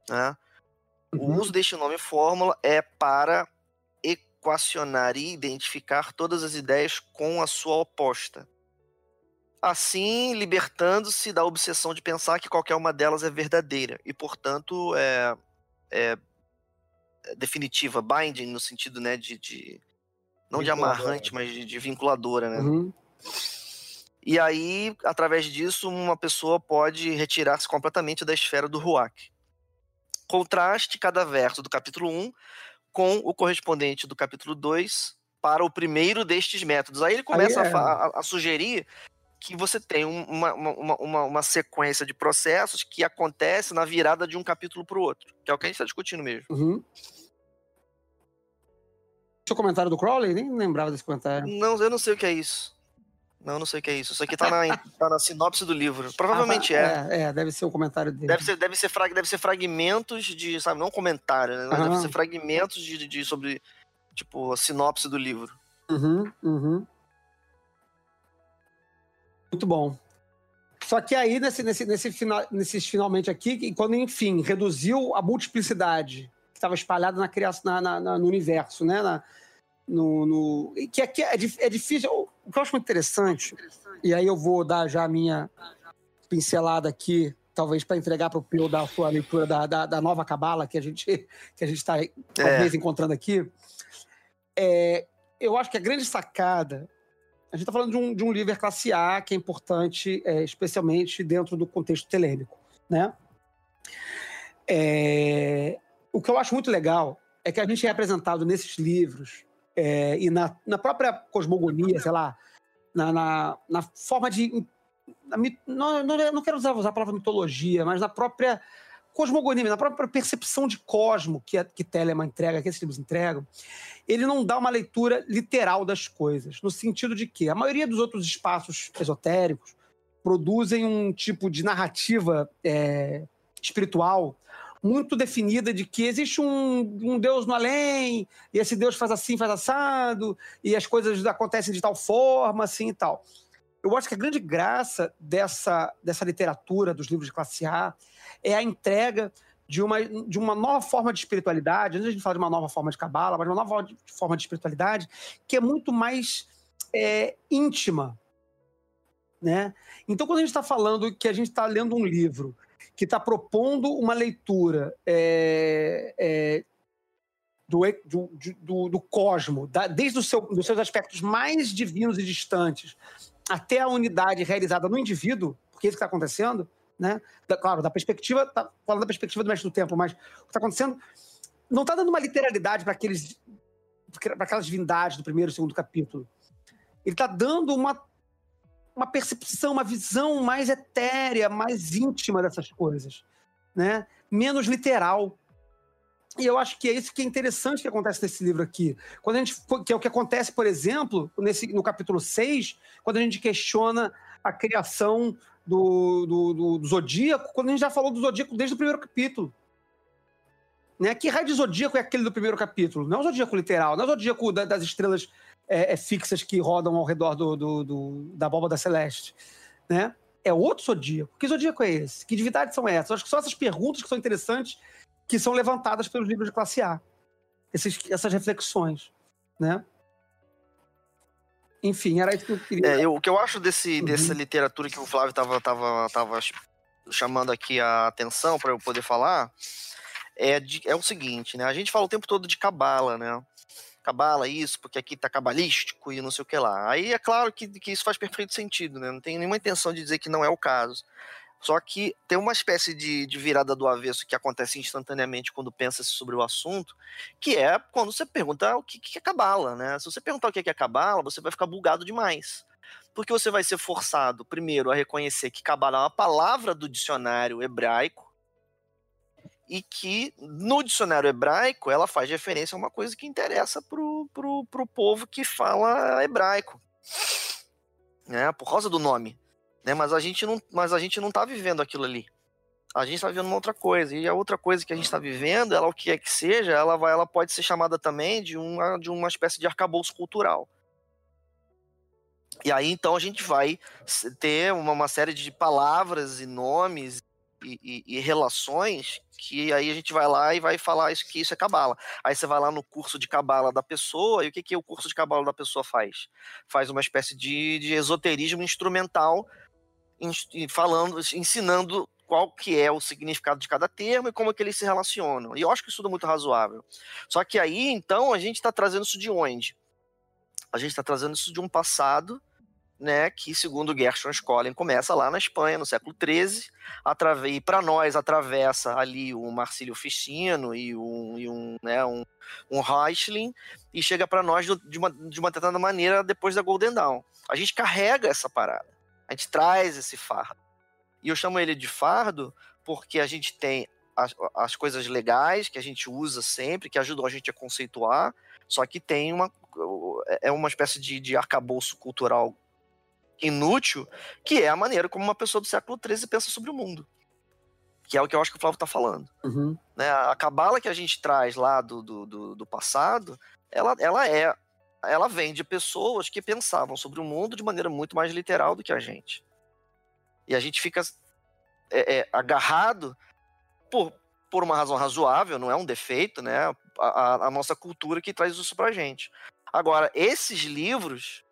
né? O Uhum. uso deste nome e fórmula é para equacionar e identificar todas as ideias com a sua oposta. Assim, libertando-se da obsessão de pensar que qualquer uma delas é verdadeira e, portanto, é, é- definitiva, binding no sentido, né, de, de- não de amarrante, mas de, de vinculadora, né? Uhum. E aí, através disso, uma pessoa pode retirar-se completamente da esfera do Ruach. Contraste cada verso do capítulo 1 com o correspondente do capítulo 2 para o primeiro destes métodos. Aí ele começa Aí a é. fa- a, a sugerir que você tem um- uma, uma, uma- uma, sequência de processos que acontece na virada de um capítulo para o outro, que é o que a gente está discutindo mesmo. Uhum. O comentário do Crowley? Nem lembrava desse comentário. Não, eu não sei o que é isso. Não, não sei o que é isso. Isso aqui tá na, tá na sinopse do livro. Provavelmente Ah, é. é. É, deve ser o comentário dele. Deve ser, deve, ser frag, deve ser fragmentos de, sabe, não comentário, né? Aham. Deve ser fragmentos de, de- sobre, tipo, a sinopse do livro. Uhum, uhum. Muito bom. Só que aí, nesse, nesse, nesse final, nesses finalmente aqui, quando, enfim, reduziu a multiplicidade que estava espalhada na criação, na- na- no universo, né? Na- no, no- que aqui é, é difícil. O que eu acho muito interessante, e aí eu vou dar já a minha pincelada aqui, talvez para entregar para o Pio da sua leitura da, da, da nova cabala que a gente que a gente está talvez encontrando aqui. É, eu acho que a grande sacada. A gente está falando de um, de um livro classe A, que é importante, é, especialmente dentro do contexto telêmico. Né? É, o que eu acho muito legal é que a gente é apresentado nesses livros é, e na, na própria cosmogonia, sei lá, na, na, na forma de. na não, não, quero usar, usar a palavra mitologia, mas na própria cosmogonia, na própria percepção de cosmo que, que Telemann entrega, que esses livros entregam, ele não dá uma leitura literal das coisas, no sentido de que a maioria dos outros espaços esotéricos produzem um tipo de narrativa é, espiritual muito definida de que existe um, um, Deus no além, e esse Deus faz assim, faz assado, e as coisas acontecem de tal forma, assim e tal. Eu acho que a grande graça dessa, dessa literatura, dos livros de classe A, é a entrega de uma, de uma nova forma de espiritualidade, antes a gente falar de uma nova forma de cabala, mas uma nova forma de espiritualidade que é muito mais é, íntima. Né? Então, quando a gente está falando que a gente está lendo um livro que está propondo uma leitura é, é, do, do, do, do, cosmo, da, desde o seu, dos seus aspectos mais divinos e distantes, até a unidade realizada no indivíduo, porque é isso que está acontecendo, né? Da, claro, da perspectiva, tá falando da perspectiva do mestre do tempo, mas o que está acontecendo não está dando uma literalidade para aqueles para aquelas divindades do primeiro e segundo capítulo. Ele está dando uma uma percepção, uma visão mais etérea, mais íntima dessas coisas, né? Menos literal. E eu acho que é isso que é interessante que acontece nesse livro aqui. Quando a gente, que é o que acontece, por exemplo, nesse, no capítulo 6, quando a gente questiona a criação do, do, do, do Zodíaco, quando a gente já falou do Zodíaco desde o primeiro capítulo. Né? Que raio de Zodíaco é aquele do primeiro capítulo? Não é o Zodíaco literal, não é o Zodíaco da, das estrelas é, é, fixas que rodam ao redor do, do, do, da abóbada celeste. Né? É outro Zodíaco. Que Zodíaco é esse? Que divindades são essas? Eu acho que são essas perguntas que são interessantes que são levantadas pelos livros de classe A. Esses, essas reflexões. Né? Enfim, era isso que eu queria. É, eu, o que eu acho desse, uhum. dessa literatura que o Flávio estava tava, tava chamando aqui a atenção para eu poder falar é, de, é o seguinte, né? A gente fala o tempo todo de cabala, né? Cabala, isso, porque aqui tá cabalístico e não sei o que lá. Aí é claro que, que isso faz perfeito sentido, né? Não tem nenhuma intenção de dizer que não é o caso. Só que tem uma espécie de, de virada do avesso que acontece instantaneamente quando pensa sobre o assunto, que é quando você pergunta o que, que é cabala, né? Se você perguntar o que é cabala, você vai ficar bugado demais. Porque você vai ser forçado, primeiro, a reconhecer que cabala é uma palavra do dicionário hebraico, e que no dicionário hebraico ela faz referência a uma coisa que interessa pro, pro, pro povo que fala hebraico, né? Por causa do nome né? Mas a gente não, mas a gente não tá vivendo aquilo ali. A gente está vivendo uma outra coisa. E a outra coisa que a gente está vivendo, ela o que é que seja, ela vai, ela pode ser chamada também de uma, de uma espécie de arcabouço cultural. E aí então a gente vai ter uma, uma série de palavras e nomes e, e, e, relações que aí a gente vai lá e vai falar isso, que isso é cabala. Aí você vai lá no curso de cabala da pessoa e o que, que o curso de cabala da pessoa faz? Faz uma espécie de, de esoterismo instrumental falando, ensinando qual que é o significado de cada termo e como é que eles se relacionam. E eu acho que isso é muito razoável. Só que aí, então, a gente está trazendo isso de onde? A gente está trazendo isso de um passado, né, que segundo Gershon Scholem começa lá na Espanha, no século XIII, e para nós atravessa ali o Marcílio Ficino e um, e um, né, um, um Reichling, e chega para nós de uma, de uma determinada maneira depois da Golden Dawn. A gente carrega essa parada. A gente traz esse fardo. E eu chamo ele de fardo porque a gente tem as, as coisas legais que a gente usa sempre, que ajudam a gente a conceituar, só que tem uma, é uma espécie de, de arcabouço cultural inútil, que é a maneira como uma pessoa do século XIII pensa sobre o mundo. Que é o que eu acho que o Flávio está falando. Uhum. Né, a cabala que a gente traz lá do, do, do, do passado, ela, ela é ela vem de pessoas que pensavam sobre o mundo de maneira muito mais literal do que a gente. E a gente fica é, é, agarrado por, por uma razão razoável, não é um defeito, né? A, a, nossa cultura que traz isso pra gente. Agora, esses livros,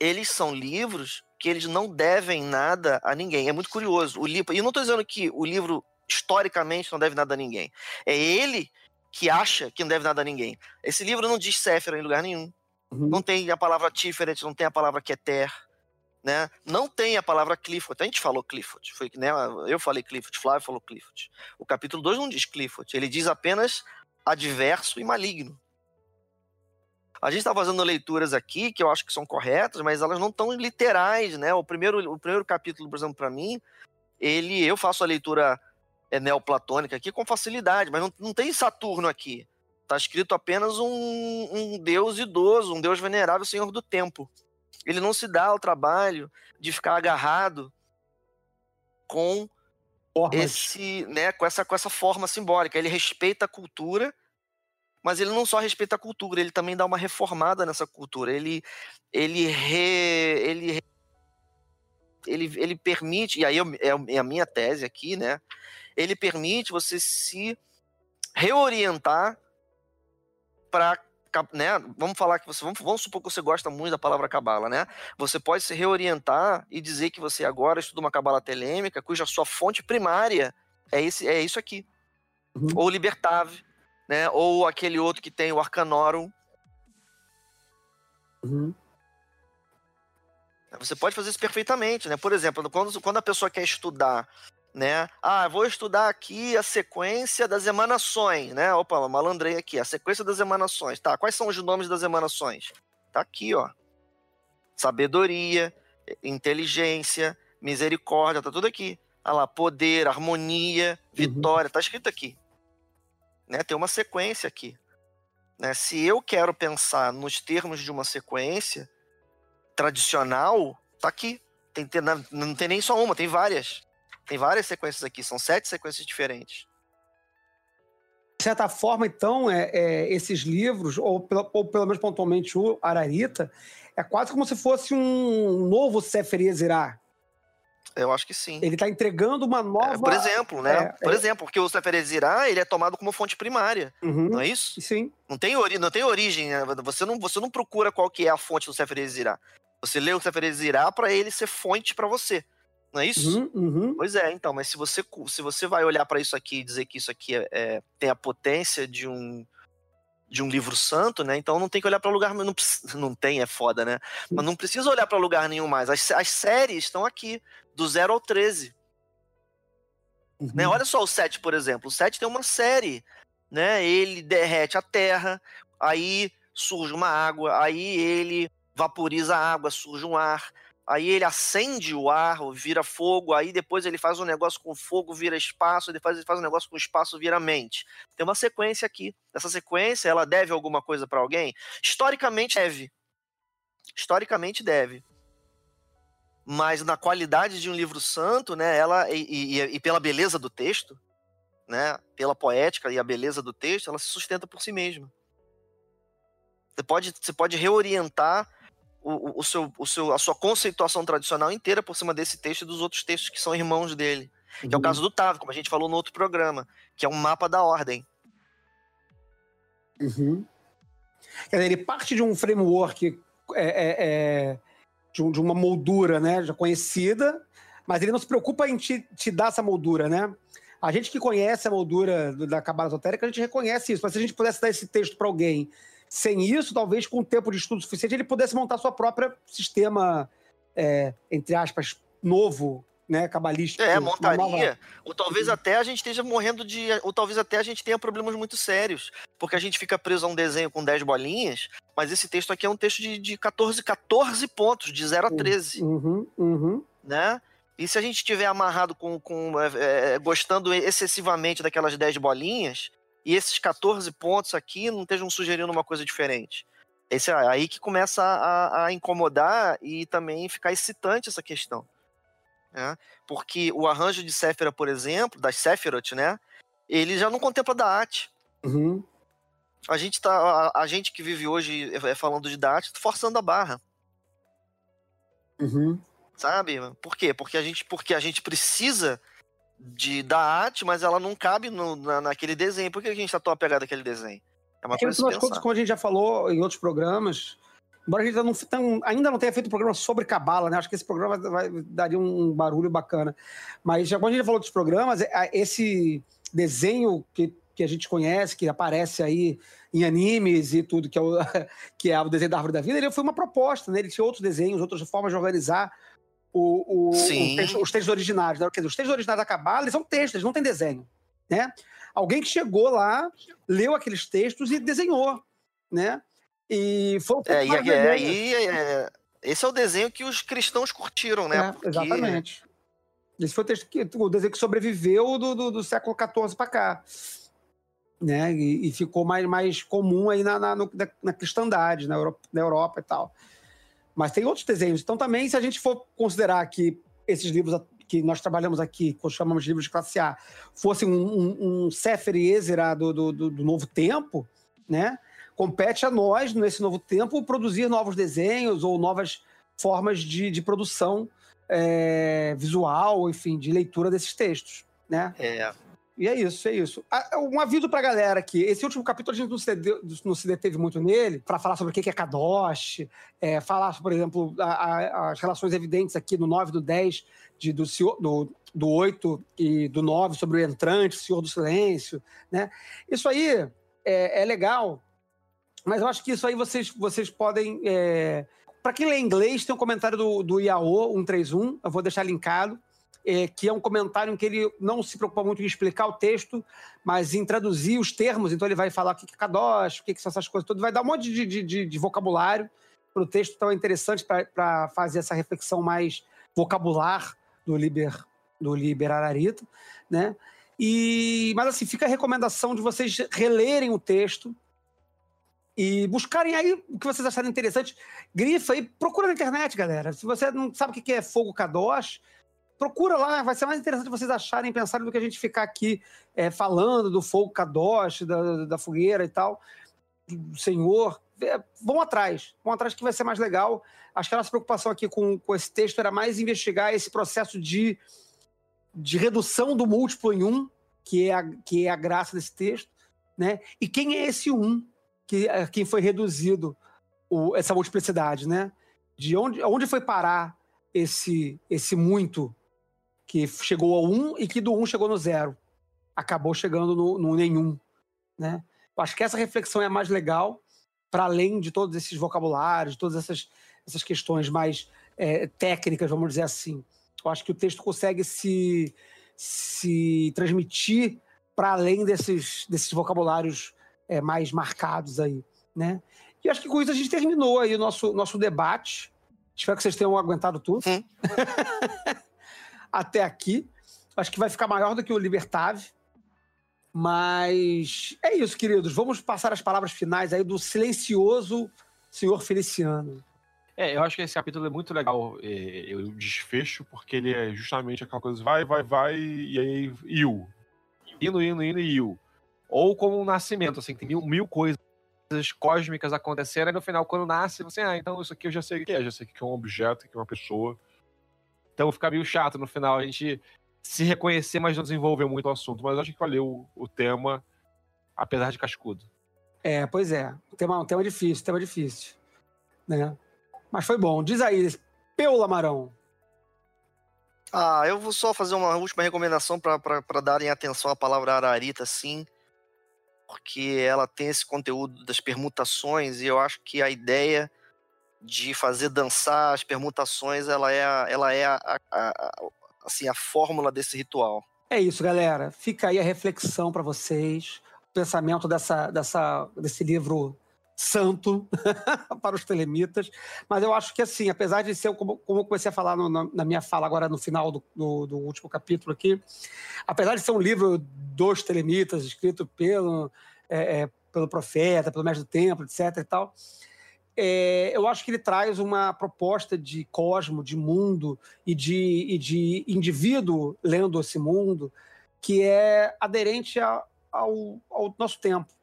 eles são livros que eles não devem nada a ninguém. É muito curioso. O livro, e eu não estou dizendo que o livro historicamente não deve nada a ninguém. É ele que acha que não deve nada a ninguém. Esse livro não diz Séfira em lugar nenhum. Uhum. Não tem a palavra Tiferet, não tem a palavra Keter, né? Não tem a palavra Clifford. A gente falou Clifford. Foi, né? Eu falei Clifford, Flávio falou Clifford. O capítulo 2 não diz Clifford, ele diz apenas adverso e maligno. A gente está fazendo leituras aqui que eu acho que são corretas, mas elas não estão literais, né? O primeiro, o primeiro capítulo, por exemplo, para mim, ele, eu faço a leitura é neoplatônica aqui com facilidade, mas não, não tem Saturno aqui. Está escrito apenas um, um deus idoso, um deus venerável, senhor do tempo. Ele não se dá ao trabalho de ficar agarrado com Formas. esse, né, com essa com essa forma simbólica. Ele respeita a cultura, mas ele não só respeita a cultura, ele também dá uma reformada nessa cultura. Ele ele re, ele re- ele, ele permite, e aí eu- é é a minha tese aqui, né? Ele permite você se reorientar para, né? Vamos falar que você, vamos, vamos supor que você gosta muito da palavra cabala, né? Você pode se reorientar e dizer que você agora estuda uma cabala telêmica, cuja sua fonte primária é esse, é isso aqui, Uhum. ou libertave, né? Ou aquele outro que tem o arcanorum. Uhum. Você pode fazer isso perfeitamente, né? Por exemplo, quando, quando a pessoa quer estudar, né? Ah, vou estudar aqui a sequência das emanações, né? Opa, malandrei aqui, a sequência das emanações. Tá, quais são os nomes das emanações? Tá aqui, ó. Sabedoria, inteligência, misericórdia, tá tudo aqui. Ah lá, poder, harmonia, vitória, tá escrito aqui. Né? Tem uma sequência aqui. Né? Se eu quero pensar nos termos de uma sequência, tradicional, tá aqui. Tem, tem- não, tem nem só uma, tem várias. Tem várias sequências aqui, são sete sequências diferentes. De certa forma, então, é, é, esses livros, ou, pelo- ou pelo menos pontualmente o Ararita, é quase como se fosse um novo Sefer Yezirah. Eu acho que sim. Ele está entregando uma nova. É, por exemplo, né? é, por é. exemplo, porque o Seferezirá, ele é tomado como fonte primária, Uhum, não é isso? Sim. Não tem, ori não tem origem, né? Você não, você não procura qual que é a fonte do Seferezirá. Você lê o Seferezirá para ele ser fonte para você, não é isso? Uhum, uhum. Pois é, então, mas se você, se você vai olhar para isso aqui e dizer que isso aqui é, é- tem a potência de um de um livro santo, né? Então não tem que olhar para lugar, não, não tem, é foda, né? Mas não precisa olhar para lugar nenhum mais. As, as séries estão aqui, do 0 ao 13. uhum. Né? Olha só o 7, por exemplo. O 7 tem uma série, né? Ele derrete a terra, aí surge uma água, aí ele vaporiza a água, surge um ar, aí ele acende o ar, vira fogo, aí depois ele faz um negócio com fogo, vira espaço, depois ele faz um negócio com espaço, vira mente. Tem uma sequência aqui. Essa sequência, ela deve alguma coisa para alguém? Historicamente deve. Historicamente deve. Mas na qualidade de um livro santo, né, ela e, e- e pela beleza do texto, né, pela poética e a beleza do texto, ela se sustenta por si mesma. Você pode, você pode reorientar o, o- seu, o seu, a sua conceituação tradicional inteira por cima desse texto e dos outros textos que são irmãos dele. Que é o caso do Tav, como a gente falou no outro programa, que é um mapa da ordem. Uhum. Quer dizer, ele parte de um framework é, é, é, de, um- de uma moldura né, já conhecida, mas ele não se preocupa em te, te dar essa moldura, né? A gente que conhece a moldura do- da cabala esotérica, a gente reconhece isso. Mas se a gente pudesse dar esse texto para alguém sem isso, talvez com tempo de estudo suficiente, ele pudesse montar sua própria sistema, é, entre aspas, novo, né, cabalístico. É, montaria. Ou talvez até a gente esteja morrendo de. Ou talvez até a gente tenha problemas muito sérios. Porque a gente fica preso a um desenho com 10 bolinhas, mas esse texto aqui é um texto de, de 14, 14 pontos, de 0 a 13. Uhum, uhum. né? E se a gente estiver amarrado com, com é, é, gostando excessivamente daquelas 10 bolinhas, e esses 14 pontos aqui não estejam sugerindo uma coisa diferente. Esse é aí que começa a, a incomodar e também ficar excitante essa questão. Né? Porque o arranjo de Séfira, por exemplo, das Sephiroth, né? Ele já não contempla Daat. Uhum. A gente tá. A, a gente que vive hoje é, falando de Daat, forçando a barra. Uhum. sabe? Por quê? Porque a gente, porque a gente precisa de da arte, mas ela não cabe no, na, naquele desenho. Por que a gente tá tão apegado àquele desenho? É uma no coisa de contas, como a gente já falou em outros programas, embora a gente não, tão- ainda não tenha feito um programa sobre cabala, né? Acho que esse programa vai, daria um barulho bacana. Mas já quando a gente falou dos programas, é- esse desenho que, que a gente conhece, que aparece aí em animes e tudo, que é o, que é o desenho da árvore da vida, ele foi uma proposta, né? Ele tinha outros desenhos, outras formas de organizar o, o- o texto- os textos originários. Né? Quer dizer, os textos originários da cabala, eles são textos, eles não têm desenho, né? Alguém que chegou lá, leu aqueles textos e desenhou, né? E foi um É, e é, aí é, esse é o desenho que os cristãos curtiram, né? É, exatamente. Esse foi o desenho que sobreviveu do, do, do século XIV para cá. Né? E, e, ficou mais, mais comum aí na, na, no, na cristandade, na Europa, na Europa e tal. Mas tem outros desenhos. Então, também, se a gente for considerar que esses livros que nós trabalhamos aqui, que chamamos de livros de classe A, fossem um, um, um Sefer e Ezra do, do, do, do novo tempo, né? Compete a nós, nesse novo tempo, produzir novos desenhos ou novas formas de, de produção é, visual, enfim, de leitura desses textos, né? É. E é isso, é isso. Um aviso pra galera aqui. Esse último capítulo a gente não se, deteve, não se deteve muito nele, para falar sobre o que é Kadosh, é, falar, por exemplo, a, a, as relações evidentes aqui no 9 do 10, de, do, do, do 8 e do 9 sobre o entrante, Senhor do Silêncio, né? Isso aí é, é legal, mas eu acho que isso aí vocês, vocês podem é, para quem lê inglês, tem um comentário do, do IAO 131, eu vou deixar linkado, é, que é um comentário em que ele não se preocupa muito em explicar o texto, mas em traduzir os termos. Então ele vai falar o que é kadosh, o que, são essas coisas todas, vai dar um monte de, de, de, de vocabulário para o texto, então é interessante para fazer essa reflexão mais vocabular do Liber, do Liber né? E, mas assim, fica a recomendação de vocês relerem o texto, e buscarem aí o que vocês acharem interessante. Grifa aí, procura na internet, galera. Se você não sabe o que é fogo Kadosh, procura lá, vai ser mais interessante vocês acharem, pensarem do que a gente ficar aqui é, falando do fogo Kadosh, da, da fogueira e tal, do Senhor. É, vão atrás, vão atrás que vai ser mais legal. Acho que a nossa preocupação aqui com, com esse texto era mais investigar esse processo de, de redução do múltiplo em um, que é a, que é a graça desse texto, né? E quem é esse um? Que, eh, quem foi reduzido o, essa multiplicidade, né? De onde, onde foi parar esse, esse muito que chegou ao 1 um e que do 1 um chegou no zero? Acabou chegando no, no nenhum, né? Eu acho que essa reflexão é mais legal, para além de todos esses vocabulários, todas essas, essas questões mais é, técnicas, vamos dizer assim. Eu acho que o texto consegue se, se transmitir para além desses, desses vocabulários é, mais marcados aí, né? E acho que com isso a gente terminou aí o nosso, nosso debate. Espero que vocês tenham aguentado tudo. Até aqui. Acho que vai ficar maior do que o Libertave. Mas é isso, queridos. Vamos passar as palavras finais aí do silencioso senhor Feliciano. É, eu acho que esse capítulo é muito legal, é, o desfecho, porque ele é justamente aquela coisa, vai, vai, vai, e aí, iu. Indo, indo, indo e iu. Ou como um nascimento, assim, tem mil, mil coisas cósmicas acontecendo, e no final, quando nasce, você, ah, então isso aqui eu já sei o que é, já sei o que é um objeto, o que é uma pessoa. Então fica meio chato no final a gente se reconhecer, mas não desenvolver muito o assunto. Mas eu acho que valeu o, o tema, apesar de cascudo. É, pois é. Um tema, um tema difícil, tema difícil. Né? Mas foi bom. Diz aí, Peu Lamarão. Ah, eu vou só fazer uma última recomendação para darem atenção à palavra ararita, sim porque ela tem esse conteúdo das permutações e eu acho que a ideia de fazer dançar as permutações ela é a, ela é a, a, a assim a fórmula desse ritual. É isso, galera. Fica aí a reflexão para vocês, o pensamento dessa, dessa, desse livro santo para os telemitas. Mas eu acho que, assim, apesar de ser, como, como eu comecei a falar no, na, na, minha fala agora no final do, do, do, último capítulo aqui, apesar de ser um livro dos telemitas, escrito pelo, é, é, pelo profeta, pelo mestre do templo, etc. e tal, é, eu acho que ele traz uma proposta de cosmo, de mundo e de, e de indivíduo lendo esse mundo que é aderente a, ao, ao nosso tempo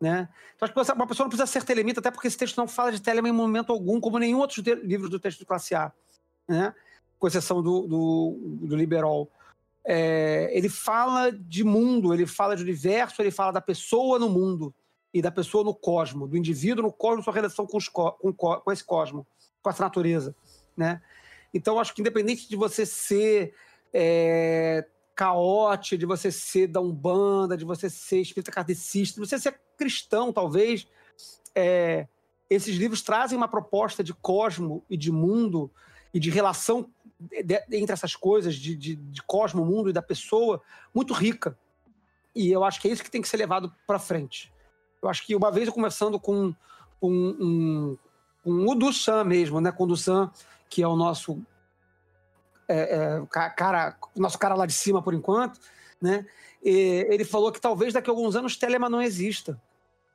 né? Então, acho que uma pessoa não precisa ser telemita, até porque esse texto não fala de telema em momento algum, como nenhum outro livro do texto de classe A, né? com exceção do, do, do Liberal. É, ele fala de mundo, ele fala de universo, ele fala da pessoa no mundo e da pessoa no cosmo, do indivíduo no cosmo, sua relação com, os, com, com esse cosmo, com essa natureza. Né? Então, acho que independente de você ser é, caótico, de você ser da Umbanda, de você ser espírita kardecista, de você ser cristão, talvez, é, esses livros trazem uma proposta de cosmo e de mundo e de relação de, entre essas coisas, de, de, de, cosmo, mundo e da pessoa, muito rica. E eu acho que é isso que tem que ser levado para frente. Eu acho que uma vez eu conversando com, com, um, com o Dusan mesmo, né, com o Dusan, que é o nosso é, é, cara, nosso cara lá de cima por enquanto, né? E ele falou que talvez daqui a alguns anos Telema não exista.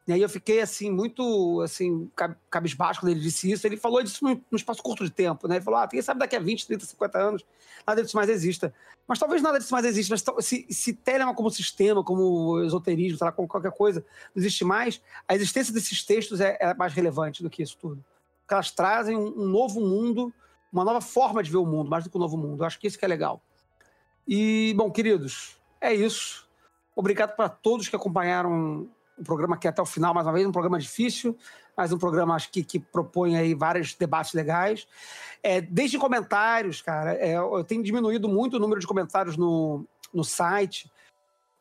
E aí eu fiquei assim, muito assim, cabisbaixo quando ele disse isso. Ele falou disso num, espaço curto de tempo, né? Ele falou: ah, quem sabe daqui a 20, 30, 50 anos, nada disso mais exista. Mas talvez nada disso mais exista. Mas se, se Telema como sistema, como esoterismo, sei lá, como qualquer coisa, não existe mais, a existência desses textos é, é mais relevante do que isso tudo. Porque elas trazem um, um, novo mundo, uma nova forma de ver o mundo, mais do que um novo mundo. Eu acho que isso que é legal. E, bom, queridos, é isso. Obrigado para todos que acompanharam o programa aqui até o final, mais uma vez, um programa difícil, mas um programa acho que, que propõe aí vários debates legais. É, comentários, cara, é, eu tenho diminuído muito o número de comentários no, no site.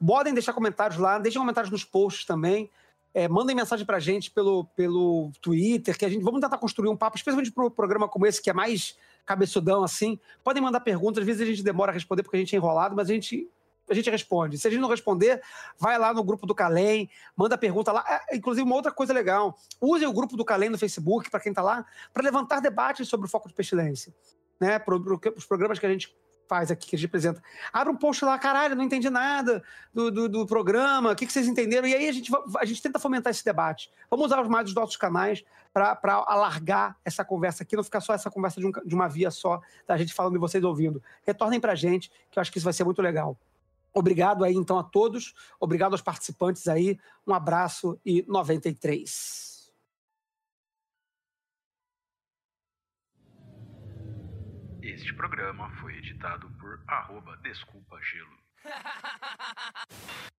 Podem deixar comentários lá, deixem comentários nos posts também. É, mandem mensagem pra gente pelo, pelo Twitter, que a gente vamos tentar construir um papo, especialmente para um programa como esse, que é mais cabeçudão assim. Podem mandar perguntas, às vezes a gente demora a responder porque a gente é enrolado, mas a gente a gente responde. Se a gente não responder, vai lá no grupo do Calem, manda pergunta lá. É, inclusive, uma outra coisa legal: use o grupo do Calem no Facebook, para quem está lá, para levantar debates sobre o foco de pestilência. Né, para os programas que a gente faz aqui, que a gente apresenta. Abre um post lá, caralho, não entendi nada do, do, do programa, o que, que, vocês entenderam? E aí a gente, a gente tenta fomentar esse debate. Vamos usar mais os nossos canais para alargar essa conversa aqui, não ficar só essa conversa de, um, de uma via só, da gente falando e vocês ouvindo. Retornem para a gente, que eu acho que isso vai ser muito legal. Obrigado aí então a todos, obrigado aos participantes aí, um abraço e 93. Este programa foi editado por arroba Desculpa Gelo.